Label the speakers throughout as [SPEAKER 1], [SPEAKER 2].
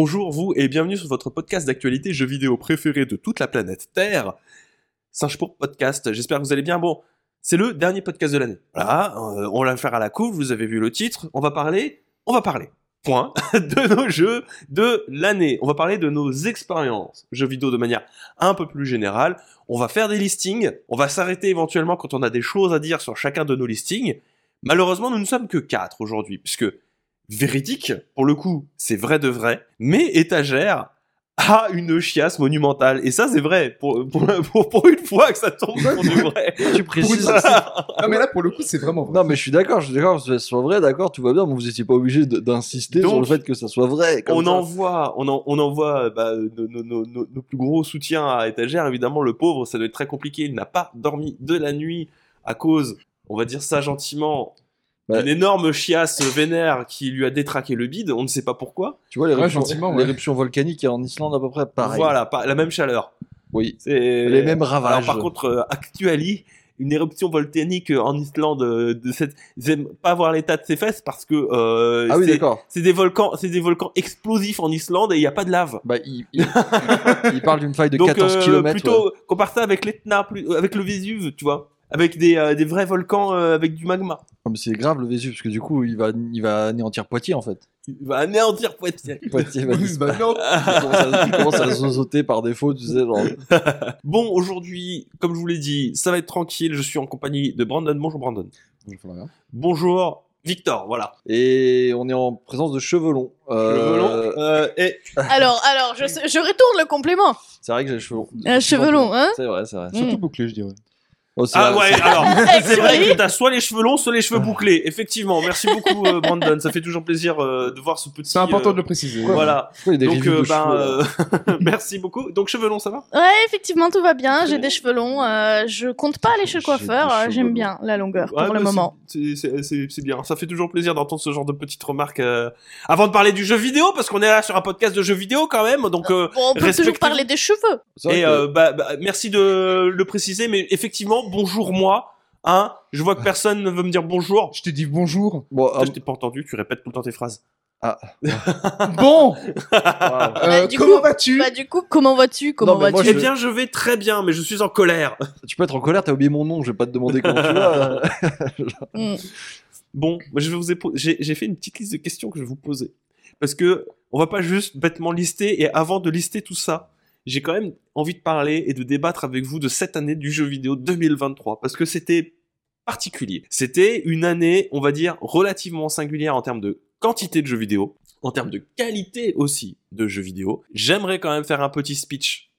[SPEAKER 1] Bonjour vous et bienvenue sur votre podcast d'actualité jeux vidéo préféré de toute la planète Terre. Singe pour podcast, j'espère que vous allez bien. Bon, c'est le dernier podcast de l'année. Voilà, euh, on va faire à la couve, vous avez vu le titre, on va parler, on va parler. Point de nos jeux de l'année. On va parler de nos expériences jeux vidéo de manière un peu plus générale. On va faire des listings. On va s'arrêter éventuellement quand on a des choses à dire sur chacun de nos listings. Malheureusement, nous ne sommes que quatre aujourd'hui, puisque véridique, pour le coup, c'est vrai de vrai, mais étagère a une chiasse monumentale. Et ça, c'est vrai, pour, pour, pour, pour une fois que ça tombe pour du vrai.
[SPEAKER 2] Tu précises.
[SPEAKER 3] Non, mais là, pour le coup, c'est vraiment vrai.
[SPEAKER 2] Non, mais je suis d'accord, je suis d'accord, que ce soit vrai, d'accord, tout va bien, mais vous étiez pas obligé d'insister sur le fait que ça soit vrai. comme
[SPEAKER 1] on
[SPEAKER 2] ça.
[SPEAKER 1] envoie, on, en, on envoie bah, nos, nos- nos- nos- nos plus gros soutiens à étagère. Évidemment, le pauvre, ça doit être très compliqué. Il n'a pas dormi de la nuit à cause, on va dire ça gentiment,
[SPEAKER 2] Ouais.
[SPEAKER 1] d'une énorme chiasse vénère qui lui a détraqué le bide. On ne sait pas pourquoi.
[SPEAKER 2] Tu vois, l'éruption
[SPEAKER 3] Ouais, ouais.
[SPEAKER 2] volcanique en Islande à peu près pareil.
[SPEAKER 1] Voilà, pas, la même chaleur.
[SPEAKER 2] Oui.
[SPEAKER 1] C'est
[SPEAKER 2] Les mêmes ravages.
[SPEAKER 1] Alors, par contre, euh, Actuali, une éruption volcanique en Islande, euh, de cette, j'aime pas voir l'état de ses fesses parce que euh,
[SPEAKER 2] Ah oui,
[SPEAKER 1] c'est-
[SPEAKER 2] d'accord.
[SPEAKER 1] c'est des volcans, c'est des volcans explosifs en Islande et il y a pas de lave.
[SPEAKER 2] Bah, il, il, il parle d'une faille de
[SPEAKER 1] Donc
[SPEAKER 2] 14
[SPEAKER 1] euh,
[SPEAKER 2] km.
[SPEAKER 1] plutôt compare ça avec l'Etna, plus- euh, avec le Vésuve, tu vois, avec des, euh, des vrais volcans euh, avec du magma.
[SPEAKER 2] c'est grave le Vésuve, parce que du coup, il va, il va anéantir Poitiers en fait.
[SPEAKER 1] Il va anéantir Poitiers.
[SPEAKER 2] Poitiers va disparaître.
[SPEAKER 3] non.
[SPEAKER 2] Il commence à- zozoter par défaut, tu sais, genre.
[SPEAKER 1] Bon, aujourd'hui, comme je vous l'ai dit, ça va être tranquille. Je suis en compagnie de Brandon. Bonjour Brandon.
[SPEAKER 3] Bonjour, Florian.
[SPEAKER 1] Bonjour Victor. Voilà.
[SPEAKER 2] Et on est en présence de chevelons. Euh,
[SPEAKER 1] Le melon. Euh, et
[SPEAKER 4] Alors, alors, je, je retourne le complément.
[SPEAKER 2] C'est vrai que j'ai les cheveux longs.
[SPEAKER 4] Un cheveu long, hein
[SPEAKER 2] C'est vrai, c'est vrai.
[SPEAKER 4] Mm.
[SPEAKER 3] Surtout bouclé, je dirais.
[SPEAKER 2] Oh,
[SPEAKER 1] Ah ouais, alors, c'est vrai que t'as soit les cheveux longs, soit les cheveux bouclés. Effectivement, merci beaucoup euh, Brandon, ça fait toujours plaisir euh, de voir ce petit...
[SPEAKER 3] C'est important
[SPEAKER 1] euh,
[SPEAKER 3] de le préciser.
[SPEAKER 1] Voilà, donc euh, ben,
[SPEAKER 2] cheveux,
[SPEAKER 1] euh, merci beaucoup. Donc cheveux longs, ça va?
[SPEAKER 4] Ouais, effectivement, tout va bien. J'ai des cheveux longs. euh, je compte pas aller chez le
[SPEAKER 2] J'ai
[SPEAKER 4] coiffeur.
[SPEAKER 2] des
[SPEAKER 4] euh,
[SPEAKER 2] cheveux
[SPEAKER 4] J'aime
[SPEAKER 2] longs.
[SPEAKER 4] bien la longueur
[SPEAKER 1] Ouais,
[SPEAKER 4] pour le moment.
[SPEAKER 1] c'est- C'est c'est- c'est bien, ça fait toujours plaisir d'entendre ce genre de petites remarques. euh, Avant de parler du jeu vidéo, parce qu'on est là sur un podcast de jeux vidéo quand même, donc... euh,
[SPEAKER 4] Bon, on peut toujours parler des cheveux.
[SPEAKER 1] Et
[SPEAKER 2] que-
[SPEAKER 1] euh, bah, bah, merci de le préciser, mais effectivement, bonjour moi. Hein, je vois que personne ne veut me dire bonjour.
[SPEAKER 3] Je te dis bonjour.
[SPEAKER 2] Bon, ah,
[SPEAKER 1] je t'ai pas entendu, tu répètes tout le temps tes phrases.
[SPEAKER 3] Bon,
[SPEAKER 2] wow.
[SPEAKER 3] euh,
[SPEAKER 4] du
[SPEAKER 3] comment
[SPEAKER 4] coup-
[SPEAKER 3] vas-tu
[SPEAKER 4] Bah, du coup, comment vas-tu Comment
[SPEAKER 2] Non, mais moi,
[SPEAKER 4] vas-tu
[SPEAKER 1] Eh bien, je vais très bien, mais je suis en colère.
[SPEAKER 2] tu peux être en colère, t'as oublié mon nom, je vais pas te demander comment tu vas.
[SPEAKER 4] Mm.
[SPEAKER 1] Bon, moi, je vais vous épo- j'ai j'ai fait une petite liste de questions que je vais vous poser. Parce que on va pas juste bêtement lister, et avant de lister tout ça, j'ai quand même envie de parler et de débattre avec vous de cette année du jeu vidéo 2023. Parce que c'était particulier. C'était une année, on va dire, relativement singulière en termes de quantité de jeux vidéo, en termes de qualité aussi de jeux vidéo. J'aimerais quand même faire un petit speech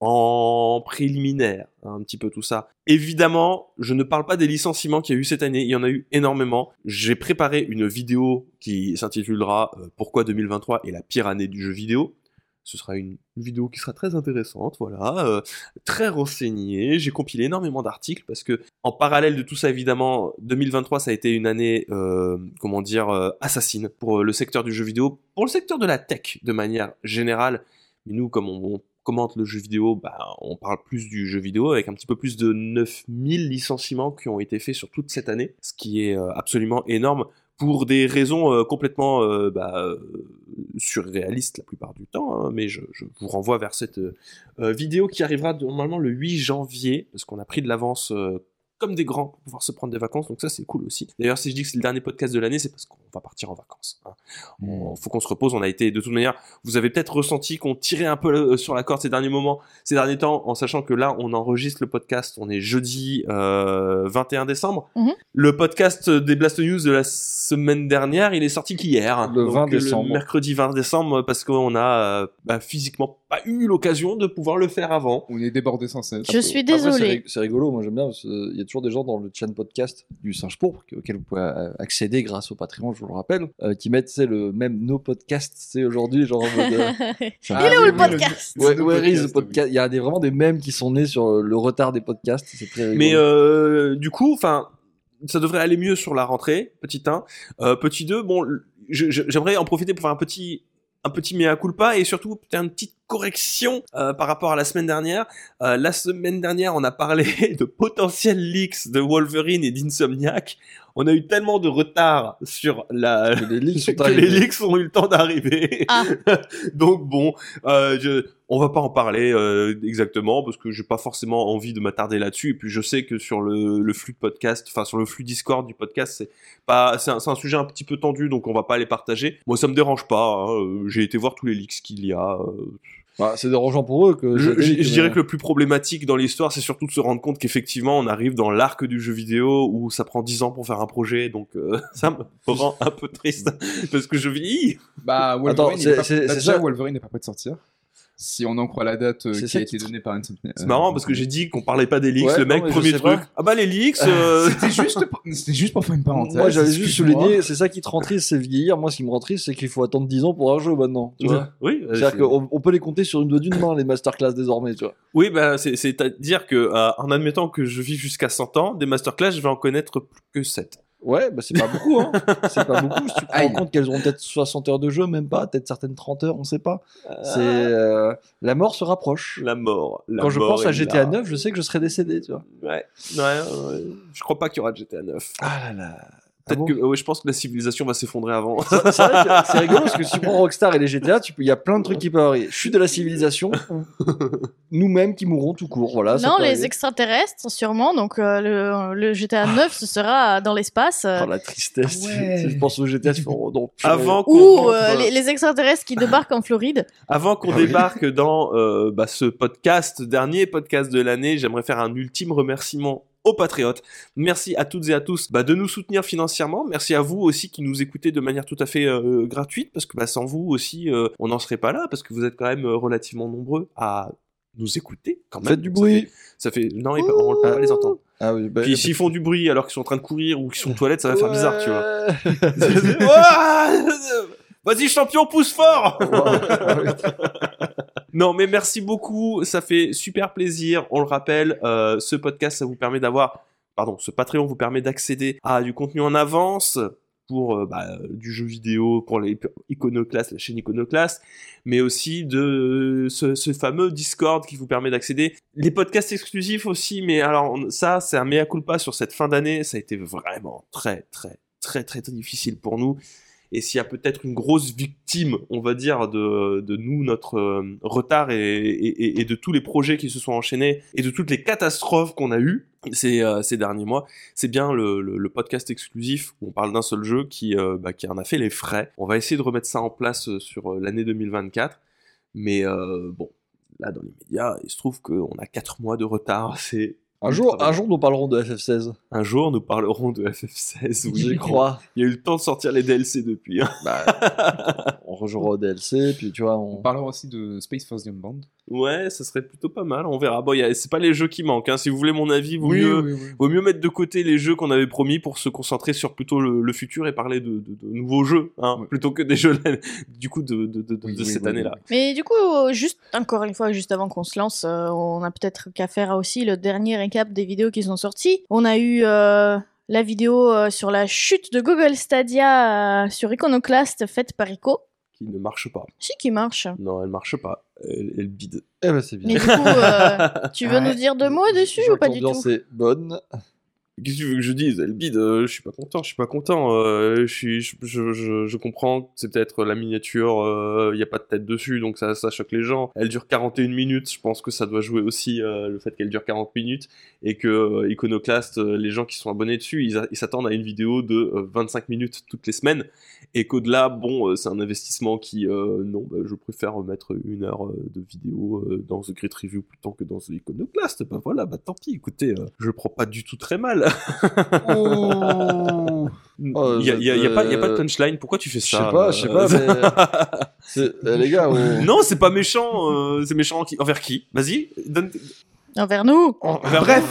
[SPEAKER 1] en préliminaire, hein, un petit peu tout ça. Évidemment, je ne parle pas des licenciements qu'il y a eu cette année, il y en a eu énormément. J'ai préparé une vidéo qui s'intitulera euh, Pourquoi 2023 est la pire année du jeu vidéo. Ce sera une vidéo qui sera très intéressante, voilà, euh, très renseignée. J'ai compilé énormément d'articles parce que, en parallèle de tout ça, évidemment, 2023 ça a été une année, euh, comment dire, euh, assassine pour le secteur du jeu vidéo, pour le secteur de la tech de manière générale. Mais nous, comme on, commente le jeu vidéo, bah, on parle plus du jeu vidéo avec un petit peu plus de 9000 licenciements qui ont été faits sur toute cette année, ce qui est absolument énorme pour des raisons euh, complètement euh, bah, euh, surréalistes la plupart du temps, hein, mais je, je vous renvoie vers cette vidéo qui arrivera normalement le 8 janvier, parce qu'on a pris de l'avance comme des grands pour pouvoir se prendre des vacances, donc ça c'est cool aussi. D'ailleurs, si je dis que c'est le dernier podcast de l'année, c'est parce qu'on va partir en vacances. Hein. On- faut qu'on se repose, on a été de toute manière, vous avez peut-être ressenti qu'on tirait un peu euh, sur la corde ces derniers moments, ces derniers temps, en sachant que là, on enregistre le podcast, on est jeudi euh, 21 décembre.
[SPEAKER 4] Mhm.
[SPEAKER 1] Le podcast des Blast News de la semaine dernière, il est sorti qu'hier.
[SPEAKER 2] Le 20
[SPEAKER 1] Donc,
[SPEAKER 2] décembre.
[SPEAKER 1] Le mercredi 20 décembre, parce qu'on a euh, bah, physiquement pas eu l'occasion de pouvoir le faire avant.
[SPEAKER 3] On est débordé sans cesse.
[SPEAKER 4] Je suis
[SPEAKER 2] Après, c'est rigolo, moi j'aime bien, parce qu'il y a toujours des gens dans le chat podcast du Singe Pourpre, auquel vous pouvez euh, accéder grâce au Patreon, je vous le rappelle, euh, qui mettent c'est le même no podcast, c'est aujourd'hui, genre en mode. euh,
[SPEAKER 4] Il
[SPEAKER 3] Ah
[SPEAKER 4] est où le podcast
[SPEAKER 3] le-
[SPEAKER 2] Ouais,
[SPEAKER 3] no
[SPEAKER 2] where is
[SPEAKER 3] podcast,
[SPEAKER 2] the podcast Il y a des, vraiment des mèmes qui sont nés sur euh, le retard des podcasts, c'est très rigolo.
[SPEAKER 1] Mais euh, du coup, enfin, ça devrait aller mieux sur la rentrée, petit 1. Euh, petit 2, bon, j'aimerais en profiter pour faire un petit un petit mea culpa et surtout peut-être une petite correction euh, par rapport à la semaine dernière. Euh, la semaine dernière, on a parlé de potentiels leaks de Wolverine et d'Insomniac. On a eu tellement de retard sur la
[SPEAKER 2] Que les leaks sont
[SPEAKER 1] que les leaks ont eu le temps d'arriver.
[SPEAKER 4] Ah.
[SPEAKER 1] Donc bon, euh, je, on va pas en parler euh, exactement parce que j'ai pas forcément envie de m'attarder là-dessus. Et puis je sais que sur le, le flux de podcast, enfin sur le flux Discord du podcast, c'est pas, c'est un, sujet un petit peu tendu, donc on va pas les partager. Moi, ça me dérange pas. hein, J'ai été voir tous les leaks qu'il y a. euh,
[SPEAKER 2] Bah, c'est dérangeant pour eux que.
[SPEAKER 1] je, dirais
[SPEAKER 2] mais-
[SPEAKER 1] que le plus problématique dans l'histoire, c'est surtout de se rendre compte qu'effectivement, on arrive dans l'arc du jeu vidéo où ça prend 10 ans pour faire un projet, donc euh, ça me rend un peu triste parce que je vieillis.
[SPEAKER 3] Bah, Wolverine,
[SPEAKER 2] Attends, c'est-
[SPEAKER 3] pas-
[SPEAKER 2] ça.
[SPEAKER 3] Wolverine n'est pas prêt de sortir. Si on en croit la date euh, qui
[SPEAKER 2] ça
[SPEAKER 3] a été donnée par Insomnia.
[SPEAKER 1] C'est marrant parce que j'ai dit qu'on parlait pas des leaks,
[SPEAKER 2] Ouais,
[SPEAKER 1] le mec, premier truc.
[SPEAKER 2] pas.
[SPEAKER 1] Ah bah les leaks, euh,
[SPEAKER 3] C'était juste, pour- c'était juste pour faire une parenthèse.
[SPEAKER 2] Moi, j'avais juste souligné, c'est ça qui te rend triste, c'est vieillir. Moi, ce qui me rend triste, c'est qu'il faut attendre 10 ans pour un jeu maintenant. Tu vois
[SPEAKER 1] oui,
[SPEAKER 2] C'est-à-dire
[SPEAKER 1] c'est-
[SPEAKER 2] qu'on on peut les compter sur une doigt d'une main, les masterclass désormais, tu vois.
[SPEAKER 1] oui, bah c'est- c'est-à-dire que euh, en admettant que je vis jusqu'à 100 ans, des masterclass, je vais en connaître plus que 7.
[SPEAKER 2] Ouais, bah c'est pas beaucoup, hein. C'est pas beaucoup. Si tu te rends
[SPEAKER 3] Aïe.
[SPEAKER 2] compte qu'elles auront peut-être 60 heures de jeu, même pas, peut-être certaines 30 heures, on sait pas. C'est
[SPEAKER 1] Ah.
[SPEAKER 2] euh, la mort se rapproche.
[SPEAKER 1] la mort. la
[SPEAKER 2] Quand je pense à GTA
[SPEAKER 1] là.
[SPEAKER 2] 9, je sais que je serai décédé, tu vois.
[SPEAKER 1] Ouais, ouais, ouais, je crois pas qu'il y aura de GTA 9.
[SPEAKER 2] Ah là là.
[SPEAKER 1] Peut-être que, ouais, je pense que la civilisation va s'effondrer avant.
[SPEAKER 2] C'est rigolo parce que si tu prends Rockstar et les GTA, il y a plein de trucs qui peuvent arriver. Chute de la civilisation, ou nous-mêmes qui mourront tout court. Voilà,
[SPEAKER 4] non, les
[SPEAKER 2] arriver.
[SPEAKER 4] extraterrestres, sûrement. Donc, euh, le, le GTA 9, ce sera dans l'espace. euh,
[SPEAKER 2] Oh la tristesse.
[SPEAKER 3] Ah ouais.
[SPEAKER 2] Je pense au GTA, oh non.
[SPEAKER 1] avant qu'on
[SPEAKER 4] ou euh, les, les extraterrestres qui débarquent en Floride.
[SPEAKER 1] Avant qu'on
[SPEAKER 2] Ah oui.
[SPEAKER 1] débarque dans euh, bah, ce podcast, dernier podcast de l'année, j'aimerais faire un ultime remerciement aux patriotes. Merci à toutes et à tous bah, de nous soutenir financièrement. Merci à vous aussi qui nous écoutez de manière tout à fait euh, gratuite, parce que bah, sans vous aussi, euh, on n'en serait pas là, parce que vous êtes quand même euh, relativement nombreux à nous écouter. Quand même.
[SPEAKER 2] Faites du
[SPEAKER 1] Ça
[SPEAKER 2] bruit.
[SPEAKER 1] fait- Ça fait, non, ils- on ne peut pas les entendre.
[SPEAKER 2] Ah oui, bah,
[SPEAKER 1] Puis s'ils font du bruit alors qu'ils sont en train de courir ou qu'ils sont aux toilettes, ça va faire bizarre, tu vois. Vas-y champion, pousse fort Non, mais merci beaucoup, ça fait super plaisir. On le rappelle, euh, ce podcast, ça vous permet d'avoir, pardon, ce Patreon vous permet d'accéder à du contenu en avance pour euh, bah, du jeu vidéo, pour les la chaîne Iconoclast, mais aussi de ce, fameux Discord qui vous permet d'accéder. Les podcasts exclusifs aussi, mais alors ça, c'est un mea culpa sur cette fin d'année. Ça a été vraiment très, très, très, très, très difficile pour nous. Et s'il y a peut-être une grosse victime, on va dire, de, nous, notre euh, retard et, de tous les projets qui se sont enchaînés et de toutes les catastrophes qu'on a eues ces, euh, derniers mois, c'est bien le, podcast exclusif où on parle d'un seul jeu qui, euh, bah, qui en a fait les frais. On va essayer de remettre ça en place sur l'année 2024. Mais bon, là, dans les médias, il se trouve qu'on a 4 mois de retard. C'est
[SPEAKER 2] Un jour, un jour, nous parlerons de FF16.
[SPEAKER 1] un jour, nous parlerons de FF16. Oui,
[SPEAKER 2] J'y crois.
[SPEAKER 1] Il y a eu le temps de sortir les DLC depuis. hein.
[SPEAKER 2] Bah, on rejouera au DLC, puis tu vois,
[SPEAKER 3] On
[SPEAKER 2] on.
[SPEAKER 3] parlera aussi de Space Force Band.
[SPEAKER 1] Ouais, ça serait plutôt pas mal. On verra. Bon, a- c'est pas les jeux qui manquent. Hein. Si vous voulez mon avis, vaut mieux,
[SPEAKER 3] oui, oui.
[SPEAKER 1] vaut mieux mettre de côté les jeux qu'on avait promis pour se concentrer sur plutôt le, le futur et parler de, de- de nouveaux jeux, hein, plutôt que des jeux du coup de, de, de, de-
[SPEAKER 3] Oui,
[SPEAKER 1] de
[SPEAKER 3] oui,
[SPEAKER 1] cette
[SPEAKER 3] oui,
[SPEAKER 1] année-là.
[SPEAKER 4] Mais du coup, juste encore une fois, juste avant qu'on se lance, euh, on a peut-être qu'à faire aussi le dernier récap des vidéos qui sont sorties. On a eu euh, la vidéo euh, sur la chute de Google Stadia euh, sur Iconoclast faite par Ico.
[SPEAKER 1] Qui ne marche pas.
[SPEAKER 4] Si, qui marche.
[SPEAKER 1] Non, elle marche pas. Elle, elle bide.
[SPEAKER 2] Eh ben, c'est
[SPEAKER 4] Mais
[SPEAKER 2] bien.
[SPEAKER 4] du coup, euh, tu veux
[SPEAKER 3] Ouais.
[SPEAKER 4] nous dire deux mots dessus ou pas
[SPEAKER 2] que
[SPEAKER 4] du
[SPEAKER 2] l'ambiance
[SPEAKER 4] tout
[SPEAKER 2] est bonne.
[SPEAKER 1] Qu'est-ce que tu veux que je dise? Elle bide. euh, je suis pas content. Je suis pas content. euh, je suis. Je, comprends. C'est peut-être la miniature. Il y a pas de tête dessus, donc ça, ça choque les gens. Elle dure 41 minutes. Je pense que ça doit jouer aussi euh, le fait qu'elle dure 40 minutes et que euh, Iconoclast, euh, les gens qui sont abonnés dessus, ils s'attendent à une vidéo de euh, 25 minutes toutes les semaines et qu'au-delà, bon, euh, c'est un investissement qui, euh, non, bah, je préfère mettre une heure euh, de vidéo euh, dans The Great Review plutôt que dans The Iconoclast. Bah voilà, bah tant pis. Écoutez, euh, je prends pas du tout très mal.
[SPEAKER 2] Oh. Oh,
[SPEAKER 1] Il y a, y a- y a pas, y a pas de
[SPEAKER 2] euh,
[SPEAKER 1] punchline. Pourquoi tu fais
[SPEAKER 2] Je
[SPEAKER 1] ça
[SPEAKER 2] sais pas,
[SPEAKER 1] euh,
[SPEAKER 2] je sais pas, mais. c'est- eh, les gars, on-
[SPEAKER 1] Non, c'est pas méchant. euh, c'est méchant qui- envers qui? Vas-y, donne.
[SPEAKER 4] Envers nous
[SPEAKER 1] Envers
[SPEAKER 3] Bref,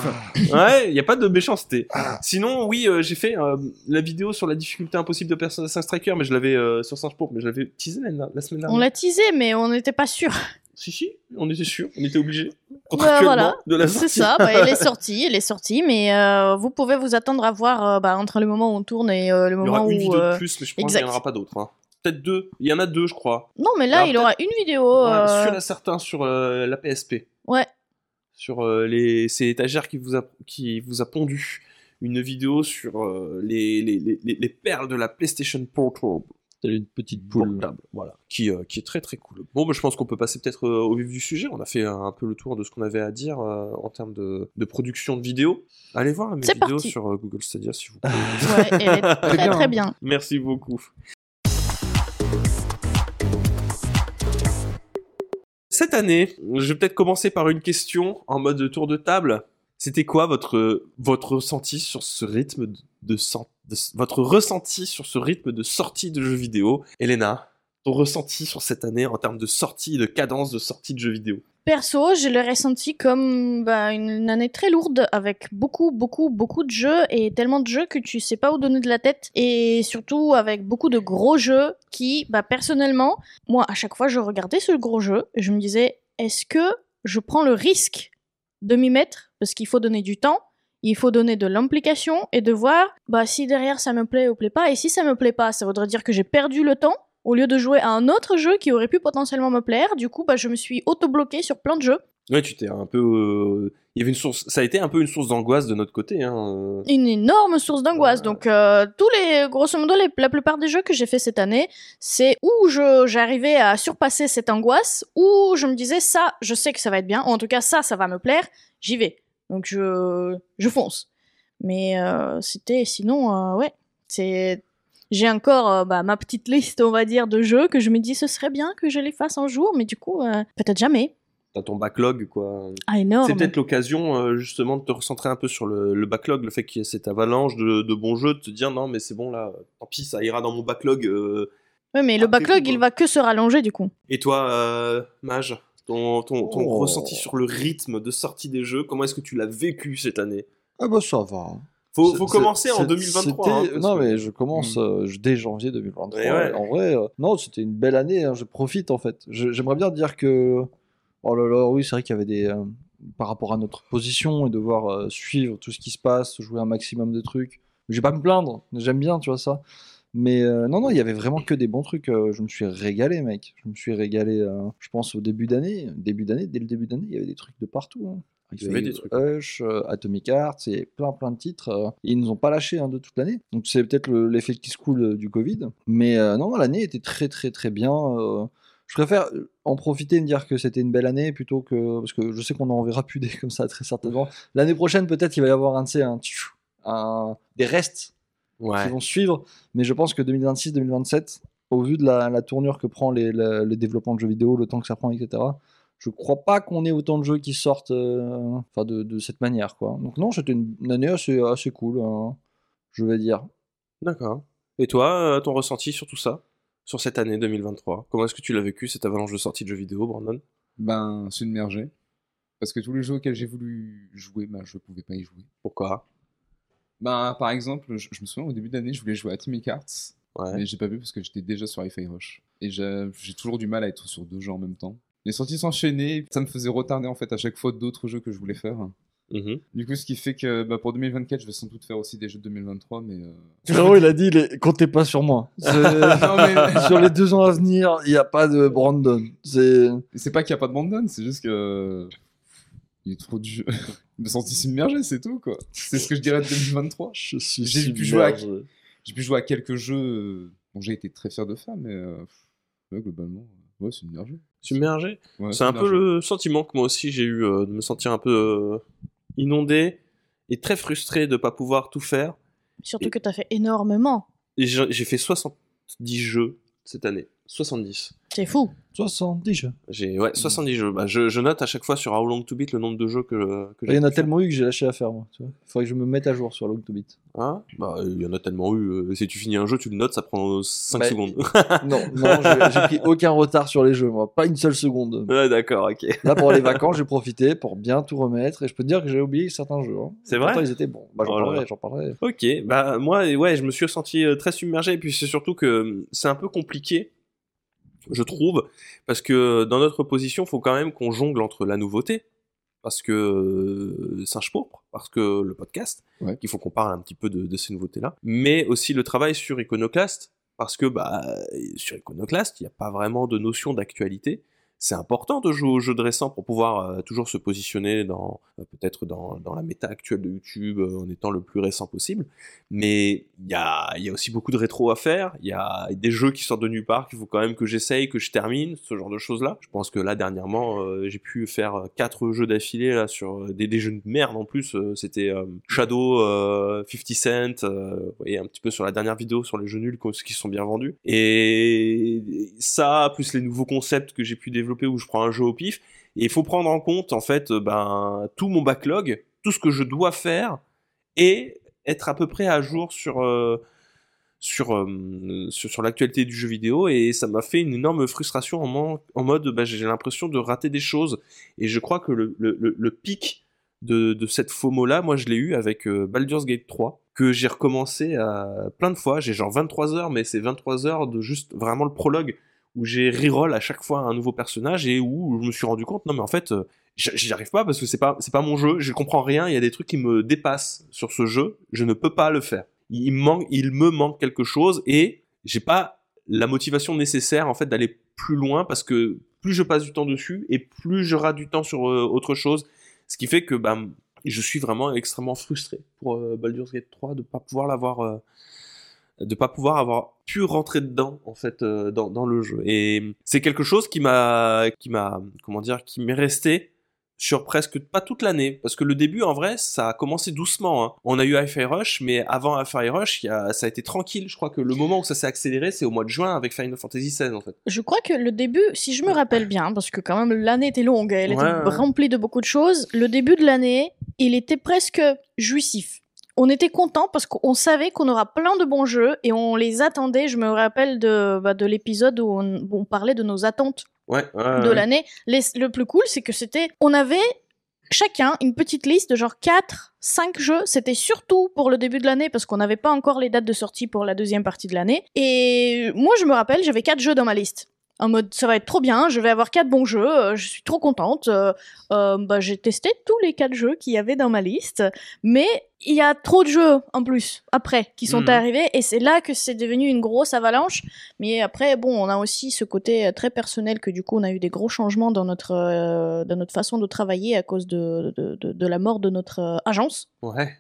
[SPEAKER 1] Ouais, il y a pas de méchanceté. Sinon, oui, euh, j'ai fait euh, la vidéo sur la difficulté impossible de Persona 5 Striker, mais je l'avais euh, sur Singe Pourpre, mais je l'avais teasé la, la semaine dernière.
[SPEAKER 4] On l'a teasé, mais on n'était pas sûr.
[SPEAKER 1] Si, si, on était sûr, on était obligé.
[SPEAKER 4] Bah,
[SPEAKER 1] Contractuellement,
[SPEAKER 4] voilà,
[SPEAKER 1] de la
[SPEAKER 4] c'est ça. Bah, elle est sortie, elle est sortie, mais euh, vous pouvez vous attendre à voir euh, bah, entre le moment où on tourne et euh, le
[SPEAKER 1] Il y aura
[SPEAKER 4] moment
[SPEAKER 1] une
[SPEAKER 4] où.
[SPEAKER 1] vidéo
[SPEAKER 4] euh,
[SPEAKER 1] de plus, mais je pense qu'il n'y en aura pas d'autres. hein. peut-être deux. Il y en a deux, je crois.
[SPEAKER 4] Non, mais là, il aura une vidéo.
[SPEAKER 1] Ouais,
[SPEAKER 4] euh,
[SPEAKER 1] Sur certains sur euh, la PSP.
[SPEAKER 4] Ouais.
[SPEAKER 1] Sur euh, les, c'est étagère qui vous a qui vous a pondu une vidéo sur euh, les, les, les, les- les perles de la PlayStation Portable.
[SPEAKER 2] T'as une petite poule.
[SPEAKER 1] Portable, voilà, qui, euh, qui est très très cool. Bon, bah, je pense qu'on peut passer peut-être euh, au vif du sujet. On a fait un, un peu le tour de ce qu'on avait à dire euh, en termes de, de production de vidéos. Allez voir mes vidéos
[SPEAKER 4] parti.
[SPEAKER 1] sur euh, Google Stadia si vous plaît.
[SPEAKER 4] Ouais, elle est très
[SPEAKER 3] bien,
[SPEAKER 4] très bien.
[SPEAKER 1] Merci beaucoup. Cette année, je vais peut-être commencer par une question en mode tour de table. C'était quoi votre, ressenti sur ce rythme de, sur ce rythme de sortie de jeux vidéo? Elena, ton ressenti sur cette année en termes de sortie, de cadence de sortie de jeux vidéo?
[SPEAKER 4] Perso, je l'ai ressenti comme bah, une année très lourde avec beaucoup, beaucoup, beaucoup de jeux et tellement de jeux que tu sais pas où donner de la tête. Et surtout avec beaucoup de gros jeux qui, bah, personnellement, moi, à chaque fois, je regardais ce gros jeu et je me disais, est-ce que je prends le risque de m'y mettre Parce qu'il faut donner du temps. Il faut donner de l'implication et de voir bah, si derrière ça me plaît ou plaît pas. Et si ça me plaît pas, ça voudrait dire que j'ai perdu le temps au lieu de jouer à un autre jeu qui aurait pu potentiellement me plaire. Du coup, bah, je me suis auto-bloqué sur plein de jeux.
[SPEAKER 1] Ouais, tu t'es un peu. euh, Il y avait une source. Ça a été un peu une source d'angoisse de notre côté. Hein. euh.
[SPEAKER 4] Une énorme source d'angoisse.
[SPEAKER 1] Ouais.
[SPEAKER 4] Donc, euh, tous les, grosso modo, les- la plupart des jeux que j'ai fait cette année, c'est où je, j'arrivais à surpasser cette angoisse, où je me disais, ça, je sais que ça va être bien, ou en tout cas, ça, ça va me plaire, j'y vais. Donc, je, je fonce. Mais euh, c'était, sinon, euh, ouais, c'est. J'ai encore euh, bah, ma petite liste, on va dire, de jeux que je me dis ce serait bien que je les fasse un jour, mais du coup, euh, peut-être jamais.
[SPEAKER 1] T'as ton backlog, quoi.
[SPEAKER 4] Ah, énorme.
[SPEAKER 1] C'est peut-être l'occasion euh, justement de te recentrer un peu sur le, le backlog, le fait qu'il y ait cette avalanche de, de bons jeux, de te dire non mais c'est bon là, tant pis ça ira dans mon backlog. euh.
[SPEAKER 4] Ouais, mais le backlog, il va que se rallonger du coup.
[SPEAKER 1] Et toi, euh, Mage, ton, ton, ton
[SPEAKER 2] Oh.
[SPEAKER 1] ressenti sur le rythme de sortie des jeux, comment est-ce que tu l'as vécu cette année?
[SPEAKER 2] Ah bah ça va.
[SPEAKER 1] Faut, faut commencer en
[SPEAKER 2] c'est-
[SPEAKER 1] 2023.
[SPEAKER 2] c'était-
[SPEAKER 1] hein,
[SPEAKER 2] non
[SPEAKER 1] que-
[SPEAKER 2] mais je commence euh, je- dès janvier 2023.
[SPEAKER 1] Ouais, ouais.
[SPEAKER 2] En vrai, euh, non c'était une belle année. hein, je profite en fait. J'aimerais bien dire que oh là là oui c'est vrai qu'il y avait des euh, par rapport à notre position et devoir euh, suivre tout ce qui se passe, jouer un maximum de trucs. Je vais pas me plaindre. J'aime bien tu vois ça. Mais euh, non non il y avait vraiment que des bons trucs. je me suis régalé mec. Je me suis régalé. je pense au début d'année. Début d'année dès le début d'année il y avait des trucs de partout. hein.
[SPEAKER 1] Il y avait des trucs.
[SPEAKER 2] Hush, Atomic Heart, et plein plein de titres. ils nous ont pas lâché hein, de toute l'année. Donc c'est peut-être le- l'effet qui se coule du Covid. Mais euh, non, l'année était très très très bien. euh, je préfère euh, en profiter et me dire que c'était une belle année plutôt que. Parce que je sais qu'on en verra plus des comme ça très certainement. L'année prochaine, peut-être il va y avoir un, un, un- des restes
[SPEAKER 1] Ouais.
[SPEAKER 2] qui vont suivre. Mais je pense que 2026-2027, au vu de la, la tournure que prend les, la- le développement de jeux vidéo, le temps que ça prend, etc., je crois pas qu'on ait autant de jeux qui sortent euh, de, de cette manière. Quoi. Donc non, c'était une, une année assez, assez cool, hein, je vais dire.
[SPEAKER 1] D'accord. Et toi, euh, ton ressenti sur tout ça? Sur cette année 2023 Comment est-ce que tu l'as vécu, cette avalanche de sortie de jeux vidéo, Brandon?
[SPEAKER 3] Ben, submergé. Parce que tous les jeux auxquels j'ai voulu jouer, ben, je pouvais pas y jouer.
[SPEAKER 1] Pourquoi?
[SPEAKER 3] Ben, par exemple, je, je me souviens au début d'année, je voulais jouer à Atomic Hearts,
[SPEAKER 1] Ouais.
[SPEAKER 3] mais j'ai pas pu parce que j'étais déjà sur Hi-Fi Rush. Et j'ai j'ai toujours du mal à être sur deux jeux en même temps. Les sorties s'enchaînaient, ça me faisait retarder en fait à chaque fois d'autres jeux que je voulais faire.
[SPEAKER 1] Mhm.
[SPEAKER 3] Du coup, ce qui fait que bah, pour 2024, je vais sans doute faire aussi des jeux de 2023, mais. euh,
[SPEAKER 2] Frérot, il a dit, les... comptez pas sur moi. C'est-
[SPEAKER 3] Non, mais-
[SPEAKER 2] sur les deux ans à venir, il n'y a pas de Brandon. C'est...
[SPEAKER 3] C'est pas qu'il n'y a pas de Brandon, c'est juste que. Il est trop du. Je me sentis submergé, c'est tout quoi. C'est ce que je dirais de 2023.
[SPEAKER 2] Je suis
[SPEAKER 3] J'ai pu jouer à- pu jouer à quelques jeux euh, dont j'ai été très fier de faire, mais euh, ouais, globalement, euh, ouais, submergé.
[SPEAKER 1] Submergé
[SPEAKER 3] Ouais,
[SPEAKER 1] C'est un peu le sentiment que moi aussi j'ai eu euh, de me sentir un peu euh, inondé et très frustré de pas pouvoir tout faire.
[SPEAKER 4] Surtout
[SPEAKER 1] Et-
[SPEAKER 4] que t'as fait énormément.
[SPEAKER 1] J'ai fait 70 jeux cette année. 70.
[SPEAKER 4] C'est fou.
[SPEAKER 2] 70 jeux.
[SPEAKER 1] J'ai ouais, 70 jeux. Bah, je, je note à chaque fois sur How Long to Beat le nombre de jeux que, que
[SPEAKER 2] Il y en a tellement eu que j'ai lâché à faire, moi. Il faudrait que je me mette à jour sur Long to Beat.
[SPEAKER 1] Hein? Bah, il y en a tellement eu. euh, si tu finis un jeu, tu le notes, ça prend 5
[SPEAKER 2] Bah,
[SPEAKER 1] secondes.
[SPEAKER 2] Non, non, j'ai j'ai pris aucun retard sur les jeux, moi. Pas une seule seconde.
[SPEAKER 1] ouais, d'accord, ok.
[SPEAKER 2] Là, pour les vacances, j'ai profité pour bien tout remettre. Et je peux te dire que j'ai oublié certains jeux. hein.
[SPEAKER 1] C'est vrai?
[SPEAKER 2] Pourtant, ils étaient bons. Bah, j'en
[SPEAKER 1] Oh là
[SPEAKER 2] parlerai, j'en parlerai.
[SPEAKER 1] Ok, bah moi, ouais, je me suis senti euh, très submergé. Et puis c'est surtout que euh, c'est un peu compliqué, je trouve, parce que dans notre position, faut quand même qu'on jongle entre la nouveauté, parce que euh, Singe Pourpre, parce que le podcast,
[SPEAKER 3] Ouais.
[SPEAKER 1] qu'il faut qu'on parle un petit peu de, de ces nouveautés-là, mais aussi le travail sur Iconoclast, parce que bah, sur Iconoclast, il n'y a pas vraiment de notion d'actualité. C'est important de jouer aux jeux de récent pour pouvoir euh, toujours se positionner dans euh, peut-être dans, dans, la méta actuelle de YouTube euh, en étant le plus récent possible. Mais il y a, y a, aussi beaucoup de rétro à faire. Il y a des jeux qui sortent de nulle part qu'il faut quand même que j'essaye, que je termine, ce genre de choses-là. Je pense que là dernièrement, j'ai pu faire quatre jeux d'affilée là sur des, jeux de merde en plus. C'était Shadow, 50 Cent, voyez un petit peu sur la dernière vidéo sur les jeux nuls qui sont bien vendus. Et ça, plus les nouveaux concepts que j'ai pu développer où je prends un jeu au pif. Et il faut prendre en compte, en fait, euh, ben, tout mon backlog, tout ce que je dois faire, et être à peu près à jour sur, euh, sur, euh, sur, sur l'actualité du jeu vidéo. Et ça m'a fait une énorme frustration en, mode, ben, j'ai l'impression de rater des choses. Et je crois que le, le, le pic de, de cette FOMO-là, moi, je l'ai eu avec Baldur's Gate 3 que j'ai recommencé à plein de fois. J'ai genre 23 heures, mais c'est 23 heures de juste vraiment le prologue où j'ai reroll à chaque fois un nouveau personnage et où je me suis rendu compte non mais en fait euh, j'y arrive pas parce que c'est pas c'est pas mon jeu, je comprends rien, il y a des trucs qui me dépassent sur ce jeu, je ne peux pas le faire. Il manque il me manque quelque chose et j'ai pas la motivation nécessaire en fait d'aller plus loin parce que plus je passe du temps dessus et plus je rate du temps sur euh, autre chose, ce qui fait que bah, je suis vraiment extrêmement frustré pour euh, Baldur's Gate 3 de pas pouvoir l'avoir de pas pouvoir avoir pu rentrer dedans en fait euh, dans, dans, le jeu. Et c'est quelque chose qui m'a qui m'a comment dire qui m'est resté sur presque pas toute l'année. Parce que le début en vrai ça a commencé doucement hein. on a eu Hi-Fi Rush mais avant Hi-Fi Rush y a, ça a été tranquille. Je crois que le moment où ça s'est accéléré c'est au mois de juin avec Final Fantasy XVI en fait.
[SPEAKER 4] Je crois que le début si je me rappelle bien parce que quand même l'année était longue elle était remplie de beaucoup de choses le début de l'année il était presque jouissif on était content parce qu'on savait qu'on aura plein de bons jeux et on les attendait. Je me rappelle de, bah, de l'épisode où on, parlait de nos attentes de l'année. Le plus cool, c'est que c'était, on avait chacun une petite liste de genre 4, 5 jeux. C'était surtout pour le début de l'année parce qu'on n'avait pas encore les dates de sortie pour la deuxième partie de l'année. Et moi, je me rappelle, j'avais 4 jeux dans ma liste en mode ça va être trop bien, je vais avoir quatre bons jeux, euh, je suis trop contente. Euh, euh, bah, j'ai testé tous les quatre jeux qu'il y avait dans ma liste, mais il y a trop de jeux en plus après qui sont mhm. arrivés et c'est là que c'est devenu une grosse avalanche. Mais après bon, on a aussi ce côté très personnel que du coup on a eu des gros changements dans notre dans notre façon de travailler à cause de de, de, de la mort de notre agence.
[SPEAKER 1] Ouais.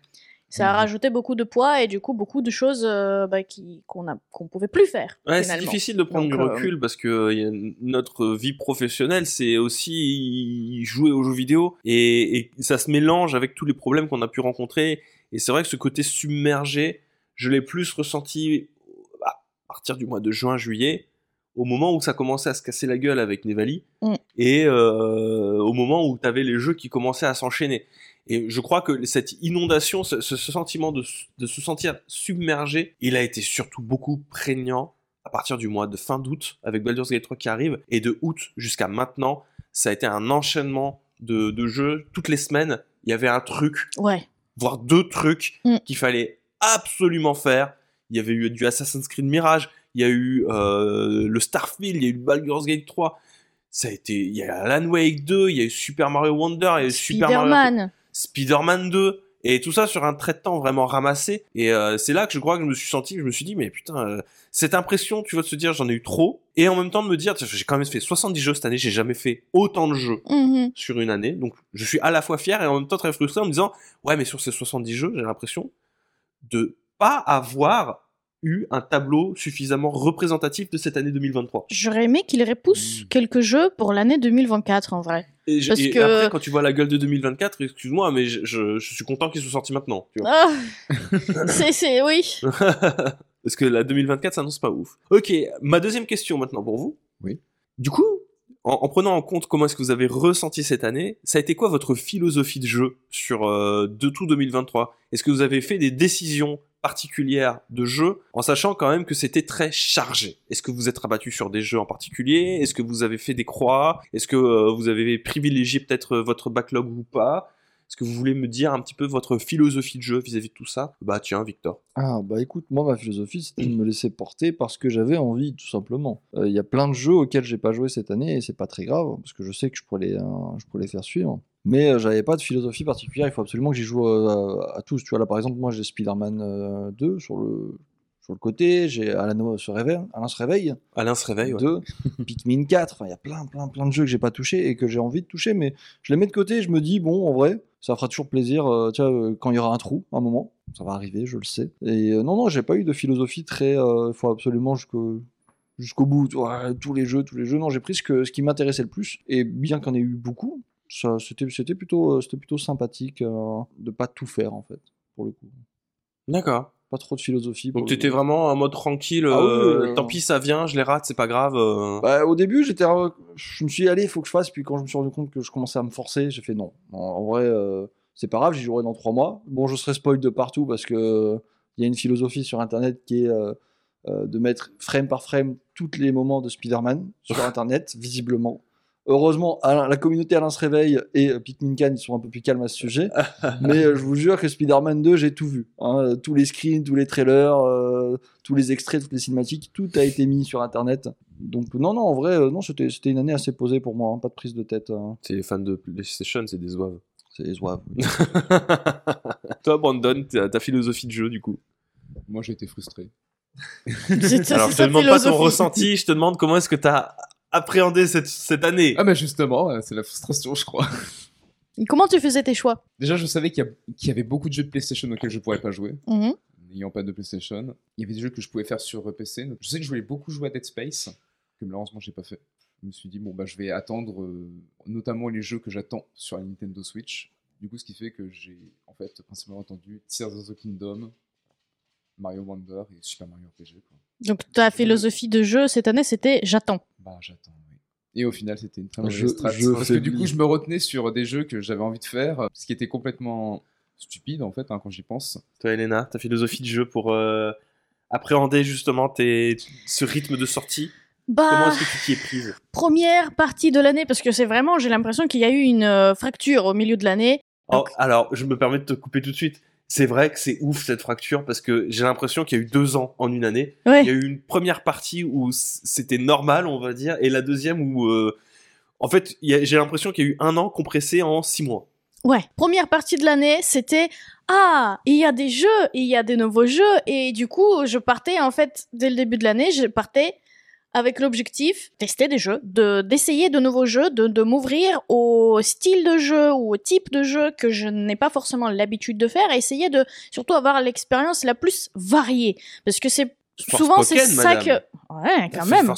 [SPEAKER 4] Ça a mhm. rajouté beaucoup de poids et du coup beaucoup de choses euh, bah, qu'on a qu'on pouvait plus faire.
[SPEAKER 1] Ouais, c'est difficile de prendre du euh, recul parce que y a notre vie professionnelle, c'est aussi jouer aux jeux vidéo et, et, ça se mélange avec tous les problèmes qu'on a pu rencontrer. Et c'est vrai que ce côté submergé, je l'ai plus ressenti à partir du mois de juin-juillet, au moment où ça commençait à se casser la gueule avec Nevali, mm. et euh, au moment où tu avais les jeux qui commençaient à s'enchaîner. Et je crois que cette inondation, ce, sentiment de, se sentir submergé, il a été surtout beaucoup prégnant à partir du mois de fin d'août avec Baldur's Gate 3 qui arrive et de août jusqu'à maintenant, ça a été un enchaînement de, jeux toutes les semaines. Il y avait un truc,
[SPEAKER 4] ouais.
[SPEAKER 1] voire deux trucs mm. qu'il fallait absolument faire. Il y avait eu du Assassin's Creed Mirage, il y a eu euh, le Starfield, il y a eu Baldur's Gate 3. Ça a été, il y a Alan Wake 2, il y a eu Super Mario Wonder, il y a eu Super Mario Spider-Man. 2 et tout ça sur un trait de temps vraiment ramassé. Et euh, c'est là que je crois que je me suis senti je me suis dit mais putain euh, cette impression tu vas te dire j'en ai eu trop. Et en même temps de me dire j'ai quand même fait 70 jeux cette année j'ai jamais fait autant de jeux
[SPEAKER 4] mm-hmm.
[SPEAKER 1] sur une année. Donc je suis à la fois fier et en même temps très frustré en me disant ouais mais sur ces 70 jeux j'ai l'impression de pas avoir eu un tableau suffisamment représentatif de cette année 2023.
[SPEAKER 4] J'aurais aimé qu'il repousse hmm. quelques jeux pour l'année 2024 en vrai.
[SPEAKER 1] Et, Parce que... après, quand tu vois la gueule de 2024, excuse-moi, mais je, suis content qu'ils soient sortis maintenant.
[SPEAKER 4] Ah, c'est, oui.
[SPEAKER 1] Parce que la 2024 s'annonce pas ouf. Ok, ma deuxième question maintenant pour vous.
[SPEAKER 3] Oui.
[SPEAKER 1] Du coup, en, prenant en compte comment est-ce que vous avez ressenti cette année, ça a été quoi votre philosophie de jeu sur euh, de tout 2023 Est-ce que vous avez fait des décisions particulière de jeu, en sachant quand même que c'était très chargé. Est-ce que vous êtes rabattu sur des jeux en particulier? Est-ce que vous avez fait des croix? Est-ce que euh, vous avez privilégié peut-être euh, votre backlog ou pas? Est-ce que vous voulez me dire un petit peu votre philosophie de jeu vis-à-vis de tout ça? Bah tiens, Victor.
[SPEAKER 2] Ah bah écoute, moi ma philosophie c'était de me laisser porter parce que j'avais envie, tout simplement. Euh, il y a plein de jeux auxquels j'ai pas joué cette année et c'est pas très grave parce que je sais que je pourrais les, je pourrais les faire suivre. Mais euh, j'avais pas de philosophie particulière, il faut absolument que j'y joue euh, à, tous. Tu vois, là par exemple, moi j'ai Spider-Man 2 sur le, sur le côté. J'ai Alain se réveille, Alain se réveille.
[SPEAKER 1] Alain se réveille. Ouais.
[SPEAKER 2] 2, Pikmin 4. Enfin, il y a plein, plein, plein de jeux que j'ai pas touché et que j'ai envie de toucher, mais je les mets de côté. Je me dis bon, en vrai, ça fera toujours plaisir. euh, tu vois, euh, quand il y aura un trou, un moment, ça va arriver, je le sais. Et euh, non, non, j'ai pas eu de philosophie très. Il faut absolument jusqu'au jusqu'au bout. Tous les jeux, tous les jeux. Non, j'ai pris ce, que, ce qui m'intéressait le plus. Et bien qu'il y en ait eu beaucoup, c'était, c'était plutôt, euh, c'était plutôt sympathique euh, de pas tout faire en fait, pour le coup.
[SPEAKER 1] D'accord.
[SPEAKER 2] Pas trop de philosophie.
[SPEAKER 1] Donc t'étais vraiment en mode tranquille.
[SPEAKER 2] Ah oui,
[SPEAKER 1] euh, tant pis, ça vient, je les rate, c'est pas grave. euh.
[SPEAKER 2] Bah, au début, j'étais, je me suis dit, allez, il faut que je fasse. Puis quand je me suis rendu compte que je commençais à me forcer, j'ai fait non. En, vrai, c'est pas grave, j'y jouerai dans trois mois. Bon, je serai spoil de partout parce que il y a une philosophie sur Internet qui est de mettre frame par frame tous les moments de Spider-Man sur Internet, visiblement. Heureusement, Alain- la communauté Alain se réveille et euh, Pikmin Can, ils sont un peu plus calmes à ce sujet. Mais euh, je vous jure que Spider-Man 2, j'ai tout vu. hein. Tous les screens, tous les trailers, euh, tous les extraits, toutes les cinématiques, tout a été mis sur Internet. Donc non, non, en vrai, euh, non, c'était c'était une année assez posée pour moi, hein, pas de prise de tête. hein.
[SPEAKER 1] C'est les fans de PlayStation, c'est des zouaves.
[SPEAKER 2] C'est les zouaves.
[SPEAKER 1] Toi, Brandon, ta, ta philosophie de jeu, du coup?
[SPEAKER 3] Moi, j'ai été frustré.
[SPEAKER 1] Alors, je te demande pas ton ressenti, je te demande comment est-ce que t'as appréhendé cette, cette année.
[SPEAKER 3] Ah, bah justement, euh, c'est la frustration, je crois.
[SPEAKER 4] Comment tu faisais tes choix?
[SPEAKER 3] Déjà, je savais qu'il y, a- qu'il y avait beaucoup de jeux de PlayStation auxquels je pourrais pas jouer,
[SPEAKER 4] Mhm.
[SPEAKER 3] n'ayant pas de PlayStation. Il y avait des jeux que je pouvais faire sur euh, PC. Je sais que je voulais beaucoup jouer à Dead Space, que malheureusement, j'ai pas fait. Je me suis dit, bon, bah, je vais attendre euh, notamment les jeux que j'attends sur la Nintendo Switch. Du coup, ce qui fait que j'ai en fait principalement entendu Tears of the Kingdom, Mario Wonder et Super Mario RPG. Quoi.
[SPEAKER 4] Donc ta philosophie de jeu cette année, c'était j'attends.
[SPEAKER 3] Bah, j'attends, oui. Et au final, c'était une très mauvaise
[SPEAKER 2] Je-
[SPEAKER 3] strat.
[SPEAKER 2] je
[SPEAKER 3] Parce que du coup, je me retenais sur des jeux que j'avais envie de faire, ce qui était complètement stupide en fait, hein, quand j'y pense.
[SPEAKER 1] Toi, Elena, ta philosophie de jeu pour euh, appréhender justement tes, ce rythme de sortie. Comment
[SPEAKER 4] Bah,
[SPEAKER 1] est-ce que tu t'y es prise?
[SPEAKER 4] première partie de l'année, parce que c'est vraiment, j'ai l'impression qu'il y a eu une euh, fracture au milieu de l'année.
[SPEAKER 1] Oh, Alors, je me permets de te couper tout de suite. C'est vrai que c'est ouf cette fracture parce que j'ai l'impression qu'il y a eu deux ans en une année.
[SPEAKER 4] Ouais.
[SPEAKER 1] Il y a eu une première partie où c'était normal, on va dire, et la deuxième où, euh, en fait, j'ai l'impression qu'il y a eu un an compressé en six mois.
[SPEAKER 4] Ouais. Première partie de l'année, c'était ah, il y a des jeux, il y a des nouveaux jeux, et du coup, je partais en fait dès le début de l'année, je partais avec l'objectif tester des jeux, de d'essayer de nouveaux jeux, de, de m'ouvrir au style de jeu ou au type de jeu que je n'ai pas forcément l'habitude de faire, et essayer de surtout avoir l'expérience la plus variée, parce que c'est souvent c'est ça
[SPEAKER 1] madame.
[SPEAKER 4] que ouais quand même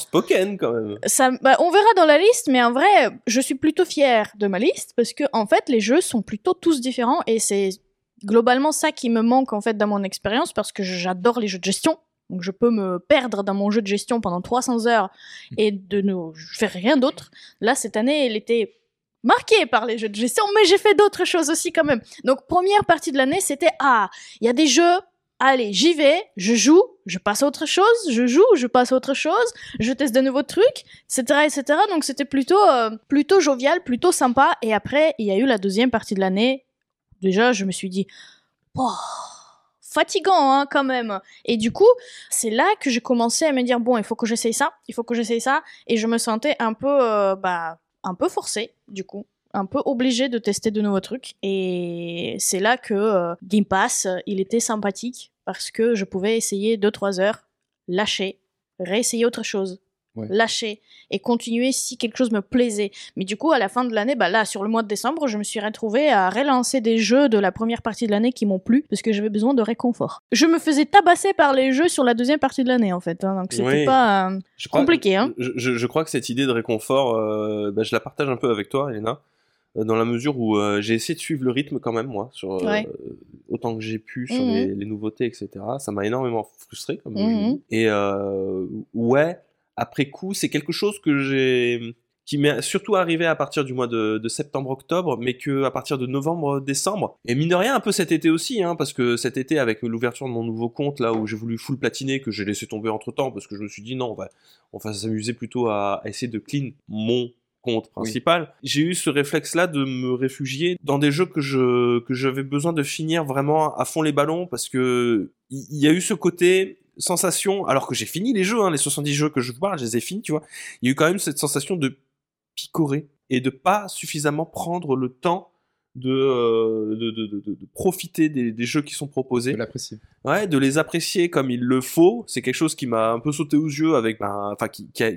[SPEAKER 1] quand même.
[SPEAKER 4] ça, bah, on verra dans la liste, mais en vrai, je suis plutôt fière de ma liste parce que en fait, les jeux sont plutôt tous différents et c'est globalement ça qui me manque en fait dans mon expérience parce que j'adore les jeux de gestion. Donc je peux me perdre dans mon jeu de gestion pendant 300 heures et de ne faire rien d'autre. Là, cette année, elle était marquée par les jeux de gestion, mais j'ai fait d'autres choses aussi quand même. Donc première partie de l'année, c'était ah, il y a des jeux. Allez, j'y vais, je joue, je passe à autre chose, je joue, je passe à autre chose, je teste de nouveaux trucs, etc., etc. Donc c'était plutôt, euh, plutôt jovial, plutôt sympa. Et après, il y a eu la deuxième partie de l'année. Déjà, je me suis dit, oh, fatigant hein, quand même. Et du coup, c'est là que j'ai commencé à me dire, bon, il faut que j'essaye ça, il faut que j'essaye ça. Et je me sentais un peu, euh, bah, un peu forcée, du coup. Un peu obligée de tester de nouveaux trucs. Et c'est là que euh, Game Pass, il était sympathique parce que je pouvais essayer 2-3 heures, lâcher, réessayer autre chose,
[SPEAKER 3] Ouais.
[SPEAKER 4] lâcher et continuer si quelque chose me plaisait. Mais du coup, à la fin de l'année, bah là, sur le mois de décembre, je me suis retrouvée à relancer des jeux de la première partie de l'année qui m'ont plu parce que j'avais besoin de réconfort. Je me faisais tabasser par les jeux sur la deuxième partie de l'année, en fait. hein, donc c'était
[SPEAKER 1] Oui.
[SPEAKER 4] pas euh,
[SPEAKER 1] Je crois-
[SPEAKER 4] compliqué, hein.
[SPEAKER 1] Je, je- je crois que cette idée de réconfort, euh, bah, je la partage un peu avec toi, Elena, euh, dans la mesure où euh, j'ai essayé de suivre le rythme quand même, moi, sur euh,
[SPEAKER 4] Ouais.
[SPEAKER 1] autant que j'ai pu sur
[SPEAKER 4] Mhm.
[SPEAKER 1] les, les nouveautés, etc. Ça m'a énormément frustré, comme je dit. Et euh, ouais, après coup, c'est quelque chose que j'ai qui m'est surtout arrivé à partir du mois de, de septembre-octobre, mais que à partir de novembre-décembre, et mine de rien un peu cet été aussi, hein, parce que cet été avec l'ouverture de mon nouveau compte là où j'ai voulu full platiner, que j'ai laissé tomber entre temps, parce que je me suis dit non, on va, on va s'amuser plutôt à, à essayer de clean mon compte principal. J'ai eu ce réflexe-là de me réfugier dans des jeux que je que j'avais besoin de finir vraiment à fond les ballons parce que il il y, a eu ce côté sensation, alors que j'ai fini les jeux, hein, les 70 jeux que je vous parle, je les ai finis, tu vois. Il y a eu quand même cette sensation de picorer et de pas suffisamment prendre le temps de, euh, de, de, de, de- de profiter des, des jeux qui sont proposés.
[SPEAKER 3] De l'apprécier.
[SPEAKER 1] Ouais, de les apprécier comme il le faut. C'est quelque chose qui m'a un peu sauté aux yeux avec, ben, enfin, qui, qui a-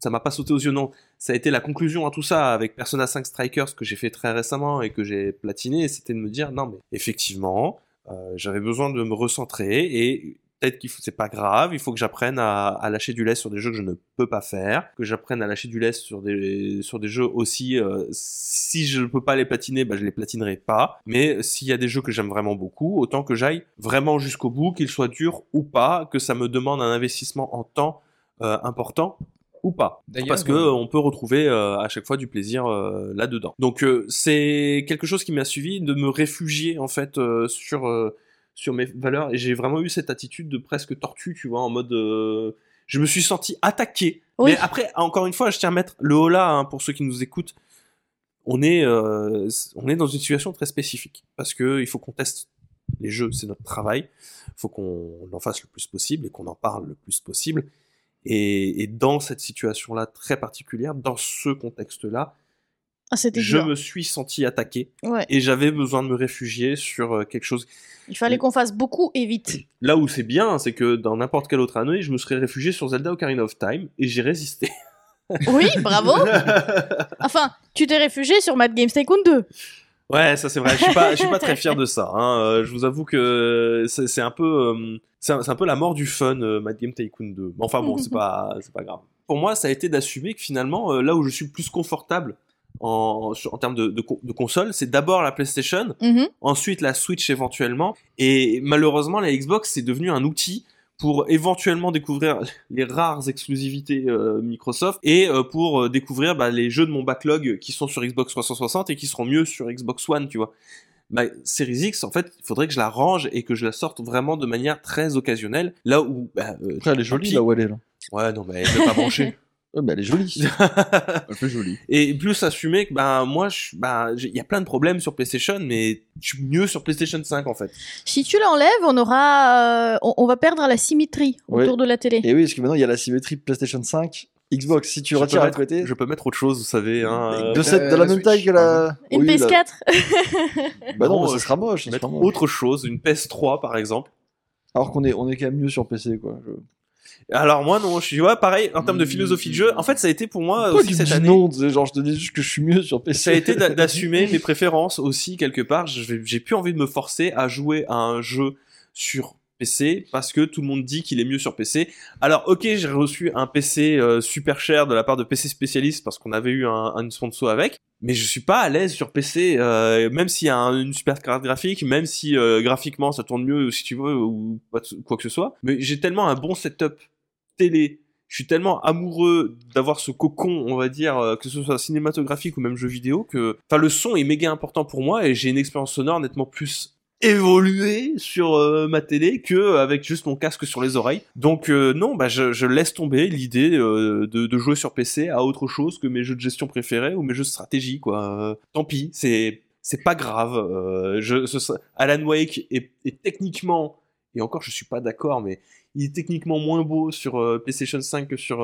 [SPEAKER 1] ça m'a pas sauté aux yeux, non. Ça a été la conclusion à tout ça avec Persona 5 Strikers que j'ai fait très récemment et que j'ai platiné. C'était de me dire, non, mais effectivement, euh, j'avais besoin de me recentrer et peut-être qu'il faut, c'est pas grave, il faut que j'apprenne à, à lâcher du lest sur des jeux que je ne peux pas faire, que j'apprenne à lâcher du lest sur des, sur des jeux aussi, euh, si je ne peux pas les platiner, bah, je les platinerai pas. Mais s'il y a des jeux que j'aime vraiment beaucoup, autant que j'aille vraiment jusqu'au bout, qu'ils soient durs ou pas, que ça me demande un investissement en temps euh, important ou pas. Parce que
[SPEAKER 3] euh,
[SPEAKER 1] on peut retrouver euh, à chaque fois du plaisir euh, là-dedans. Donc c'est quelque chose qui m'a suivi de me réfugier en fait sur sur mes valeurs et j'ai vraiment eu cette attitude de presque tortue, tu vois, en mode euh, je me suis senti attaqué.
[SPEAKER 4] Oui.
[SPEAKER 1] Mais après, encore une fois, je tiens à mettre le holà hein, pour ceux qui nous écoutent. On est euh, on est dans une situation très spécifique parce que il faut qu'on teste les jeux, c'est notre travail. Il faut qu'on en fasse le plus possible et qu'on en parle le plus possible. Et, et dans cette situation-là très particulière, dans ce contexte-là,
[SPEAKER 4] Ah,
[SPEAKER 1] je
[SPEAKER 4] dur.
[SPEAKER 1] me suis senti attaqué
[SPEAKER 4] Ouais.
[SPEAKER 1] et j'avais besoin de me réfugier sur euh, quelque chose.
[SPEAKER 4] Il fallait qu'on fasse beaucoup et vite.
[SPEAKER 1] Là où c'est bien, c'est que dans n'importe quelle autre année, je me serais réfugié sur Zelda Ocarina of Time et j'ai résisté.
[SPEAKER 4] Oui, bravo. Enfin, tu t'es réfugié sur Mad Games Tycoon 2.
[SPEAKER 1] ouais, ça c'est vrai. Je suis pas, je suis pas très fier de ça. hein. Euh, je vous avoue que c'est un peu, euh, c'est un, peu la mort du fun, Mad Game Tycoon 2. Mais enfin bon, c'est pas, c'est pas grave. Pour moi, ça a été d'assumer que finalement, là où je suis plus confortable en, termes de, de, co- de console, c'est d'abord la PlayStation,
[SPEAKER 4] Mhm.
[SPEAKER 1] ensuite la Switch éventuellement, et malheureusement la Xbox c'est devenu un outil pour éventuellement découvrir les rares exclusivités euh, Microsoft et euh, pour euh, découvrir bah, les jeux de mon backlog qui sont sur Xbox 360 et qui seront mieux sur Xbox One, tu vois. Ma Series X, en fait, il faudrait que je la range et que je la sorte vraiment de manière très occasionnelle, là où... Bah, euh,
[SPEAKER 2] Après, elle est jolie là où elle est là.
[SPEAKER 1] Ouais, non, mais elle n'est pas branchée.
[SPEAKER 2] Ouais, mais elle est jolie.
[SPEAKER 3] Un peu joli.
[SPEAKER 1] Et plus assumer que ben moi je ben j'ai- il y a plein de problèmes sur PlayStation mais je suis mieux sur PlayStation 5 en fait.
[SPEAKER 4] Si tu l'enlèves, on aura, euh, on, on va perdre la symétrie
[SPEAKER 2] Oui.
[SPEAKER 4] autour de la télé.
[SPEAKER 2] Et oui, parce que maintenant il y a la symétrie PlayStation 5, Xbox. Si tu
[SPEAKER 1] Je
[SPEAKER 2] retires à
[SPEAKER 1] mettre-
[SPEAKER 2] côté,
[SPEAKER 1] Je peux mettre autre chose, vous savez hein. euh,
[SPEAKER 2] de, cette, de
[SPEAKER 3] Euh,
[SPEAKER 2] la
[SPEAKER 3] la
[SPEAKER 2] même
[SPEAKER 3] Switch,
[SPEAKER 2] taille que la.
[SPEAKER 4] Une
[SPEAKER 2] Oui, la-
[SPEAKER 4] PS4.
[SPEAKER 2] Bah non,
[SPEAKER 1] Non,
[SPEAKER 2] mais ça
[SPEAKER 1] euh,
[SPEAKER 2] sera moche. ça
[SPEAKER 1] mettre
[SPEAKER 2] sera moche.
[SPEAKER 1] autre chose, une PS3 par exemple.
[SPEAKER 2] Alors qu'on est, on est quand même mieux sur PC quoi. Je...
[SPEAKER 1] Alors moi non, je suis ouais, pareil en termes de philosophie de jeu. En fait, ça a été pour moi
[SPEAKER 2] Pourquoi
[SPEAKER 1] aussi
[SPEAKER 2] tu
[SPEAKER 1] cette
[SPEAKER 2] dis
[SPEAKER 1] année.
[SPEAKER 2] non, genre je te dis juste que je suis mieux sur PC.
[SPEAKER 1] Ça a été d'a- d'assumer mes préférences aussi quelque part. J'ai plus envie de me forcer à jouer à un jeu sur PC parce que tout le monde dit qu'il est mieux sur PC. Alors ok, j'ai reçu un PC euh, super cher de la part de PC spécialiste parce qu'on avait eu un, sponsor avec, mais je suis pas à l'aise sur PC, euh, même s'il y a un- une super carte graphique, même si euh, graphiquement ça tourne mieux si tu veux ou quoi que ce soit. Mais j'ai tellement un bon setup télé. Je suis tellement amoureux d'avoir ce cocon, on va dire, que ce soit cinématographique ou même jeu vidéo, que, enfin, le son est méga important pour moi et j'ai une expérience sonore nettement plus évoluée sur euh, ma télé que avec juste mon casque sur les oreilles. Donc euh, non, bah je, je laisse tomber l'idée euh, de, de jouer sur PC à autre chose que mes jeux de gestion préférés ou mes jeux de stratégie, quoi. Tant pis, c'est c'est pas grave. Alan Wake est, est techniquement et encore je suis pas d'accord, mais il est techniquement moins beau sur PlayStation 5 que sur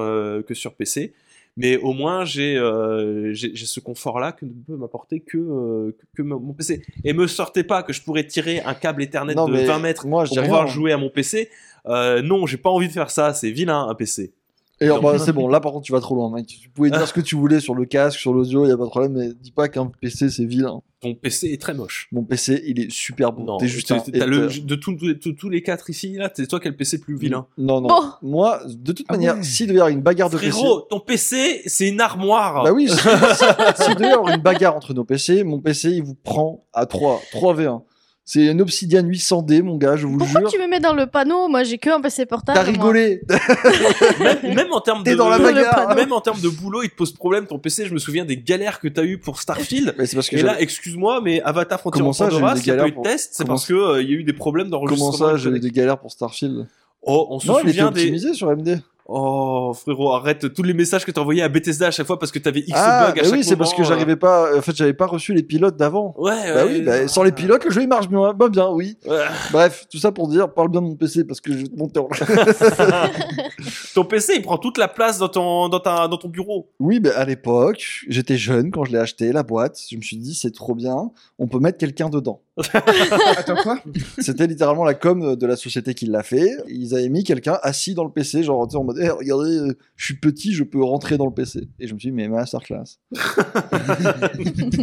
[SPEAKER 1] que sur PC. Mais au moins j'ai euh, ce confort là que ne peut m'apporter que, euh, que que mon PC. Et me sortez pas que je pourrais tirer un câble Ethernet
[SPEAKER 2] Non,
[SPEAKER 1] de
[SPEAKER 2] mais
[SPEAKER 1] 20 mètres
[SPEAKER 2] moi,
[SPEAKER 1] pour pouvoir
[SPEAKER 2] rien.
[SPEAKER 1] jouer à mon PC. Euh, non, j'ai pas envie de faire ça. C'est vilain un PC.
[SPEAKER 2] Et alors, bah, c'est bon, là par contre tu vas trop loin, mec. Tu pouvais dire ce que tu voulais sur le casque, sur l'audio, y a pas de problème, mais dis pas qu'un PC c'est vilain.
[SPEAKER 1] Ton PC est très moche.
[SPEAKER 2] Mon PC il est super beau.
[SPEAKER 1] Non,
[SPEAKER 2] T'es juste
[SPEAKER 1] t'as-
[SPEAKER 2] un
[SPEAKER 1] t'as le-
[SPEAKER 2] hater.
[SPEAKER 1] de tous les quatre ici là, c'est toi qui as le PC le plus vilain.
[SPEAKER 2] Non, non. Moi, de toute
[SPEAKER 3] Ah
[SPEAKER 2] manière,
[SPEAKER 3] ouais.
[SPEAKER 2] s'il devait y avoir une bagarre de PC.
[SPEAKER 1] Frérot, ton PC c'est une armoire.
[SPEAKER 2] Bah oui, si- si- s'il devait y avoir une bagarre entre nos PC, mon PC il vous prend à 3, 3v1. C'est une Obsidian 800D, mon gars, je vous le
[SPEAKER 4] Pourquoi
[SPEAKER 2] jure.
[SPEAKER 4] tu me mets dans le panneau? Moi, j'ai que un PC portable.
[SPEAKER 2] T'as rigolé
[SPEAKER 1] même, même en termes
[SPEAKER 2] T'es
[SPEAKER 1] de
[SPEAKER 2] dans la bagarre
[SPEAKER 1] même en termes de boulot, il te pose problème ton PC. Je me souviens des galères que t'as eu pour Starfield.
[SPEAKER 2] Mais c'est parce que
[SPEAKER 1] Et là, excuse-moi, mais Avatar Frontier
[SPEAKER 2] Comment
[SPEAKER 1] Pandora, s'il n'y a pas eu de test, c'est
[SPEAKER 2] Comment
[SPEAKER 1] parce que euh, il y a eu des problèmes
[SPEAKER 2] Comment
[SPEAKER 1] d'enregistrement.
[SPEAKER 2] ça, j'ai eu des galères pour Starfield?
[SPEAKER 1] Oh, on se
[SPEAKER 2] Non, il était
[SPEAKER 1] souvient des.
[SPEAKER 2] optimisé sur AMD.
[SPEAKER 1] Oh frérot, arrête tous les messages que t'as envoyés à Bethesda à chaque fois parce que t'avais X
[SPEAKER 2] Ah,
[SPEAKER 1] bugs à chaque
[SPEAKER 2] oui, c'est parce que
[SPEAKER 1] euh.
[SPEAKER 2] j'arrivais pas. En fait, j'avais pas reçu les pilotes d'avant.
[SPEAKER 1] Ouais,
[SPEAKER 2] Bah
[SPEAKER 1] ouais,
[SPEAKER 2] oui, bah, sans les pilotes, le jeu il marche bien. Bah bien, oui.
[SPEAKER 1] Ouais.
[SPEAKER 2] Bref, tout ça pour dire, parle bien de mon PC parce que je vais te monter en.
[SPEAKER 1] Ton PC, il prend toute la place dans ton, dans ta, dans ton bureau.
[SPEAKER 2] Oui, mais à l'époque, j'étais jeune quand je l'ai acheté, la boîte. Je me suis dit, c'est trop bien, on peut mettre quelqu'un dedans.
[SPEAKER 3] Attends quoi?
[SPEAKER 2] C'était littéralement la com de la société qui l'a fait. Ils avaient mis quelqu'un assis dans le PC, genre en mode, Eh, regardez, euh, je suis petit, je peux rentrer dans le PC. Et je me suis dit, mais masterclass.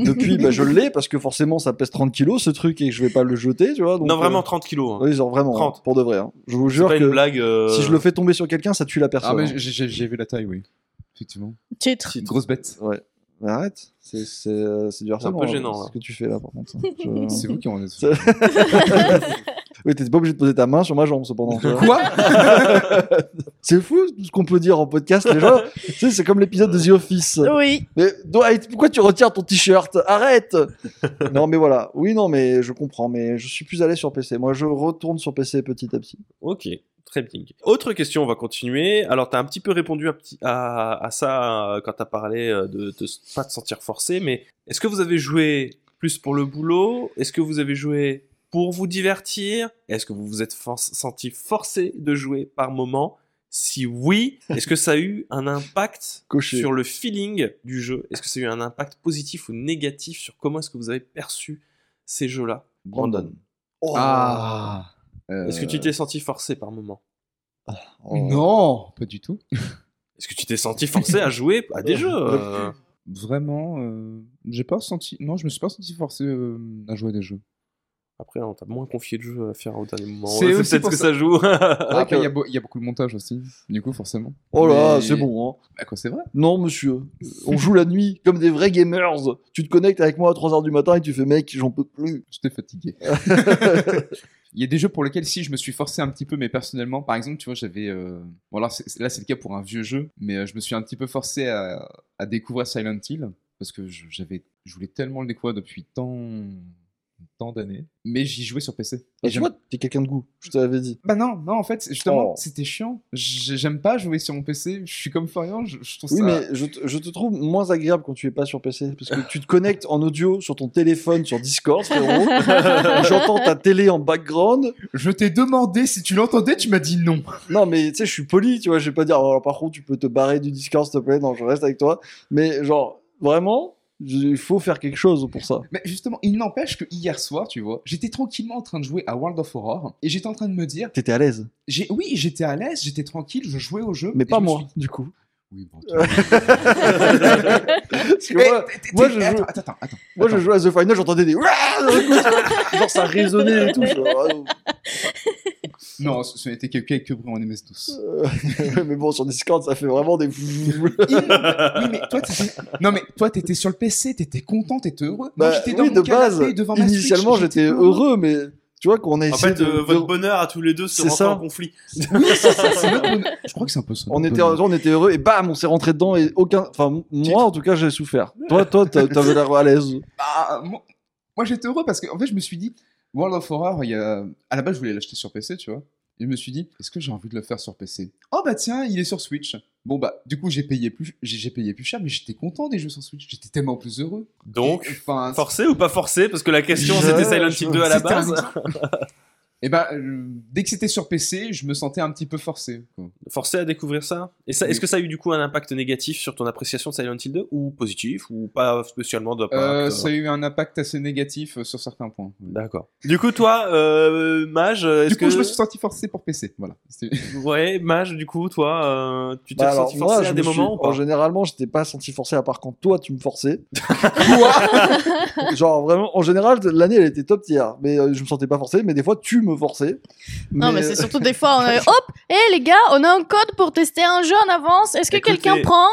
[SPEAKER 2] Depuis, bah, je l'ai parce que forcément, ça pèse 30 kilos ce truc et que je vais pas le jeter, tu vois. donc,
[SPEAKER 1] non, vraiment
[SPEAKER 2] euh,
[SPEAKER 1] 30 kilos. hein.
[SPEAKER 2] Oui, genre vraiment,
[SPEAKER 1] 30.
[SPEAKER 2] hein, pour de vrai. hein. Je vous jure
[SPEAKER 1] pas
[SPEAKER 2] que
[SPEAKER 1] une blague. euh,
[SPEAKER 2] si je le fais tomber sur quelqu'un, ça tue la
[SPEAKER 3] Ah,
[SPEAKER 2] personne.
[SPEAKER 3] mais
[SPEAKER 2] hein.
[SPEAKER 3] j'ai- vu la taille, oui. Effectivement.
[SPEAKER 4] Titre.
[SPEAKER 3] Grosse bête.
[SPEAKER 2] Mais arrête, c'est c'est euh, c'est du harcèlement.
[SPEAKER 1] peu
[SPEAKER 2] hein,
[SPEAKER 1] gênant, là.
[SPEAKER 2] Ce que tu fais là, par contre. Je-
[SPEAKER 3] C'est vous qui en êtes.
[SPEAKER 2] Oui, t'es pas obligé de poser ta main sur ma jambe, cependant.
[SPEAKER 3] Quoi?
[SPEAKER 2] C'est fou ce qu'on peut dire en podcast, les gens. tu sais, c'est comme l'épisode de The Office.
[SPEAKER 4] Oui.
[SPEAKER 2] Mais Dwight, pourquoi tu retires ton t-shirt? Arrête Non, mais voilà. Oui, non, mais je comprends. Mais je suis plus allé sur PC. Moi, je retourne sur PC petit à petit.
[SPEAKER 1] Ok, très bien. Autre question, on va continuer. Alors, tu as un petit peu répondu petit- à, à ça euh, quand tu as parlé euh, de, de s- pas te sentir forcé, mais est-ce que vous avez joué plus pour le boulot? Est-ce que vous avez joué pour vous divertir? Est-ce que vous vous êtes for- senti forcé de jouer par moment? Si oui, est-ce que ça a eu un impact
[SPEAKER 2] Coché.
[SPEAKER 1] sur le feeling du jeu? Est-ce que ça a eu un impact positif ou négatif sur comment est-ce que vous avez perçu ces jeux-là? Brandon.
[SPEAKER 2] Oh.
[SPEAKER 3] Ah
[SPEAKER 1] Est-ce que tu t'es senti forcé par moment?
[SPEAKER 2] Oh.
[SPEAKER 3] Non, pas du tout.
[SPEAKER 1] Est-ce que tu t'es senti forcé à jouer à des jeux euh?
[SPEAKER 3] Vraiment, euh, j'ai pas senti. Non, je me suis pas senti forcé euh, à jouer à des jeux.
[SPEAKER 1] Après, on t'a moins confié de jeux à faire au dernier moment.
[SPEAKER 3] C'est
[SPEAKER 1] peut-être que
[SPEAKER 3] ça.
[SPEAKER 1] ça joue.
[SPEAKER 3] Après, il y, a y beaucoup de montage aussi, du coup, forcément.
[SPEAKER 2] Oh là,
[SPEAKER 3] Mais-
[SPEAKER 2] c'est bon. Hein.
[SPEAKER 3] Bah quoi, c'est vrai
[SPEAKER 2] Non, monsieur. On joue la nuit comme des vrais gamers. Tu te connectes avec moi à 3h du matin et tu fais, mec, j'en peux plus.
[SPEAKER 3] J'étais fatigué. Il y a des jeux pour lesquels si je me suis forcé un petit peu, mais personnellement, par exemple, tu vois, j'avais. euh, Bon, alors c'est- là, c'est le cas pour un vieux jeu, mais euh, je me suis un petit peu forcé à, à découvrir Silent Hill parce que j'avais, je voulais tellement le découvrir depuis tant, tant d'années, mais j'y jouais sur PC. Et
[SPEAKER 2] tu
[SPEAKER 3] j'aime-
[SPEAKER 2] vois, t'es quelqu'un de goût. Je te l'avais dit.
[SPEAKER 3] Bah non, non, en fait, justement,
[SPEAKER 2] Oh.
[SPEAKER 3] c'était chiant. J'ai- J'aime pas jouer sur mon PC. Je suis comme Florian. Je, je trouve
[SPEAKER 2] Oui,
[SPEAKER 3] ça.
[SPEAKER 2] mais je te, je te trouve moins agréable quand tu es pas sur PC. Parce que tu te connectes en audio sur ton téléphone sur Discord, frérot. J'entends ta télé en background.
[SPEAKER 3] Je t'ai demandé si tu l'entendais, tu m'as dit non.
[SPEAKER 2] Non, mais tu sais, je suis poli, tu vois. Je vais pas dire, oh, alors, par contre, tu peux te barrer du Discord, s'il te plaît. Non, je reste avec toi. Mais genre, vraiment, il faut faire quelque chose pour ça.
[SPEAKER 3] Mais justement, il n'empêche que hier soir, tu vois, j'étais tranquillement en train de jouer à World of Horror et j'étais en train de me dire,
[SPEAKER 2] T'étais à l'aise.
[SPEAKER 3] j'ai, oui, j'étais à l'aise, j'étais tranquille, je jouais au jeu.
[SPEAKER 2] Mais pas
[SPEAKER 3] je
[SPEAKER 2] moi,
[SPEAKER 3] suis-
[SPEAKER 2] du coup.
[SPEAKER 3] Oui, bon.
[SPEAKER 2] Parce que moi, je
[SPEAKER 3] attends,
[SPEAKER 2] joue-
[SPEAKER 3] attends, attends, attends.
[SPEAKER 2] moi, je à The Final, j'entendais des. Genre, ça résonnait et tout. ah, non.
[SPEAKER 3] Ce, n'était que quelques bruits en MS-DOS.
[SPEAKER 2] Euh, mais bon, sur Discord, ça fait vraiment des.
[SPEAKER 3] oui, mais toi, t'étais... Non, mais toi, t'étais sur le PC, t'étais content, t'étais heureux.
[SPEAKER 2] Bah,
[SPEAKER 3] Moi, j'étais dans
[SPEAKER 2] oui,
[SPEAKER 3] mon
[SPEAKER 2] de base.
[SPEAKER 3] canapé devant ma
[SPEAKER 2] Initialement, j'étais heureux, mais tu vois, qu'on a
[SPEAKER 1] En
[SPEAKER 2] essayé
[SPEAKER 1] fait,
[SPEAKER 2] de.
[SPEAKER 1] euh,
[SPEAKER 2] de-
[SPEAKER 1] votre bonheur à tous les deux se
[SPEAKER 2] C'est
[SPEAKER 1] rentrer
[SPEAKER 2] ça.
[SPEAKER 1] en conflit.
[SPEAKER 3] Oui, c'est ça. Je crois que c'est un peu ça.
[SPEAKER 2] On était,
[SPEAKER 3] bonheur.
[SPEAKER 2] on était heureux et bam, on s'est rentré dedans et aucun. Enfin, moi, en tout cas, j'ai souffert. Toi, toi, t'avais l'air à l'aise.
[SPEAKER 3] Ah, moi, moi, j'étais heureux parce que en fait, je me suis dit, World of Horror, il y a... à la base, je voulais l'acheter sur PC, tu vois. Et je me suis dit, est-ce que j'ai envie de le faire sur PC Oh bah tiens, il est sur Switch. Bon bah, du coup, j'ai payé plus, j'ai payé plus cher, mais j'étais content des jeux sur Switch. J'étais tellement plus heureux.
[SPEAKER 1] Donc,
[SPEAKER 3] enfin,
[SPEAKER 1] forcé ou pas forcé? Parce que la question
[SPEAKER 2] Je-
[SPEAKER 1] c'était Silent Hill 2 à la base.
[SPEAKER 3] Et bah, euh, dès que c'était sur PC, je me sentais un petit peu forcé. quoi.
[SPEAKER 1] Forcé à découvrir ça. Et ça,
[SPEAKER 3] Oui.
[SPEAKER 1] est-ce que ça a eu du coup un impact négatif sur ton appréciation de Silent Hill 2 ou positif ou pas spécialement d'impact
[SPEAKER 3] Euh, ça a eu un impact assez négatif euh, sur certains points.
[SPEAKER 1] D'accord. Du coup, toi, euh, Mage, est-ce
[SPEAKER 3] Du coup,
[SPEAKER 1] que
[SPEAKER 3] je me suis senti forcé pour PC. Voilà.
[SPEAKER 1] Ouais, Mage, du coup, toi, euh, tu t'es
[SPEAKER 2] Bah,
[SPEAKER 1] senti forcé
[SPEAKER 2] moi,
[SPEAKER 1] à des
[SPEAKER 2] me suis-
[SPEAKER 1] moments ou pas
[SPEAKER 2] généralement, je t'ai pas senti forcé à part quand toi, tu me forçais.
[SPEAKER 3] Quoi
[SPEAKER 2] Genre, vraiment, en général, l'année, elle était top tier. Mais euh, je me sentais pas forcé, mais des fois, tu me forçais.
[SPEAKER 4] Non, mais c'est surtout des fois, on a hop, hé les gars, on a un code pour tester un jeu en avance. Est-ce que
[SPEAKER 1] Écoutez-
[SPEAKER 4] quelqu'un prend?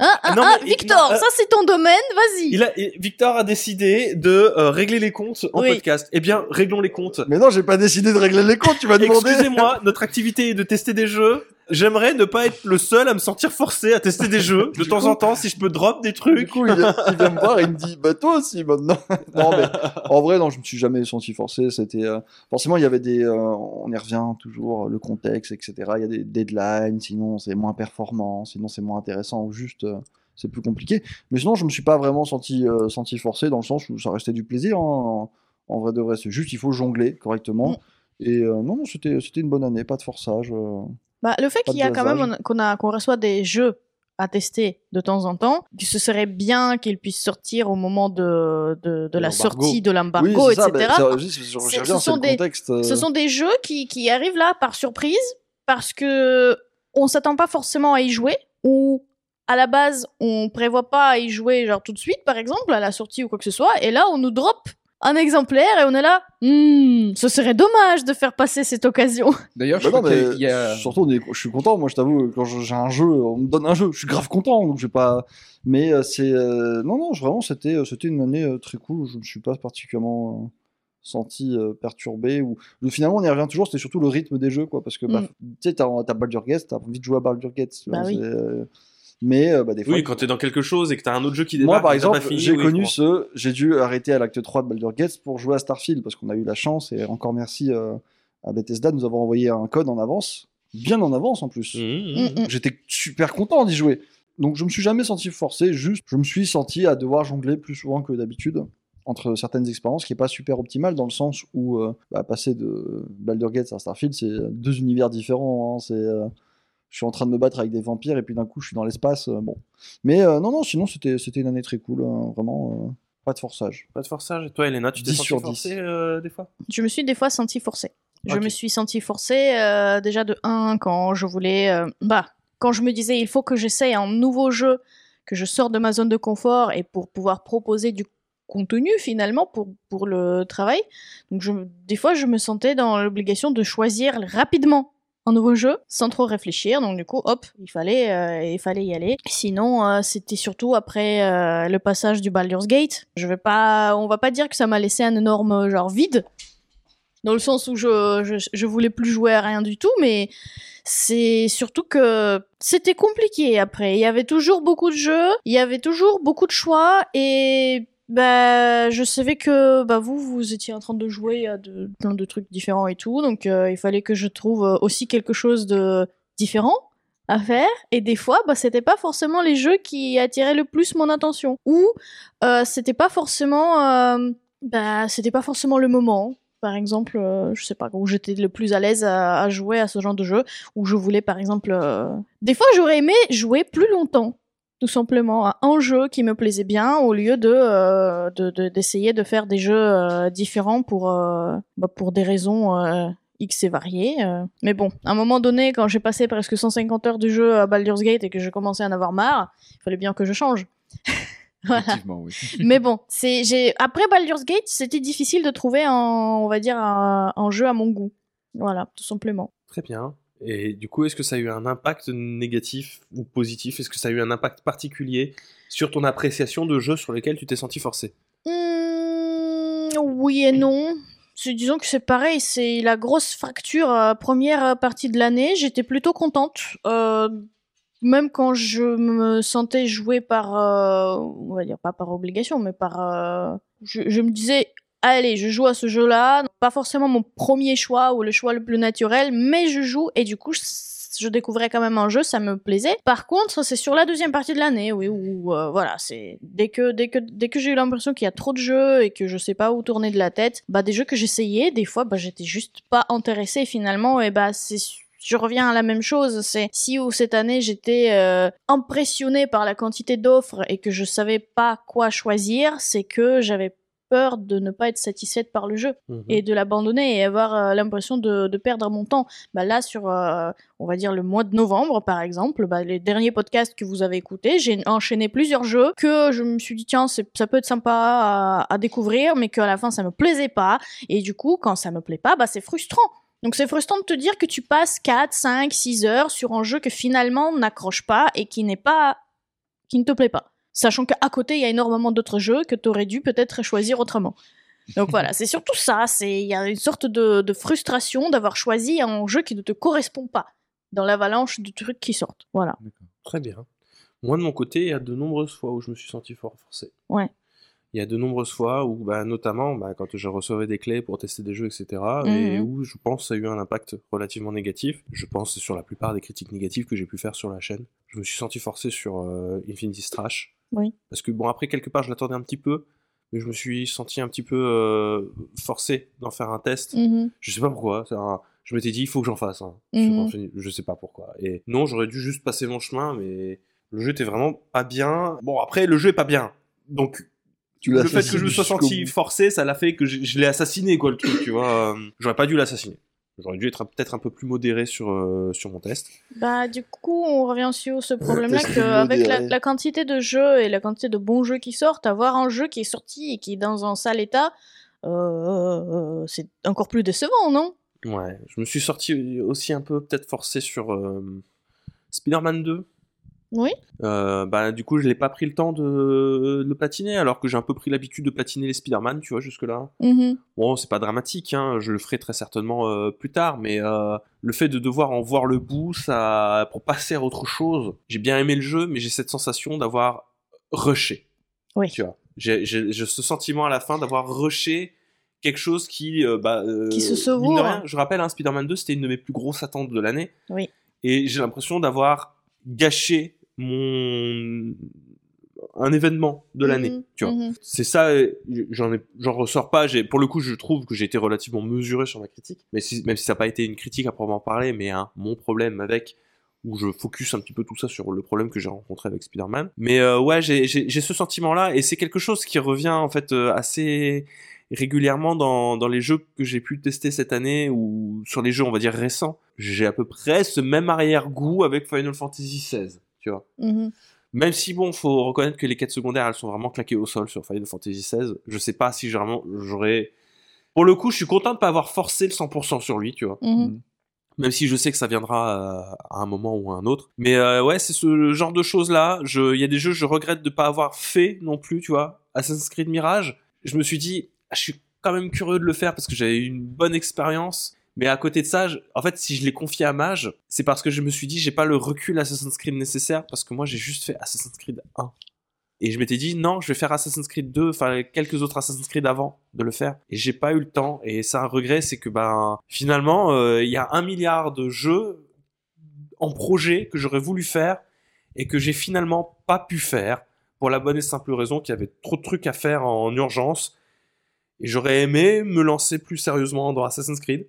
[SPEAKER 4] Hein, hein,
[SPEAKER 1] Non,
[SPEAKER 4] hein,
[SPEAKER 1] mais-
[SPEAKER 4] Victor,
[SPEAKER 1] non, euh,
[SPEAKER 4] ça c'est ton domaine, vas-y.
[SPEAKER 1] Il a, Victor a décidé de euh, régler les comptes en
[SPEAKER 4] Oui.
[SPEAKER 1] podcast. Eh bien, réglons les comptes.
[SPEAKER 2] Mais non, j'ai pas décidé de régler les comptes, tu m'as demandé.
[SPEAKER 1] Excusez-moi, notre activité est de tester des jeux. J'aimerais ne pas être le seul à me sentir forcé à tester des jeux de
[SPEAKER 2] Du
[SPEAKER 1] temps
[SPEAKER 2] coup-
[SPEAKER 1] en temps si je peux drop des
[SPEAKER 2] Du
[SPEAKER 1] trucs.
[SPEAKER 2] coup, il vient, il vient me voir et il me dit Bah, toi aussi maintenant. non, mais en vrai, non, je me suis jamais senti forcé. C'était euh, Forcément, il y avait des. euh, on y revient toujours, le contexte, etc. Il y a des deadlines, sinon c'est moins performant, sinon c'est moins intéressant, ou juste. euh, c'est plus compliqué. Mais sinon, je me suis pas vraiment senti, euh, senti forcé dans le sens où ça restait du plaisir. hein. En vrai de vrai, c'est juste il faut jongler correctement.
[SPEAKER 4] Mm.
[SPEAKER 2] Et euh, non, non, c'était c'était une bonne année, pas de forçage.
[SPEAKER 4] Bah, le fait qu'il y a quand même qu'on a qu'on reçoit des jeux à tester de temps en temps, que ce serait bien qu'ils puissent sortir au moment de, de, de la sortie de l'embargo, etc. ce sont des-
[SPEAKER 2] euh.
[SPEAKER 4] Ce sont des jeux qui, qui arrivent là par surprise parce que on s'attend pas forcément à y jouer ou à la base on prévoit pas à y jouer genre tout de suite par exemple à la sortie ou quoi que ce soit et là on nous drop un exemplaire et on est là Hmm, ce serait dommage de faire passer cette occasion.
[SPEAKER 3] D'ailleurs, je
[SPEAKER 2] Bah
[SPEAKER 3] a- a.
[SPEAKER 2] surtout, on est- je suis content. Moi, je t'avoue, quand je- j'ai un jeu, on me donne un jeu, je suis grave content. Donc, je vais pas. Mais euh, c'est euh, non, non, je- vraiment, c'était, euh, c'était une année euh, très cool. Je me suis pas particulièrement senti euh, perturbé ou finalement, on y revient toujours. C'était surtout le rythme des jeux, quoi, parce que bah,
[SPEAKER 4] Mm.
[SPEAKER 2] tu sais, t'as, t'as Baldur's Gate, t'as envie de jouer à Baldur's Gate.
[SPEAKER 4] Bah oui.
[SPEAKER 2] Mais euh, bah, des fois.
[SPEAKER 1] Oui, quand t'es dans quelque chose et que t'as un autre jeu qui démarre,
[SPEAKER 2] Moi, par exemple, j'ai
[SPEAKER 1] oui,
[SPEAKER 2] connu ce. J'ai dû arrêter à l'acte 3 de Baldur's Gate pour jouer à Starfield parce qu'on a eu la chance et encore merci euh, à Bethesda de nous avoir envoyé un code en avance, bien en avance en plus.
[SPEAKER 1] Mmh, mmh.
[SPEAKER 4] Mm, mm.
[SPEAKER 2] J'étais super content d'y jouer. Donc je me suis jamais senti forcé, juste je me suis senti à devoir jongler plus souvent que d'habitude entre certaines expériences, qui est pas super optimal dans le sens où euh, bah, passer de Baldur's Gate à Starfield, c'est deux univers différents. hein, c'est euh, je suis en train de me battre avec des vampires et puis d'un coup je suis dans l'espace. euh, bon, mais euh, non non, sinon c'était c'était une année très cool, hein, vraiment euh, pas de forçage.
[SPEAKER 1] Pas de forçage. Et toi, Elena, tu t'es
[SPEAKER 2] 10
[SPEAKER 1] senti
[SPEAKER 2] sur 10.
[SPEAKER 1] forcé euh, des fois?
[SPEAKER 4] Je me suis des fois sentie forcée. Je me suis sentie forcée euh, déjà de 1 quand je voulais... euh, bah, quand je me disais il faut que j'essaye un nouveau jeu, que je sors de ma zone de confort et pour pouvoir proposer du contenu finalement pour, pour le travail. Donc je, des fois je me sentais dans l'obligation de choisir rapidement un nouveau jeu sans trop réfléchir. Donc du coup, hop, il fallait, euh, il fallait y aller. Sinon, euh, c'était surtout après euh, le passage du Baldur's Gate. Je vais pas, on va pas dire que ça m'a laissé un énorme genre vide, dans le sens où je, je, je voulais plus jouer à rien du tout, mais c'est surtout que c'était compliqué après. Il y avait toujours beaucoup de jeux, il y avait toujours beaucoup de choix et bah, je savais que bah, vous, vous étiez en train de jouer à plein de trucs différents et tout, donc euh, il fallait que je trouve euh, aussi quelque chose de différent à faire. Et des fois bah c'était pas forcément les jeux qui attiraient le plus mon attention. Ou euh, c'était pas forcément bah c'était pas forcément le moment. Par exemple je sais pas où j'étais le plus à l'aise à, à jouer à ce genre de jeu où je voulais par exemple des fois j'aurais aimé jouer plus longtemps tout simplement à un jeu qui me plaisait bien au lieu de euh, de- de- d'essayer de, faire des jeux euh, différents pour euh, bah, pour des raisons euh, X et variées. euh. Mais bon, à un moment donné, quand j'ai passé presque 150 heures du jeu à Baldur's Gate et que je commençais à en avoir marre, il fallait bien que je change. voilà.
[SPEAKER 3] Oui.
[SPEAKER 4] Mais bon, c'est j'ai après Baldur's Gate, c'était difficile de trouver un, on va dire un, un jeu à mon goût. Voilà, tout simplement.
[SPEAKER 1] Très bien. Et du coup, est-ce que ça a eu un impact négatif ou positif? Est-ce que ça a eu un impact particulier sur ton appréciation de jeux sur lesquels tu t'es senti forcé?
[SPEAKER 4] Hmm, oui et non. Disons que c'est pareil, c'est la grosse fracture euh, première euh, partie de l'année. J'étais plutôt contente, euh, même quand je me sentais jouer par, on va dire pas par obligation, mais par, je me disais, allez, je joue à ce jeu-là, pas forcément mon premier choix ou le choix le plus naturel, mais je joue et du coup je découvrais quand même un jeu, ça me plaisait. Par contre, c'est sur la deuxième partie de l'année, oui, où euh, voilà, c'est dès que dès que dès que j'ai eu l'impression qu'il y a trop de jeux et que je sais pas où tourner de la tête, bah des jeux que j'essayais, des fois, bah j'étais juste pas intéressée finalement, et bah c'est je reviens à la même chose, c'est si ou cette année j'étais euh, impressionnée par la quantité d'offres et que je savais pas quoi choisir, c'est que j'avais peur de ne pas être satisfaite par le jeu
[SPEAKER 1] Mhm.
[SPEAKER 4] et de l'abandonner et avoir euh, l'impression de, de perdre mon temps. Bah là, sur, euh, on va dire, le mois de novembre, par exemple, bah, les derniers podcasts que vous avez écoutés, j'ai enchaîné plusieurs jeux que je me suis dit, tiens, ça peut être sympa à, à découvrir, mais qu'à la fin, ça me plaisait pas. Et du coup, quand ça me plaît pas, bah, c'est frustrant. Donc c'est frustrant de te dire que tu passes 4, 5, 6 heures sur un jeu que finalement n'accroche pas et qui n'est pas... qui ne te plaît pas. Sachant qu'à côté, il y a énormément d'autres jeux que tu aurais dû peut-être choisir autrement. Donc voilà, c'est surtout ça. C'est il y a une sorte de, de frustration d'avoir choisi un jeu qui ne te correspond pas. dans l'avalanche de trucs qui sortent. Voilà.
[SPEAKER 1] Très bien. Moi, de mon côté, il y a de nombreuses fois où je me suis senti fort forcé.
[SPEAKER 4] Ouais.
[SPEAKER 1] Il y a de nombreuses fois où, bah, notamment, bah, quand je recevais des clés pour tester des jeux, etc., et
[SPEAKER 4] Mhm.
[SPEAKER 1] où je pense ça a eu un impact relativement négatif. Je pense sur la plupart des critiques négatives que j'ai pu faire sur la chaîne. Je me suis senti forcé sur euh, Infinity Strash.
[SPEAKER 4] Oui.
[SPEAKER 1] Parce que, bon, après, quelque part, je l'attendais un petit peu, mais je me suis senti un petit peu euh, forcé d'en faire un test.
[SPEAKER 4] Mhm.
[SPEAKER 1] Je sais pas pourquoi. un- Je m'étais dit, il faut que j'en fasse. sur Infinity- Je sais pas pourquoi. Et non, j'aurais dû juste passer mon chemin, mais le jeu était vraiment pas bien. Bon, après, le jeu est pas bien. Donc,
[SPEAKER 2] Tu
[SPEAKER 1] le fait que je me sois senti forcé, ça l'a fait que je, je l'ai assassiné, quoi, le truc, tu vois. Euh, J'aurais pas dû l'assassiner. J'aurais dû être peut-être un peu plus modéré sur, euh, sur mon test.
[SPEAKER 4] Bah, du coup, on revient sur ce problème-là
[SPEAKER 2] Test
[SPEAKER 4] qu'avec la quantité de jeux et la quantité de bons jeux qui sortent, avoir un jeu qui est sorti et qui est dans un sale état, euh, c'est encore plus décevant, non?
[SPEAKER 1] Ouais, je me suis sorti aussi un peu peut-être forcé sur euh, Spider-Man 2.
[SPEAKER 4] Oui.
[SPEAKER 1] Euh, bah, du coup, je n'ai pas pris le temps de, le platiner, alors que j'ai un peu pris l'habitude de platiner les Spider-Man, tu vois, jusque-là.
[SPEAKER 4] Mhm.
[SPEAKER 1] Bon, c'est pas dramatique, hein, je le ferai très certainement euh, plus tard, mais euh, le fait de devoir en voir le bout, ça, pour passer à autre chose, j'ai bien aimé le jeu, mais j'ai cette sensation d'avoir rushé.
[SPEAKER 4] Oui.
[SPEAKER 1] Tu vois, j'ai ce sentiment à la fin d'avoir rushé quelque chose qui, bah,
[SPEAKER 4] Qui se
[SPEAKER 1] de rien, je rappelle, hein, Spider-Man 2, c'était une de mes plus grosses attentes de l'année.
[SPEAKER 4] Oui.
[SPEAKER 1] Et j'ai l'impression d'avoir gâché mon un événement de l'année,
[SPEAKER 4] Mhm,
[SPEAKER 1] tu vois.
[SPEAKER 4] mhm.
[SPEAKER 1] C'est ça, euh, j'en ressors pas. J'ai, pour le coup, je trouve que j'ai été relativement mesuré sur ma critique, mais si, même si ça n'a pas été une critique à proprement parler, mais un, mon problème avec où je focus un petit peu tout ça sur le problème que j'ai rencontré avec Spider-Man. Mais euh, ouais, j'ai, j'ai, j'ai ce sentiment-là, et c'est quelque chose qui revient en fait euh, assez régulièrement dans, dans les jeux que j'ai pu tester cette année ou sur les jeux on va dire récents. J'ai à peu près ce même arrière-goût avec Final Fantasy XVI, tu vois.
[SPEAKER 4] Mhm.
[SPEAKER 1] Même si bon, faut reconnaître que les quêtes secondaires, elles sont vraiment claquées au sol sur Final Fantasy XVI. Je sais pas si vraiment j'aurais. Pour le coup, je suis content de pas avoir forcé le 100% sur lui, tu vois.
[SPEAKER 4] Mhm.
[SPEAKER 1] Même si je sais que ça viendra euh, à un moment ou à un autre. Mais euh, ouais, c'est ce genre de choses là. Je, il y a des jeux, je regrette de pas avoir fait non plus, tu vois. Assassin's Creed Mirage. Je me suis dit, ah, je suis quand même curieux de le faire parce que j'avais eu une bonne expérience. Mais à côté de ça, en fait, si je l'ai confié à Mage, c'est parce que je me suis dit, j'ai pas le recul Assassin's Creed nécessaire parce que moi, j'ai juste fait Assassin's Creed 1. Et je m'étais dit, non, je vais faire Assassin's Creed 2, enfin, quelques autres Assassin's Creed avant de le faire. Et j'ai pas eu le temps. Et ça, un regret, c'est que, ben, finalement, euh, il y a un milliard de jeux en projet que j'aurais voulu faire et que j'ai finalement pas pu faire pour la bonne et simple raison qu'il y avait trop de trucs à faire en urgence. Et j'aurais aimé me lancer plus sérieusement dans Assassin's Creed.